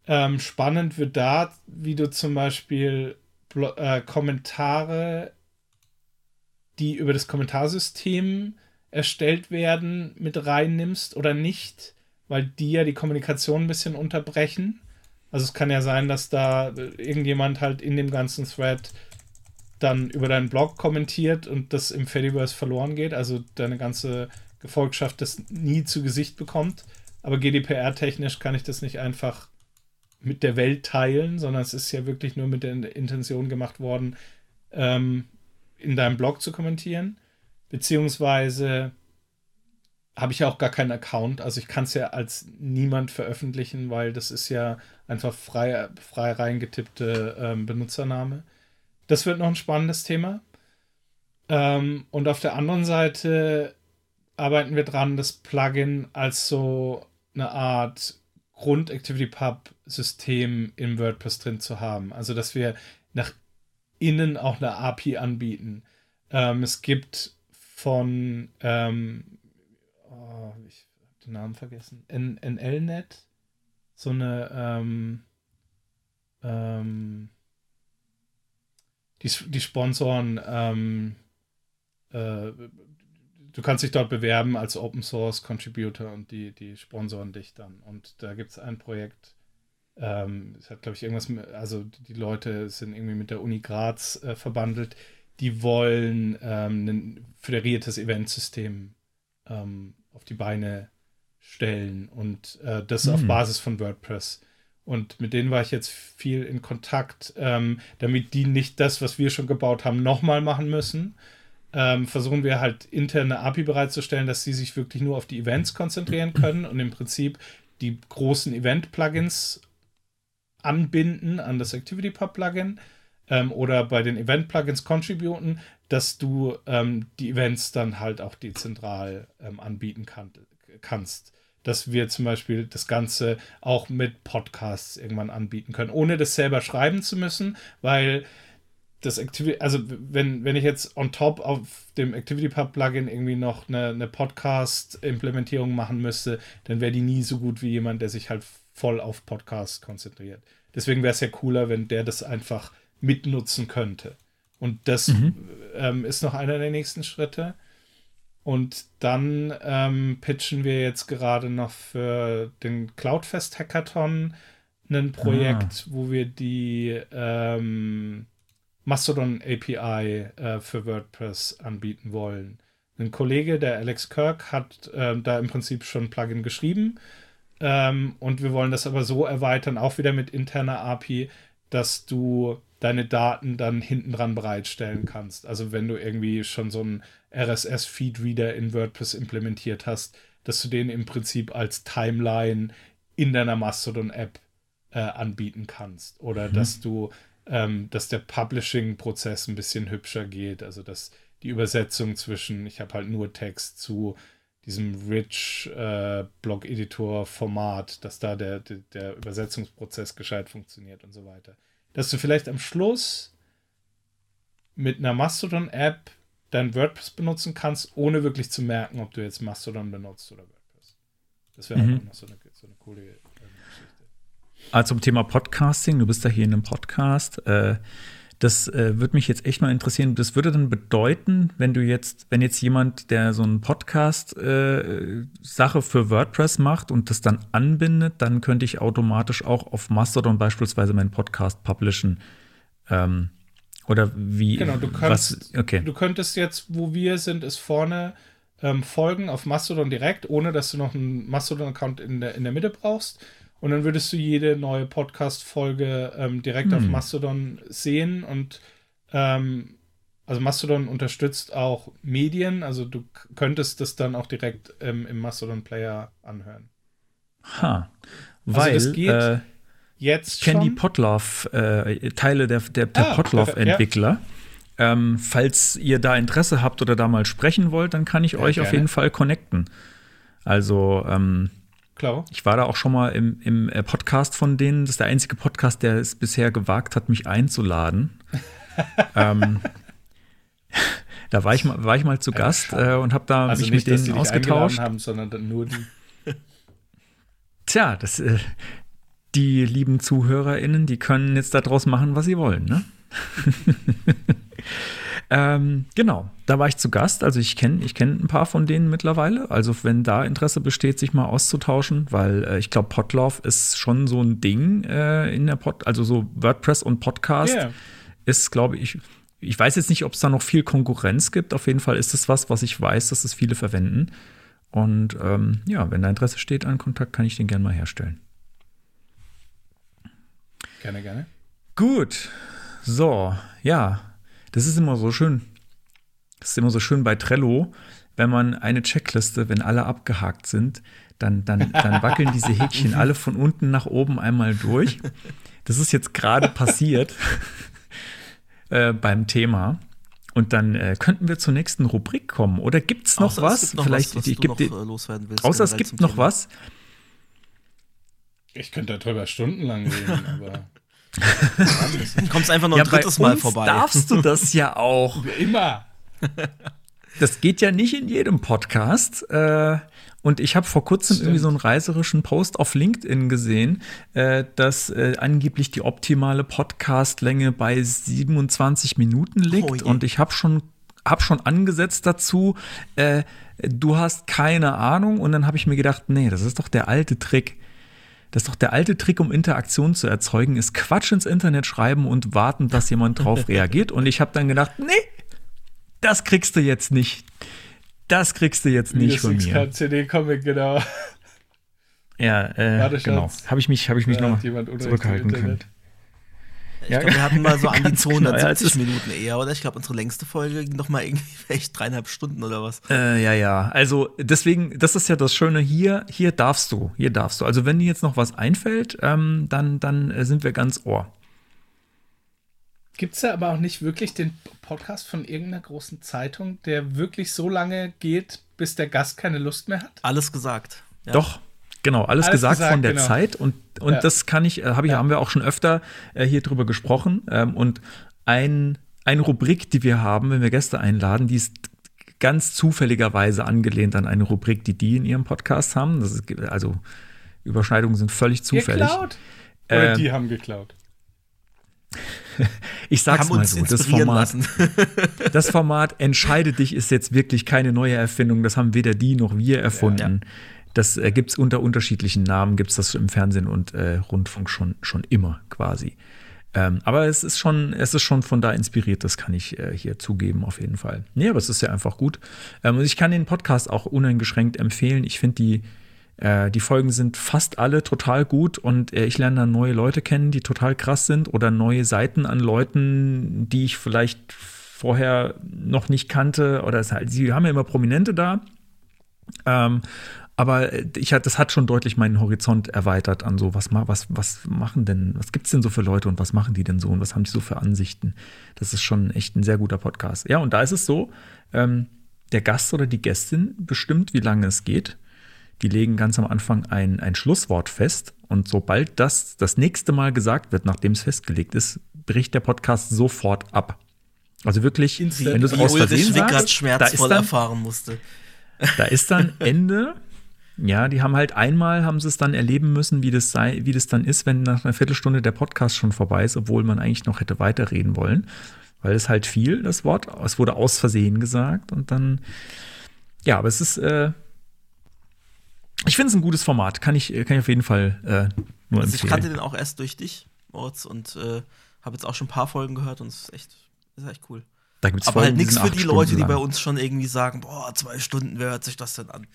Ähm, spannend wird da, wie du zum Beispiel Blo äh, Kommentare, die über das Kommentarsystem erstellt werden, mit reinnimmst oder nicht, weil die ja die Kommunikation ein bisschen unterbrechen. Also es kann ja sein, dass da irgendjemand halt in dem ganzen Thread dann über deinen Blog kommentiert und das im Fediverse verloren geht, also deine ganze Gefolgschaft das nie zu Gesicht bekommt. Aber GDPR-technisch kann ich das nicht einfach mit der Welt teilen, sondern es ist ja wirklich nur mit der Intention gemacht worden, ähm, in deinem Blog zu kommentieren. Beziehungsweise habe ich ja auch gar keinen Account, also ich kann es ja als niemand veröffentlichen, weil das ist ja einfach frei, frei reingetippte ähm, Benutzername. Das wird noch ein spannendes Thema. Ähm, und auf der anderen Seite arbeiten wir dran, das Plugin als so eine Art Grund-ActivityPub-System im WordPress drin zu haben. Also, dass wir nach innen auch eine API anbieten. Ähm, es gibt von, ähm, oh, ich habe den Namen vergessen, NLNet, so eine, ähm, ähm, die, die sponsoren, ähm, äh, du kannst dich dort bewerben als Open Source Contributor und die, die sponsoren dich dann. Und da gibt es ein Projekt, ähm, es hat, glaube ich, irgendwas, mit, also die Leute sind irgendwie mit der Uni Graz äh, verbandelt, die wollen ähm, ein föderiertes Eventsystem ähm, auf die Beine stellen und äh, das mhm. auf Basis von WordPress. Und mit denen war ich jetzt viel in Kontakt, ähm, damit die nicht das, was wir schon gebaut haben, nochmal machen müssen. Ähm, versuchen wir halt interne API bereitzustellen, dass sie sich wirklich nur auf die Events konzentrieren können und im Prinzip die großen Event-Plugins anbinden an das ActivityPub-Plugin ähm, oder bei den Event-Plugins contributen, dass du ähm, die Events dann halt auch dezentral ähm, anbieten kann, kannst dass wir zum Beispiel das Ganze auch mit Podcasts irgendwann anbieten können, ohne das selber schreiben zu müssen, weil das Activity, also wenn, wenn ich jetzt on top auf dem ActivityPub-Plugin irgendwie noch eine, eine Podcast-Implementierung machen müsste, dann wäre die nie so gut wie jemand, der sich halt voll auf Podcasts konzentriert. Deswegen wäre es ja cooler, wenn der das einfach mitnutzen könnte. Und das mhm. ähm, ist noch einer der nächsten Schritte. Und dann ähm, pitchen wir jetzt gerade noch für den Cloudfest Hackathon ein Projekt, ah. wo wir die ähm, Mastodon API äh, für WordPress anbieten wollen. Ein Kollege, der Alex Kirk, hat äh, da im Prinzip schon ein Plugin geschrieben. Ähm, und wir wollen das aber so erweitern, auch wieder mit interner API, dass du deine Daten dann hinten dran bereitstellen kannst. Also wenn du irgendwie schon so einen RSS-Feed-Reader in WordPress implementiert hast, dass du den im Prinzip als Timeline in deiner Mastodon-App äh, anbieten kannst. Oder mhm. dass du, ähm, dass der Publishing-Prozess ein bisschen hübscher geht. Also dass die Übersetzung zwischen, ich habe halt nur Text zu diesem Rich äh, Blog-Editor-Format, dass da der, der, der Übersetzungsprozess gescheit funktioniert und so weiter dass du vielleicht am Schluss mit einer Mastodon-App dein WordPress benutzen kannst, ohne wirklich zu merken, ob du jetzt Mastodon benutzt oder WordPress. Das wäre mhm. auch noch so eine, so eine coole äh, Geschichte. Also zum Thema Podcasting, du bist da hier in einem Podcast. Äh, das äh, würde mich jetzt echt mal interessieren. Das würde dann bedeuten, wenn du jetzt, wenn jetzt jemand, der so einen Podcast-Sache äh, für WordPress macht und das dann anbindet, dann könnte ich automatisch auch auf Mastodon beispielsweise meinen Podcast publishen. Ähm, oder wie? Genau, du, kannst, was, okay. du könntest jetzt, wo wir sind, ist vorne ähm, folgen auf Mastodon direkt, ohne dass du noch einen Mastodon-Account in der, in der Mitte brauchst. Und dann würdest du jede neue Podcast-Folge ähm, direkt hm. auf Mastodon sehen und ähm, also Mastodon unterstützt auch Medien, also du könntest das dann auch direkt ähm, im Mastodon-Player anhören. Ha. Weil also das geht äh, jetzt ich kenne die Podlove, äh, Teile der, der, der ah, Podlove-Entwickler. Ja. Ähm, falls ihr da Interesse habt oder da mal sprechen wollt, dann kann ich ja, euch gerne. auf jeden Fall connecten. Also ähm, Klar. Ich war da auch schon mal im, im äh, Podcast von denen. Das ist der einzige Podcast, der es bisher gewagt hat, mich einzuladen. ähm, da war ich mal, war ich mal zu Gast äh, und habe da also mich nicht, mit denen ausgetauscht. Haben, sondern nur die. Tja, das, äh, die lieben ZuhörerInnen, die können jetzt daraus machen, was sie wollen, ne? Ähm, genau, da war ich zu Gast. Also ich kenne ich kenn ein paar von denen mittlerweile. Also wenn da Interesse besteht, sich mal auszutauschen, weil äh, ich glaube, Podlove ist schon so ein Ding äh, in der Pod, also so WordPress und Podcast yeah. ist, glaube ich, ich weiß jetzt nicht, ob es da noch viel Konkurrenz gibt. Auf jeden Fall ist es was, was ich weiß, dass es viele verwenden. Und ähm, ja, wenn da Interesse steht an Kontakt, kann ich den gerne mal herstellen. Gerne, gerne. Gut. So, ja, das ist immer so schön. Das ist immer so schön bei Trello, wenn man eine Checkliste, wenn alle abgehakt sind, dann, dann, dann wackeln diese Häkchen alle von unten nach oben einmal durch. Das ist jetzt gerade passiert äh, beim Thema. Und dann äh, könnten wir zur nächsten Rubrik kommen. Oder gibt es noch außer was? Es noch Vielleicht was, was ich, du noch, äh, loswerden willst. Außer es gibt noch Thema. was. Ich könnte darüber stundenlang reden, aber. Du kommst einfach noch ein ja, bei drittes Mal vorbei. darfst du das ja auch. Immer. Das geht ja nicht in jedem Podcast. Äh, und ich habe vor kurzem Stimmt. irgendwie so einen reiserischen Post auf LinkedIn gesehen, äh, dass äh, angeblich die optimale Podcastlänge bei 27 Minuten liegt. Oh und ich habe schon, hab schon angesetzt dazu, äh, du hast keine Ahnung. Und dann habe ich mir gedacht, nee, das ist doch der alte Trick. Das ist doch der alte Trick, um Interaktion zu erzeugen, ist Quatsch ins Internet schreiben und warten, dass jemand drauf reagiert. Und ich habe dann gedacht, nee, das kriegst du jetzt nicht. Das kriegst du jetzt nicht das von mir. CD-Comic, genau. Ja, äh, genau. Habe ich mich, habe ich mich Da noch zurückhalten können. Ich Ja, glaube, wir hatten mal so an die ganz genau. Ja, es 270 ist- Minuten eher, oder? Ich glaube, unsere längste Folge ging noch mal irgendwie echt dreieinhalb Stunden oder was. Äh, ja, ja. Also deswegen, das ist ja das Schöne hier. Hier darfst du, hier darfst du. Also wenn dir jetzt noch was einfällt, ähm, dann, dann äh, sind wir ganz ohr. Gibt es da aber auch nicht wirklich den Podcast von irgendeiner großen Zeitung, der wirklich so lange geht, bis der Gast keine Lust mehr hat? Alles gesagt. Ja. Doch. Genau, alles, Alles gesagt, gesagt, von der genau. Zeit und, und Ja. das kann ich, äh, hab ich, Ja. haben wir auch schon öfter äh, hier drüber gesprochen. Ähm, und ein, eine Rubrik, die wir haben, wenn wir Gäste einladen, die ist ganz zufälligerweise angelehnt an eine Rubrik, die die in ihrem Podcast haben. Das ist, also Überschneidungen sind völlig zufällig. Geklaut? Oder Ähm, die haben geklaut? Ich sag's mal so, das Format, das Format Entscheide dich ist jetzt wirklich keine neue Erfindung. Das haben weder die noch wir erfunden. Das äh, gibt's unter unterschiedlichen Namen, gibt's das im Fernsehen und äh, Rundfunk schon, schon immer quasi. Ähm, aber es ist schon, es ist schon von da inspiriert, das kann ich äh, hier zugeben, auf jeden Fall. Nee, aber es ist ja einfach gut. Ähm, und ich kann den Podcast auch uneingeschränkt empfehlen. Ich finde die, äh, die Folgen sind fast alle total gut und äh, ich lerne dann neue Leute kennen, die total krass sind oder neue Seiten an Leuten, die ich vielleicht vorher noch nicht kannte. Oder es halt, sie haben ja immer Prominente da. Ähm, aber äh, ich, das hat schon deutlich meinen Horizont erweitert an so, was, was, was machen denn, was gibt's denn so für Leute und was machen die denn so und was haben die so für Ansichten? Das ist schon echt ein sehr guter Podcast. Ja, und da ist es so, ähm, der Gast oder die Gästin bestimmt, wie lange es geht. Die legen ganz am Anfang ein, ein Schlusswort fest und sobald das das nächste Mal gesagt wird, nachdem es festgelegt ist, bricht der Podcast sofort ab. Also wirklich, Instant. wenn du es aus Versehen sagst, da ist schmerzvoll dann, erfahren musste. da ist dann Ende. Ja, die haben halt einmal, haben sie es dann erleben müssen, wie das sei, wie das dann ist, wenn nach einer Viertelstunde der Podcast schon vorbei ist, obwohl man eigentlich noch hätte weiterreden wollen. Weil es halt fiel, das Wort. Es wurde aus Versehen gesagt und dann, ja, aber es ist, äh, ich finde es ein gutes Format. Kann ich, kann ich auf jeden Fall äh, nur Also ich kannte empfehlen. den auch erst durch dich, Moritz, und äh, habe jetzt auch schon ein paar Folgen gehört und es ist echt, ist echt cool. Da gibt's Aber halt nichts für die Leute, die bei uns schon irgendwie sagen, boah, zwei Stunden, wer hört sich das denn an?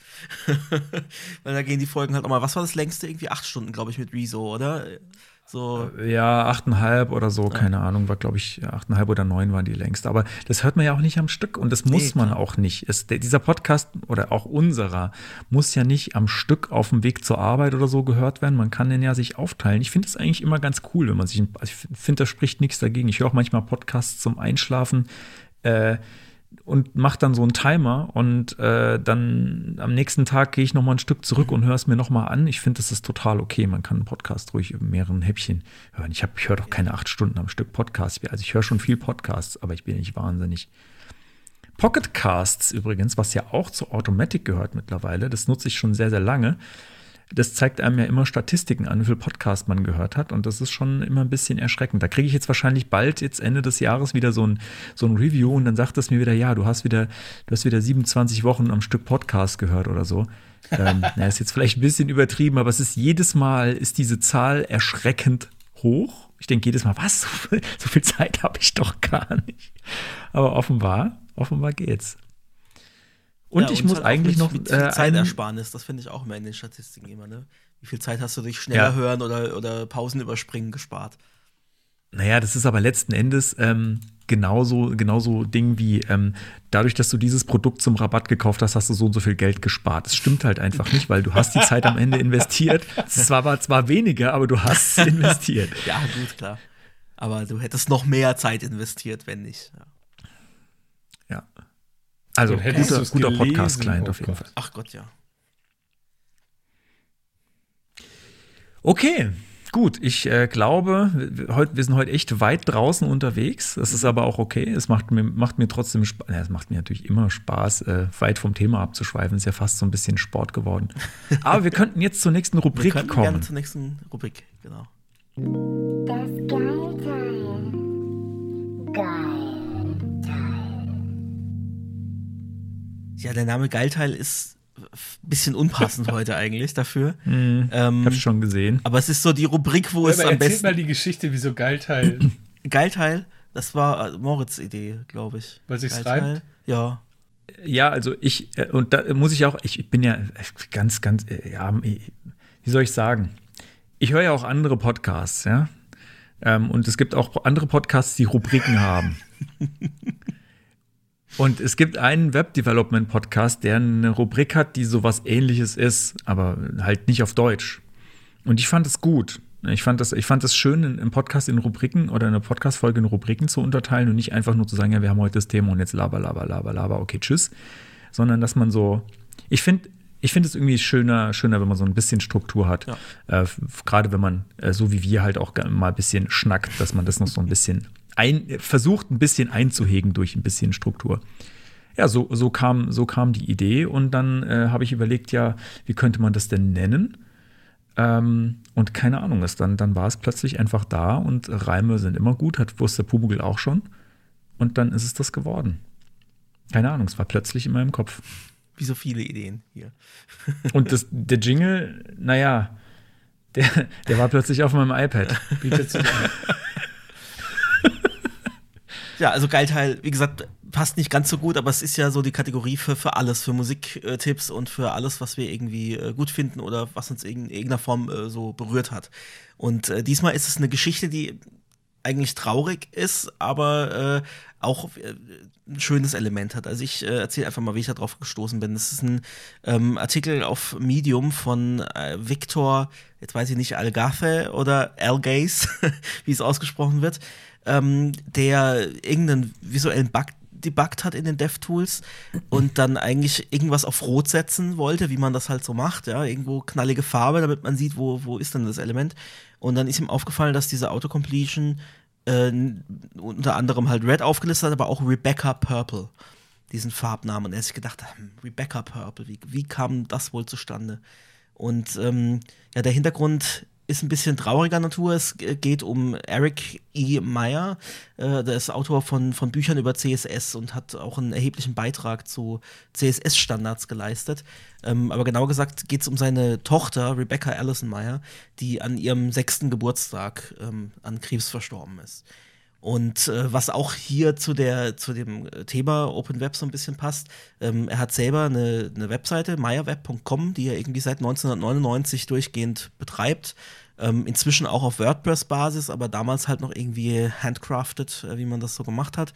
Weil da gehen die Folgen halt auch mal, was war das längste? Irgendwie acht Stunden, glaube ich, mit Rezo, oder? So, Ja, achteinhalb oder so, keine Ahnung, war glaube ich achteinhalb oder neun waren die längst. Aber das hört man ja auch nicht am Stück und das muss Nee, man auch nicht. Es, dieser Podcast oder auch unserer muss ja nicht am Stück auf dem Weg zur Arbeit oder so gehört werden. Man kann den ja sich aufteilen. Ich finde es eigentlich immer ganz cool, wenn man sich, ich finde, da spricht nichts dagegen. Ich höre auch manchmal Podcasts zum Einschlafen. Äh, und mache dann so einen Timer und äh, dann am nächsten Tag gehe ich noch mal ein Stück zurück und höre es mir noch mal an. Ich finde, das ist total okay. Man kann einen Podcast ruhig in mehreren Häppchen hören. Ich, hab- ich höre doch keine acht Stunden am Stück Podcast. Also ich höre schon viel Podcasts, aber ich bin nicht wahnsinnig. Pocketcasts übrigens, was ja auch zu Automatic gehört mittlerweile, das nutze ich schon sehr, sehr lange. Das zeigt einem ja immer Statistiken an, wie viel Podcast man gehört hat. Und das ist schon immer ein bisschen erschreckend. Da kriege ich jetzt wahrscheinlich bald, jetzt Ende des Jahres, wieder so ein, so ein Review und dann sagt es mir wieder, ja, du hast wieder, du hast wieder 27 Wochen am Stück Podcast gehört oder so. ähm, na, ist jetzt vielleicht ein bisschen übertrieben, aber es ist jedes Mal, ist diese Zahl erschreckend hoch. Ich denke jedes Mal, was? So viel, Zeit habe ich doch gar nicht. Aber offenbar, offenbar geht's. Und Ja, ich es muss halt eigentlich noch mit äh, viel einen, Zeitersparnis, das finde ich auch immer in den Statistiken immer, ne? Wie viel Zeit hast du durch schneller Ja. hören oder, oder Pausen überspringen gespart? Naja, das ist aber letzten Endes ähm, genauso, genauso Ding wie ähm, dadurch, dass du dieses Produkt zum Rabatt gekauft hast, hast du so und so viel Geld gespart. Das stimmt halt einfach nicht, weil du hast die Zeit am Ende investiert. Es war war zwar weniger, aber du hast es investiert. Ja, gut, klar. Aber du hättest noch mehr Zeit investiert, wenn nicht. Ja. Also guter, guter? Podcast-Client Oh auf jeden Gott. Fall. Ach Gott, ja. Okay, gut. Ich äh, glaube, wir, wir sind heute echt weit draußen unterwegs. Das ist aber auch okay. Es macht mir, macht mir trotzdem Spaß. Ja, es macht mir natürlich immer Spaß, äh, weit vom Thema abzuschweifen. Ist ja fast so ein bisschen Sport geworden. Aber wir könnten jetzt zur nächsten Wir Rubrik gerne kommen. zur nächsten Rubrik, genau. Das Ja, der Name Geilteil ist ein bisschen unpassend heute eigentlich dafür. Ähm, Ich hab's schon gesehen. aber es ist so die Rubrik, wo es Aber am erzähl besten. mal die Geschichte, wieso Geilteil. Geilteil, das war äh, Moritz' Idee, glaube ich. Weil sich's Geilteil. reimt? Ja. Ja, also ich, äh, und da muss ich auch, ich, bin ja ganz, ganz, äh, ja, wie soll ich sagen? Ich höre ja auch andere Podcasts, ja. Ähm, und es gibt auch andere Podcasts, die Rubriken haben. Und es gibt einen Web-Development-Podcast, der eine Rubrik hat, die sowas ähnliches ist, aber halt nicht auf Deutsch. Und ich fand es gut. Ich fand das, ich fand es schön, im Podcast in Rubriken oder in einer Podcast-Folge in Rubriken zu unterteilen und nicht einfach nur zu sagen, ja, wir haben heute das Thema und jetzt laber, laber, laber, laber, okay, tschüss. Sondern dass man so, ich finde, ich finde es irgendwie schöner, schöner, wenn man so ein bisschen Struktur hat. Ja. Äh, Gerade wenn man, äh, so wie wir halt auch mal ein bisschen schnackt, dass man das noch so ein bisschen ein, versucht, ein bisschen einzuhegen durch ein bisschen Struktur. Ja, so, so, kam, so kam die Idee und dann äh, habe ich überlegt, ja, wie könnte man das denn nennen? Ähm, und keine Ahnung, ist dann, dann war es plötzlich einfach da und Reime sind immer gut, hat wusste der Pumuckl auch schon. Und dann ist es das geworden. Keine Ahnung, es war plötzlich in meinem Kopf. Wie so viele Ideen hier. Und das, der Jingle, naja, der, der war plötzlich auf meinem iPad. Bietet an. Ja, also Geilteil, wie gesagt, passt nicht ganz so gut, aber es ist ja so die Kategorie für, für alles, für Musiktipps und für alles, was wir irgendwie äh, gut finden oder was uns in irgendeiner Form äh, so berührt hat. Und äh, diesmal ist es eine Geschichte, die eigentlich traurig ist, aber äh, auch äh, ein schönes Element hat. Also ich äh, erzähle einfach mal, wie ich da drauf gestoßen bin. Das ist ein ähm, Artikel auf Medium von äh, Victor, jetzt weiß ich nicht, Algathe oder Algaze, wie es ausgesprochen wird, ähm, der irgendeinen visuellen Bug debuggt hat in den DevTools und dann eigentlich irgendwas auf Rot setzen wollte, wie man das halt so macht, ja, irgendwo knallige Farbe, damit man sieht, wo, wo ist denn das Element. Und dann ist ihm aufgefallen, dass diese Autocompletion äh, unter anderem halt Red aufgelistet hat, aber auch Rebecca Purple, diesen Farbnamen. Und er hat sich gedacht, hm, Rebecca Purple, wie, wie kam das wohl zustande? Und ähm, ja, der Hintergrund ist ein bisschen trauriger Natur. Es geht um Eric E. Meyer, äh, der ist Autor von, von Büchern über CSS und hat auch einen erheblichen Beitrag zu CSS-Standards geleistet. Ähm, aber genau gesagt geht es um seine Tochter, Rebecca Allison Meyer, die an ihrem sechsten Geburtstag ähm, an Krebs verstorben ist. Und äh, was auch hier zu, der, zu dem Thema Open Web so ein bisschen passt, ähm, er hat selber eine, eine Webseite, meyerweb.com, die er irgendwie seit 1999 durchgehend betreibt. Ähm, inzwischen auch auf WordPress-Basis, aber damals halt noch irgendwie handcrafted, äh, wie man das so gemacht hat.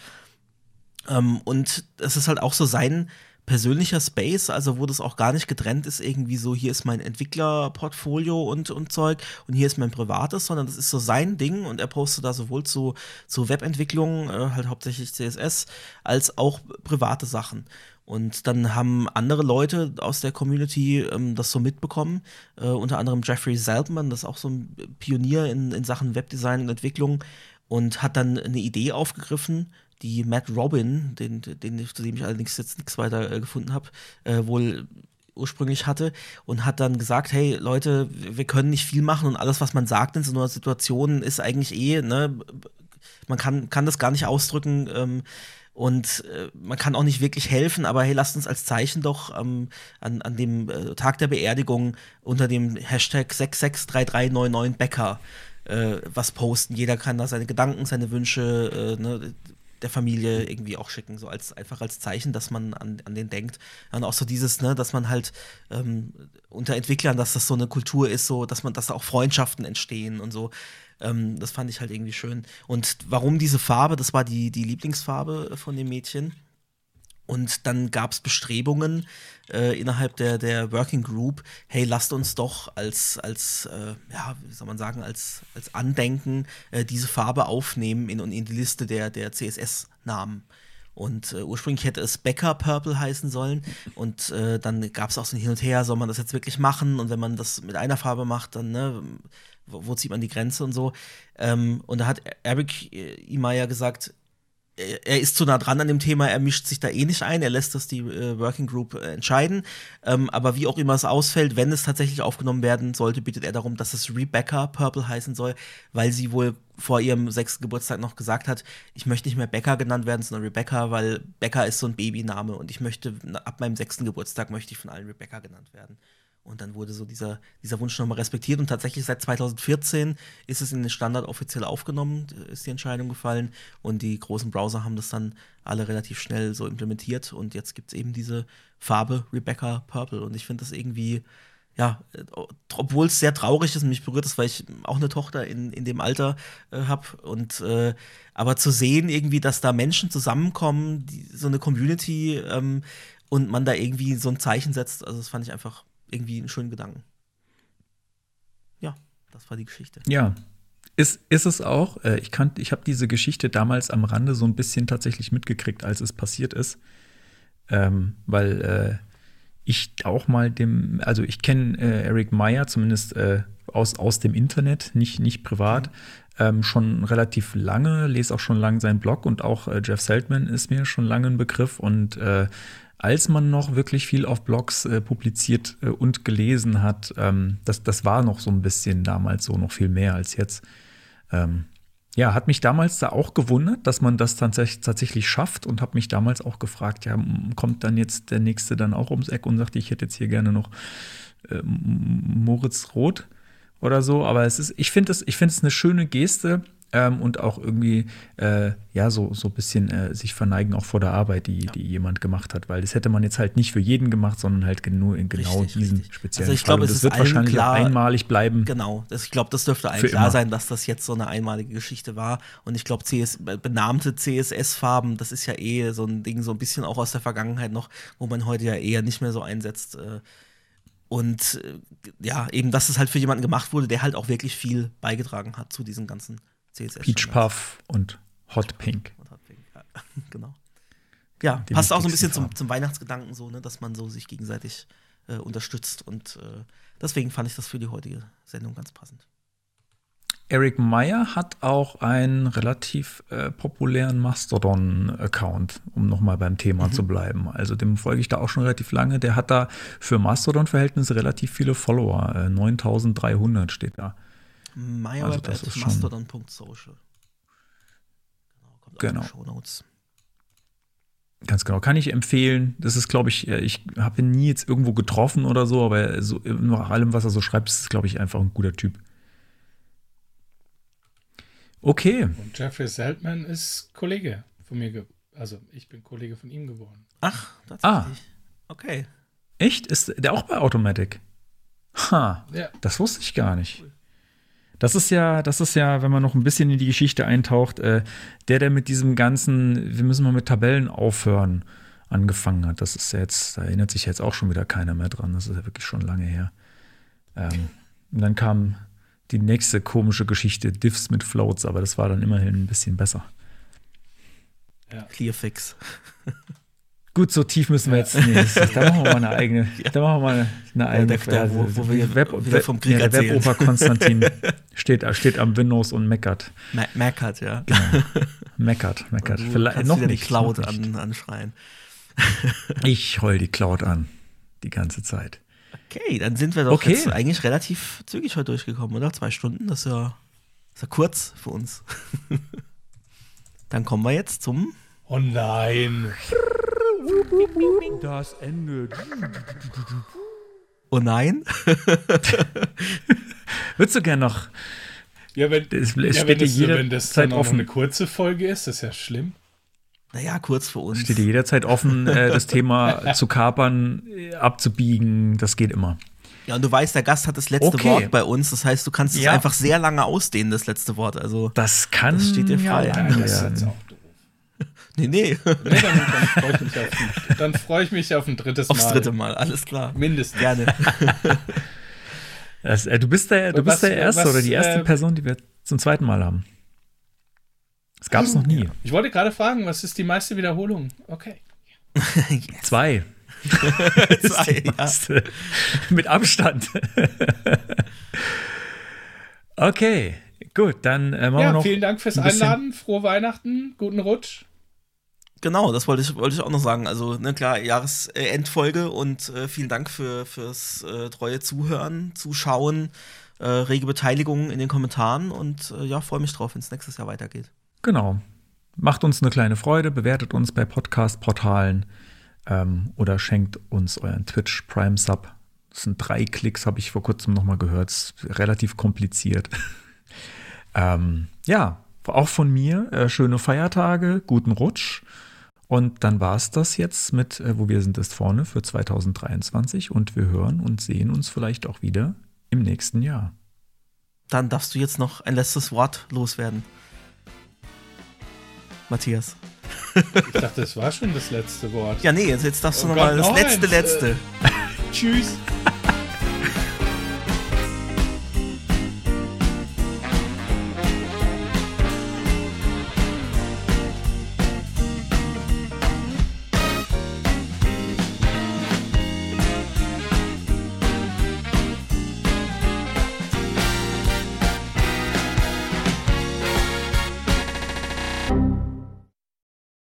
Ähm, und es ist halt auch so sein persönlicher Space, also wo das auch gar nicht getrennt ist, irgendwie so, hier ist mein Entwicklerportfolio und, und Zeug und hier ist mein privates, sondern das ist so sein Ding und er postet da sowohl zu, zu Webentwicklung, äh, halt hauptsächlich CSS, als auch private Sachen. Und dann haben andere Leute aus der Community ähm, das so mitbekommen, äh, unter anderem Jeffrey Zeltman, das ist auch so ein Pionier in, in Sachen Webdesign und Entwicklung und hat dann eine Idee aufgegriffen, die Matt Robin, den, den, zu dem ich allerdings jetzt nichts weiter äh, gefunden habe, äh, wohl ursprünglich hatte und hat dann gesagt, hey Leute, wir können nicht viel machen und alles, was man sagt in so einer Situation, ist eigentlich eh, ne, man kann, kann das gar nicht ausdrücken ähm, und äh, man kann auch nicht wirklich helfen, aber hey, lasst uns als Zeichen doch ähm, an, an dem äh, Tag der Beerdigung unter dem Hashtag 663399 Becker äh, was posten. Jeder kann da seine Gedanken, seine Wünsche äh, ne, der Familie irgendwie auch schicken, so als einfach als Zeichen, dass man an, an den denkt. Und auch so dieses, ne, dass man halt ähm, unter Entwicklern, dass das so eine Kultur ist, so, dass man, dass da auch Freundschaften entstehen und so. Ähm, das fand ich halt irgendwie schön. Und warum diese Farbe? Das war die, die Lieblingsfarbe von dem Mädchen. Und dann gab es Bestrebungen äh, innerhalb der, der Working Group, hey, lasst uns doch als, als äh, ja, wie soll man sagen, als, als Andenken äh, diese Farbe aufnehmen in, in die Liste der, der CSS-Namen. Und äh, ursprünglich hätte es Becker Purple heißen sollen. Und äh, dann gab es auch so ein Hin und Her, soll man das jetzt wirklich machen? Und wenn man das mit einer Farbe macht, dann, ne, wo, wo zieht man die Grenze und so? Ähm, und da hat Eric äh, Imaya gesagt, er ist zu nah dran an dem Thema, er mischt sich da eh nicht ein, er lässt das die äh, Working Group äh, entscheiden. Ähm, aber wie auch immer es ausfällt, wenn es tatsächlich aufgenommen werden sollte, bittet er darum, dass es Rebecca Purple heißen soll, weil sie wohl vor ihrem sechsten Geburtstag noch gesagt hat, ich möchte nicht mehr Becca genannt werden, sondern Rebecca, weil Becca ist so ein Babyname und ich möchte, ab meinem sechsten Geburtstag möchte ich von allen Rebecca genannt werden. Und dann wurde so dieser, dieser Wunsch nochmal respektiert. Und tatsächlich seit 2014 ist es in den Standard offiziell aufgenommen, ist die Entscheidung gefallen. Und die großen Browser haben das dann alle relativ schnell so implementiert. Und jetzt gibt es eben diese Farbe Rebecca Purple. Und ich finde das irgendwie, ja, äh, obwohl es sehr traurig ist und mich berührt ist, weil ich auch eine Tochter in, in dem Alter äh, habe. Und äh, aber zu sehen, irgendwie, dass da Menschen zusammenkommen, die, so eine Community ähm, und man da irgendwie so ein Zeichen setzt, also das fand ich einfach irgendwie einen schönen Gedanken. Ja, das war die Geschichte. Ja. Ist, ist es auch. Äh, ich ich habe diese Geschichte damals am Rande so ein bisschen tatsächlich mitgekriegt, als es passiert ist. Ähm, weil äh, ich auch mal dem, also ich kenne äh, Eric Meyer zumindest äh, aus, aus dem Internet, nicht, nicht privat, ähm, schon relativ lange, lese auch schon lange seinen Blog und auch äh, Jeff Seltman ist mir schon lange ein Begriff und äh, als man noch wirklich viel auf Blogs äh, publiziert äh, und gelesen hat, ähm, das, das war noch so ein bisschen damals so, noch viel mehr als jetzt. Ähm, ja, hat mich damals da auch gewundert, dass man das tatsächlich, tatsächlich schafft und habe mich damals auch gefragt, ja, kommt dann jetzt der Nächste dann auch ums Eck und sagt, ich hätte jetzt hier gerne noch äh, Moritz Roth oder so. Aber es ist, ich finde es, ich finde es eine schöne Geste ähm, und auch irgendwie, äh, ja, so, so ein bisschen äh, sich verneigen auch vor der Arbeit, die, die jemand gemacht hat. Weil das hätte man jetzt halt nicht für jeden gemacht, sondern halt nur in genau Richtig, diesen richtig. speziellen Also ich Fall. glaube, Und es das ist wird wahrscheinlich klar- einmalig bleiben. Genau, das, ich glaube, das dürfte allen klar immer. sein, dass das jetzt so eine einmalige Geschichte war. Und ich glaube, CS, benahmte CSS-Farben, das ist ja eh so ein Ding, so ein bisschen auch aus der Vergangenheit noch, wo man heute ja eher nicht mehr so einsetzt. äh. Und äh, ja, eben, dass es halt für jemanden gemacht wurde, der halt auch wirklich viel beigetragen hat zu diesen ganzen CSS. Peach Puff und Hot Pink. Und hat Pink, ja, genau. Ja, Die passt auch so ein bisschen zum, zum Weihnachtsgedanken so, ne, dass man so sich gegenseitig äh, unterstützt. Und äh, deswegen fand ich das für die heutige Sendung ganz passend. Eric Meyer hat auch einen relativ äh, populären Mastodon-Account, um nochmal beim Thema Mhm. zu bleiben. Also dem folge ich da auch schon relativ lange. Der hat da für Mastodon-Verhältnisse relativ viele Follower. Äh, 9300 steht da. Myweb Also at ist mastodon.social. Genau, kommt auch in Genau. die Shownotes. Ganz genau, kann ich empfehlen. Das ist, glaube ich, ich habe ihn nie jetzt irgendwo getroffen oder so, aber so, nach allem, was er so schreibt, ist, glaube ich, einfach ein guter Typ. Okay, Und Jeffrey Seltman ist Kollege von mir, also ich bin Kollege von ihm geworden. Ach, Ah. tatsächlich. Okay. echt? Ist der auch bei Automatic? Ha, Ja. das wusste ich gar nicht. Das ist ja, das ist ja, wenn man noch ein bisschen in die Geschichte eintaucht, äh, der, der mit diesem ganzen, wir müssen mal mit Tabellen aufhören, angefangen hat. Das ist ja jetzt, da erinnert sich jetzt auch schon wieder keiner mehr dran. Das ist ja wirklich schon lange her. Ähm, und dann kam die nächste komische Geschichte, Diffs mit Floats, aber das war dann immerhin ein bisschen besser. Clearfix. Gut, so tief müssen wir jetzt. Nee, das, da machen wir mal eine eigene. Da machen wir mal eine eigene. der- der- wo- wo wir Web, wieder vom Krieg ja, der. Weboper Konstantin steht, steht am Windows und meckert. Mac hat, ja. Meckert, meckert. Du Vielleicht kannst noch nicht. die Cloud noch nicht. an, anschreien. Ich heul die Cloud an. Die ganze Zeit. Okay, dann sind wir doch Okay. jetzt eigentlich relativ zügig heute durchgekommen, oder? Zwei Stunden, das ist ja, das ist ja kurz für uns. dann kommen wir jetzt zum Oh nein. Das Ende. Oh nein. Würdest du gern noch. Ja, wenn, Es- es ja, wenn, dir das, jeder wenn das Zeit offen. eine kurze Folge ist, das ist ja schlimm. Naja, kurz für uns. Steht dir jederzeit offen, äh, das Thema zu kapern, äh, abzubiegen. Das geht immer. Ja, und du weißt, der Gast hat das letzte Okay. Wort bei uns. Das heißt, du kannst es Ja. einfach sehr lange ausdehnen, das letzte Wort. Also, Das kann Das steht dir ja frei. lang das ist jetzt auch. Nee, nee. Nee, dann, dann freue ich, mich auf ein- dann freu ich mich auf ein drittes Mal. Aufs dritte Mal, alles klar. Mindestens. Gerne. Das, äh, du bist der, du Was- bist der Erste was, oder die erste äh, Person, die wir zum zweiten Mal haben. Das gab es noch nie. Ich wollte gerade fragen, was ist die meiste Wiederholung? Okay. Zwei. Zwei, ja. Mit Abstand. okay, gut, dann äh, machen wir Ja, noch. vielen Dank fürs ein Einladen. Frohe Weihnachten. Guten Rutsch. Genau, das wollte ich, wollte ich auch noch sagen. Also, ne, klar, Jahresendfolge und äh, vielen Dank für, fürs äh, treue Zuhören, Zuschauen, äh, rege Beteiligung in den Kommentaren und äh, ja, freue mich drauf, wenn es nächstes Jahr weitergeht. Genau. Macht uns eine kleine Freude, bewertet uns bei Podcast-Portalen ähm, oder schenkt uns euren Twitch Prime Sub. Das sind drei Klicks, habe ich vor kurzem nochmal gehört. Ist relativ kompliziert. ähm, ja, auch von mir äh, schöne Feiertage, guten Rutsch. Und dann war es das jetzt mit äh, Wo wir sind ist vorne für 2023 und wir hören und sehen uns vielleicht auch wieder im nächsten Jahr. Dann darfst du jetzt noch ein letztes Wort loswerden. Matthias. Ich dachte, das war schon das letzte Wort. Ja, nee, jetzt, jetzt darfst du Oh noch mal Gott, das letzte, letzte. Tschüss.